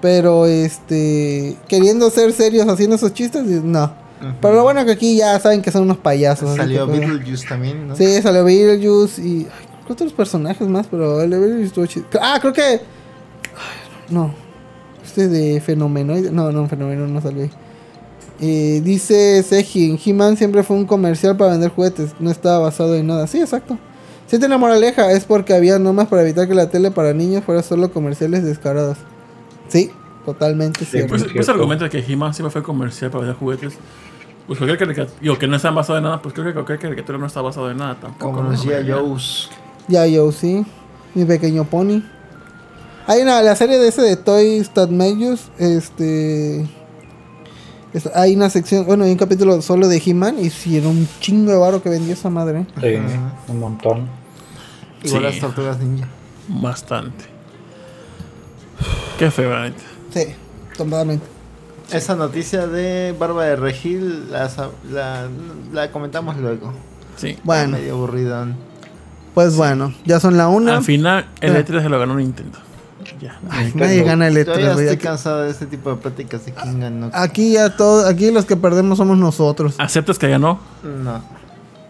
Speaker 3: pero este. queriendo ser serios haciendo esos chistes, no. Pero lo bueno que aquí ya saben que son unos payasos.
Speaker 4: Salió Beetlejuice también, ¿no?
Speaker 3: Sí, salió Beetlejuice y. ay, ¿qué otros personajes más? Pero el de Beetlejuice estuvo chido. Ah, creo que. ay, No. Este de Fenomenoide. No, no, Fenomenoide no salió ahí. Eh, dice Sejin: He-Man siempre fue un comercial para vender juguetes. No estaba basado en nada. Sí, exacto. Si tiene moraleja, es porque había normas para evitar que la tele para niños fuera solo comerciales descarados. Sí, totalmente cierto.
Speaker 2: Pues, pues argumento de que He-Man siempre fue comercial para vender juguetes. Pues cualquier caricatura, digo que no está basado en nada, pues creo que cualquier caricatura no está basado en nada tampoco.
Speaker 4: Como G.I. Joe's.
Speaker 3: Yo sí. Mi pequeño pony. Hay una, la serie de ese de Toys That Made este... es- hay una sección, bueno, hay un capítulo solo de He-Man y si era un chingo de varo que vendió esa madre.
Speaker 5: Sí,
Speaker 4: Ajá.
Speaker 5: un montón.
Speaker 4: Igual
Speaker 2: Sí.
Speaker 4: las tortugas ninja.
Speaker 2: Bastante. Qué feo, la neta.
Speaker 3: Sí, totalmente.
Speaker 4: Esa noticia de Barba de Regil la, la comentamos luego.
Speaker 2: Sí.
Speaker 3: Bueno,
Speaker 4: Medio aburridón.
Speaker 3: Pues bueno, ya son la una.
Speaker 2: Al final, el
Speaker 3: Ah.
Speaker 2: E3 se lo ganó Nintendo. Ya.
Speaker 3: Ay, nadie gana el
Speaker 4: Yo
Speaker 3: E3,
Speaker 4: ya
Speaker 3: güey.
Speaker 4: estoy
Speaker 3: Aquí,
Speaker 4: cansado de este tipo de pláticas de quién ganó.
Speaker 3: aquí ya todo, aquí los que perdemos somos nosotros.
Speaker 2: ¿Aceptas que ganó?
Speaker 4: No.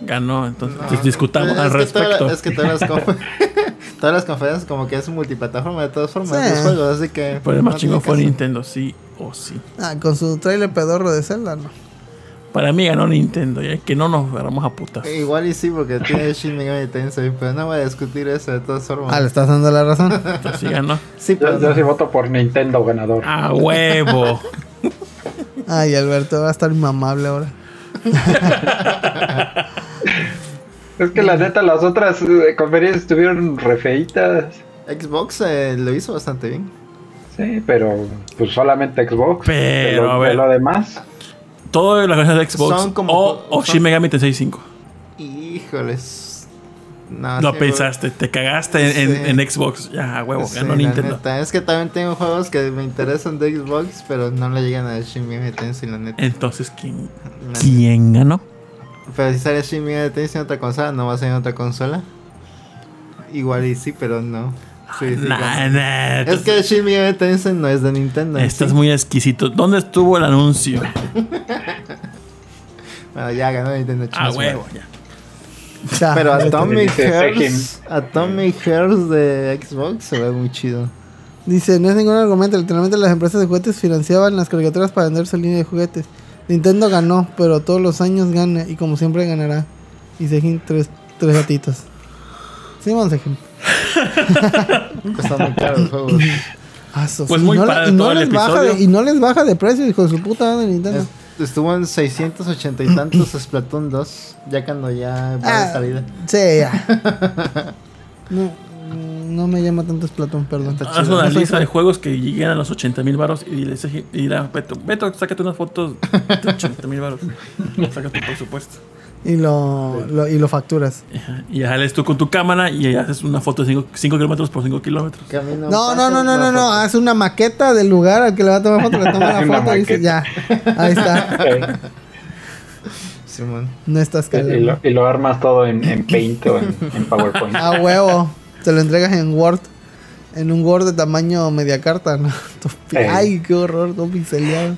Speaker 2: Ganó, entonces
Speaker 4: no.
Speaker 2: dis- discutamos
Speaker 4: Es
Speaker 2: al
Speaker 4: que toda la-
Speaker 2: respecto.
Speaker 4: es que todas las, todas las conferencias como que es multiplataforma de todas formas
Speaker 3: Sí.
Speaker 4: los juegos, así que...
Speaker 2: Pero el más
Speaker 4: no tiene
Speaker 2: fue
Speaker 4: caso.
Speaker 2: Nintendo, sí o sí.
Speaker 3: Ah, con su trailer pedorro de Zelda, no.
Speaker 2: Para mí ganó Nintendo, ya que no nos agarramos a putas.
Speaker 4: Eh, Igual y sí, porque tiene Shin Megami Tensei, pero no voy a discutir eso de todas formas.
Speaker 3: Ah, le estás dando la razón.
Speaker 2: Entonces sí ganó.
Speaker 4: Sí, pero
Speaker 5: Yo, yo sí voto por Nintendo ganador.
Speaker 2: ¡A huevo!
Speaker 3: Ay, Alberto, va a estar inmamable ahora.
Speaker 5: Es que la neta, las otras eh, conferencias estuvieron re feitas.
Speaker 4: Xbox eh, lo hizo bastante bien.
Speaker 5: Sí, pero pues solamente Xbox.
Speaker 2: Pero, a ver.
Speaker 5: de lo demás.
Speaker 2: Todo las cosas de Xbox
Speaker 4: Son como-
Speaker 2: o, o
Speaker 4: son-
Speaker 2: Shin Megami Tensei 5.
Speaker 4: Híjoles. No,
Speaker 2: Lo
Speaker 4: sí,
Speaker 2: pensaste, te cagaste en, en- Xbox. Ya, huevo,
Speaker 4: Sí,
Speaker 2: ganó Nintendo.
Speaker 4: neta. Es que también tengo juegos que me interesan de Xbox, pero no le llegan a Shin Megami Tensei, la neta.
Speaker 2: Entonces, ¿quién,
Speaker 4: La
Speaker 2: ¿quién ganó?
Speaker 4: Pero si sale Shin Megami Tensei en otra consola, ¿no va a ser en otra consola? Igual y sí, pero no. Sí, sí,
Speaker 2: Nah,
Speaker 4: con-
Speaker 2: nah,
Speaker 4: Es que Shin Megami Tensei no es de Nintendo. en
Speaker 2: Estás
Speaker 4: sí.
Speaker 2: muy exquisito. ¿Dónde estuvo el anuncio?
Speaker 4: Bueno, ya ganó Nintendo.
Speaker 2: Ah, huevo, ya.
Speaker 3: Ya,
Speaker 4: Pero. Atomic Hearts, Atomic Hearts de Xbox se ve muy chido.
Speaker 3: Dice, no es ningún argumento. Literalmente las empresas de juguetes financiaban las caricaturas para vender su línea de juguetes. Nintendo ganó, pero todos los años gana y como siempre ganará. Y Sejin tres, tres gatitos. Simón Sejin.
Speaker 4: Están muy caros los juegos.
Speaker 3: Ah,
Speaker 2: Pues
Speaker 3: y
Speaker 2: muy
Speaker 3: no,
Speaker 2: padre
Speaker 3: le- y no
Speaker 2: todo el
Speaker 3: les baja de, y no les baja de precio, hijo de su puta madre Nintendo.
Speaker 4: Es- Estuvo en 680 y tantos Splatoon 2, ya cuando ya va de
Speaker 3: Ah,
Speaker 4: salida.
Speaker 3: Sí, ya. no, no me llama tanto Splatoon, perdón.
Speaker 4: Está
Speaker 2: Haz una
Speaker 3: No
Speaker 2: lista de juegos que lleguen a los 80 mil baros y le dices- y dirá, Beto, Beto, sácate unas fotos de 80 mil baros. Sacas tu presupuesto.
Speaker 3: Y lo, lo- y lo facturas.
Speaker 2: Ajá. Y ya sales tú con tu cámara y haces una foto de 5 kilómetros por 5 kilómetros.
Speaker 3: No, no, no, no, no, no. Haz una maqueta del lugar al que le va a tomar foto, le toma la foto y dice, ya. Ahí está.
Speaker 4: Simón.
Speaker 3: No estás
Speaker 5: y,
Speaker 3: calando.
Speaker 5: lo, y lo armas todo en, en Paint o en, en PowerPoint.
Speaker 3: A huevo. Te lo entregas en Word. En un Word de tamaño media carta, ¿no? Ay, qué horror, todo pixeleado.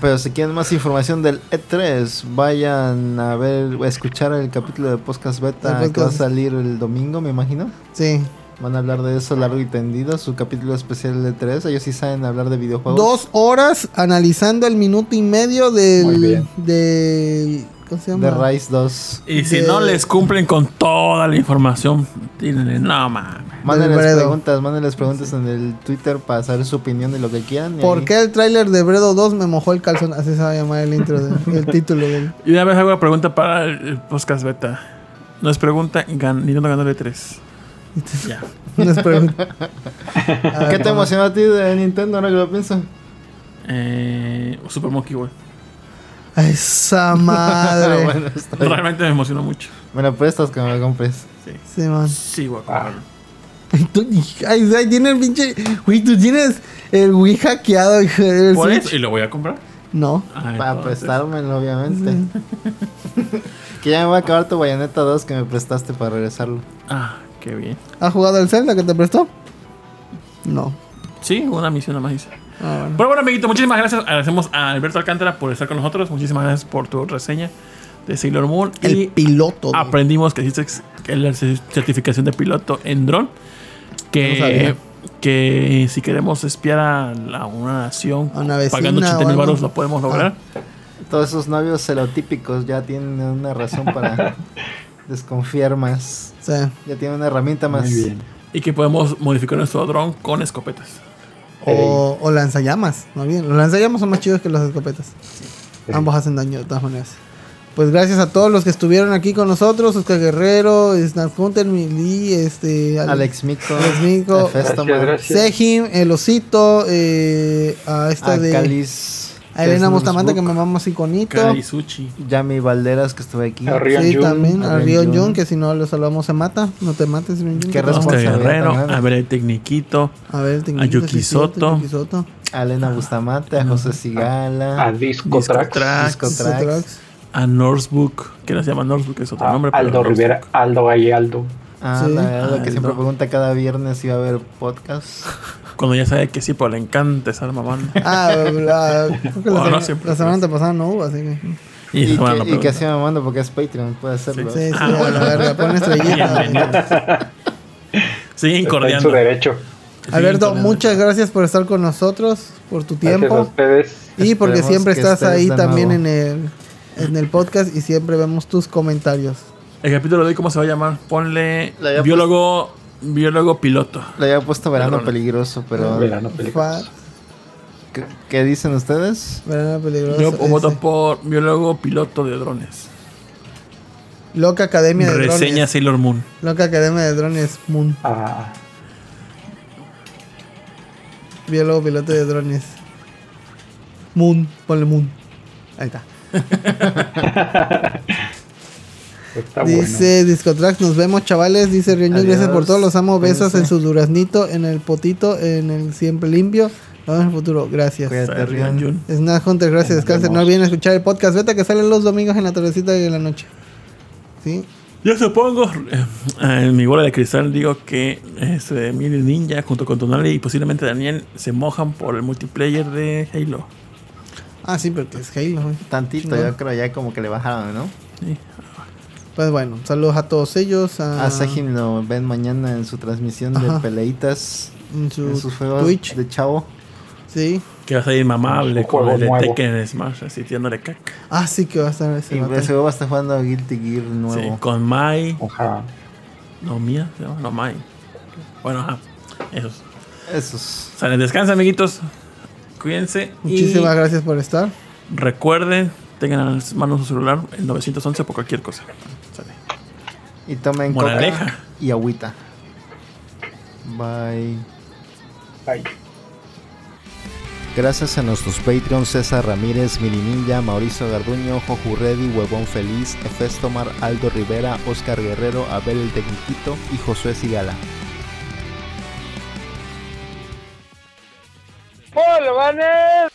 Speaker 4: Pero si quieren más información del E3, vayan a ver, a escuchar el capítulo de Podcast Beta que va a salir el domingo, me imagino.
Speaker 3: Sí.
Speaker 4: Van a hablar de eso largo y tendido, su capítulo especial del E3. Ellos sí saben hablar de videojuegos.
Speaker 3: Dos horas analizando el minuto y medio
Speaker 5: Muy
Speaker 3: del. ¿Cómo se llama?
Speaker 4: de Rise 2.
Speaker 2: Y si
Speaker 3: De-
Speaker 2: no les cumplen con toda la información, tírenle, no mames.
Speaker 4: Mándenles
Speaker 3: Bredo.
Speaker 4: preguntas, mándenles preguntas en el Twitter para saber su opinión de lo que quieran.
Speaker 3: ¿Por
Speaker 4: ahí-
Speaker 3: qué el tráiler de Bredo 2 me mojó el calzón? Así se va a llamar el intro, de- el título del.
Speaker 2: Y una vez hago una pregunta para el podcast beta. Nos pregunta, gan, Nintendo ganó el E3. Ya.
Speaker 3: Pregunta.
Speaker 4: ¿Qué te emociona a ti de Nintendo ahora que lo pienso?
Speaker 2: Eh, Super Monkey World.
Speaker 3: A Esa madre.
Speaker 4: bueno.
Speaker 2: Realmente me emocionó mucho.
Speaker 4: Me lo prestas que me lo compres.
Speaker 2: Sí,
Speaker 3: Sí, man.
Speaker 2: sí, voy a comprarlo.
Speaker 3: Tú- Ay, ay, tiene el pinche. Güey, tú tienes el Wii hackeado, hijo de
Speaker 2: Por
Speaker 3: Switch.
Speaker 2: eso, y lo voy a comprar.
Speaker 3: No.
Speaker 2: Ah,
Speaker 4: Para
Speaker 2: entonces.
Speaker 4: prestármelo, obviamente. que ya me va a acabar tu Bayonetta 2 que me prestaste para regresarlo.
Speaker 2: Ah, qué bien.
Speaker 3: ¿Has jugado el Zelda que te prestó? No.
Speaker 2: Sí, una misión nada más hice.
Speaker 3: Ah, bueno.
Speaker 2: Pero bueno, amiguito, muchísimas gracias. Agradecemos a Alberto Alcántara por estar con nosotros. Muchísimas gracias por tu reseña de Sailor Moon.
Speaker 3: El
Speaker 2: y
Speaker 3: piloto. de-
Speaker 2: aprendimos que existe la cer- certificación de piloto en dron. Que, si queremos espiar a, la- a una nación
Speaker 3: A una vecina
Speaker 2: pagando 80
Speaker 3: o
Speaker 2: mil baros, lo podemos lograr.
Speaker 4: Todos esos novios celotípicos ya tienen una razón para desconfiar más.
Speaker 3: Sí.
Speaker 4: Ya tienen una herramienta más.
Speaker 5: Muy bien.
Speaker 2: Y que podemos modificar nuestro dron con escopetas.
Speaker 3: O, o lanzallamas. No bien. Los lanzallamas son más chidos que las escopetas. Ambos hacen daño de todas maneras. pues gracias a todos los que estuvieron aquí con nosotros, Oscar Guerrero, Snap Hunter, Mili, este, Ale-
Speaker 4: Alex Mico.
Speaker 3: Alex Mico.
Speaker 5: Gracias, gracias.
Speaker 3: Sejim, El Osito, eh, a esta
Speaker 4: A
Speaker 3: de... A Elena Bustamante que me mama iconito.
Speaker 2: Kaisuchi.
Speaker 4: Yami Valderas que estuve aquí.
Speaker 5: A Rion
Speaker 3: Sí,
Speaker 5: Jun,
Speaker 3: también.
Speaker 4: a
Speaker 3: A
Speaker 4: Rion
Speaker 3: Jun, que si no lo salvamos se mata. No te mates, Rion Jun.
Speaker 4: Qué responsabilidad
Speaker 2: Guerrero, a ver el Tecniquito,
Speaker 3: A ver, te
Speaker 2: a Yuki Soto.
Speaker 4: A Elena Bustamante, a José
Speaker 5: a
Speaker 4: Sigala.
Speaker 5: Disco,
Speaker 2: Disco
Speaker 5: Tracks,
Speaker 2: Tracks,
Speaker 4: Disco
Speaker 3: Disco
Speaker 4: Tracks.
Speaker 3: Tracks.
Speaker 2: a Norsebook, que no se llama Norsebook, es otro
Speaker 5: a
Speaker 2: nombre. pero
Speaker 5: Aldo. Rivera, Aldo ahí Aldo.
Speaker 4: Ah,
Speaker 3: Sí.
Speaker 4: la verdad, que
Speaker 2: Aldo.
Speaker 4: siempre pregunta cada viernes si va a haber podcast.
Speaker 2: Cuando ya sabe que sí, pero le encanta estar mamando.
Speaker 3: Ah, la, creo que la,
Speaker 2: siempre
Speaker 3: la semana pasada no hubo, así que.
Speaker 2: Y, no
Speaker 4: que, y que
Speaker 2: pregunta.
Speaker 4: así me mando porque es Patreon, puede hacerlo.
Speaker 3: Sí, sí,
Speaker 2: Ah,
Speaker 3: a la
Speaker 2: bueno.
Speaker 3: verga, pon estrellita.
Speaker 2: Siguen
Speaker 5: Está en
Speaker 2: cordiando.
Speaker 5: su derecho.
Speaker 3: Alberto, muchas gracias por estar con nosotros, por tu
Speaker 5: Gracias a
Speaker 3: tiempo.
Speaker 5: ustedes.
Speaker 3: Y porque
Speaker 4: Esperemos
Speaker 3: siempre estás ahí también en el, en el podcast y siempre vemos tus comentarios.
Speaker 2: El capítulo de hoy, ¿cómo se va a llamar? Ponle
Speaker 4: Le había
Speaker 2: biólogo, piloto.
Speaker 4: Le había puesto verano
Speaker 2: Perdón.
Speaker 4: peligroso, pero
Speaker 5: Verano peligroso.
Speaker 4: ¿qué, qué dicen ustedes?
Speaker 3: verano peligroso,
Speaker 2: Yo voto por biólogo piloto de drones.
Speaker 3: Loca Academia de
Speaker 2: Reseña
Speaker 3: Drones.
Speaker 2: Sailor Moon.
Speaker 3: Loca Academia de Drones Moon.
Speaker 5: Ah,
Speaker 3: Biólogo piloto de drones. Moon, ponle Moon. Ahí está.
Speaker 5: está bueno.
Speaker 3: Dice Discotrax, nos vemos chavales. Dice Jun, gracias por todo. Los amo. Besos en su duraznito, en el potito, en el siempre limpio. Nos vemos en el futuro. Gracias.
Speaker 4: Cuídate, Rion.
Speaker 2: Jun.
Speaker 3: Snack Hunter, gracias. Descansen. No olviden escuchar el podcast. Vete que sale los domingos en la tardecita de la noche. ¿Sí?
Speaker 2: Yo supongo, eh, en mi bola de cristal digo que este, Ninja junto con Tonali y posiblemente Daniel se mojan por el multiplayer de Halo.
Speaker 3: Ah, sí, porque es Halo. güey.
Speaker 4: Tantito,
Speaker 3: Chingón.
Speaker 4: yo creo ya como que le bajaron, ¿no?
Speaker 2: Sí.
Speaker 3: Pues bueno, saludos a todos ellos. A,
Speaker 4: A Sejim lo ven mañana en su transmisión
Speaker 3: Ajá.
Speaker 4: de peleitas
Speaker 3: en su
Speaker 4: en sus juegos
Speaker 3: Twitch.
Speaker 4: de chavo.
Speaker 3: Sí.
Speaker 2: Que va a salir mamable
Speaker 5: Un
Speaker 2: con el de
Speaker 5: nuevo.
Speaker 2: Tekken en Smash, así tirándole caca.
Speaker 3: Ah, sí que va a estar ese
Speaker 4: Y ese juego va a estar jugando Guilty Gear
Speaker 2: Sí,
Speaker 4: nuevo.
Speaker 2: con Mai.
Speaker 5: Ojalá.
Speaker 2: No, Mía, se llama, no Mai. Bueno, ajá. Esos.
Speaker 4: Esos.
Speaker 2: Salen, descansa, amiguitos. Cuídense.
Speaker 3: Muchísimas
Speaker 2: y
Speaker 3: gracias por estar.
Speaker 2: Recuerden, tengan a las manos su celular el 911 por cualquier cosa.
Speaker 4: Y tomen
Speaker 2: Moraleja.
Speaker 4: y agüita. Bye.
Speaker 5: Bye.
Speaker 1: Gracias a nuestros Patreons César Ramírez, Mirininja, Mauricio Garduño, Joju Reddy, Huevón Feliz, Efestomar, Aldo Rivera, Oscar Guerrero, Abel el Tecniquito y Josué Sigala. ¡Hola,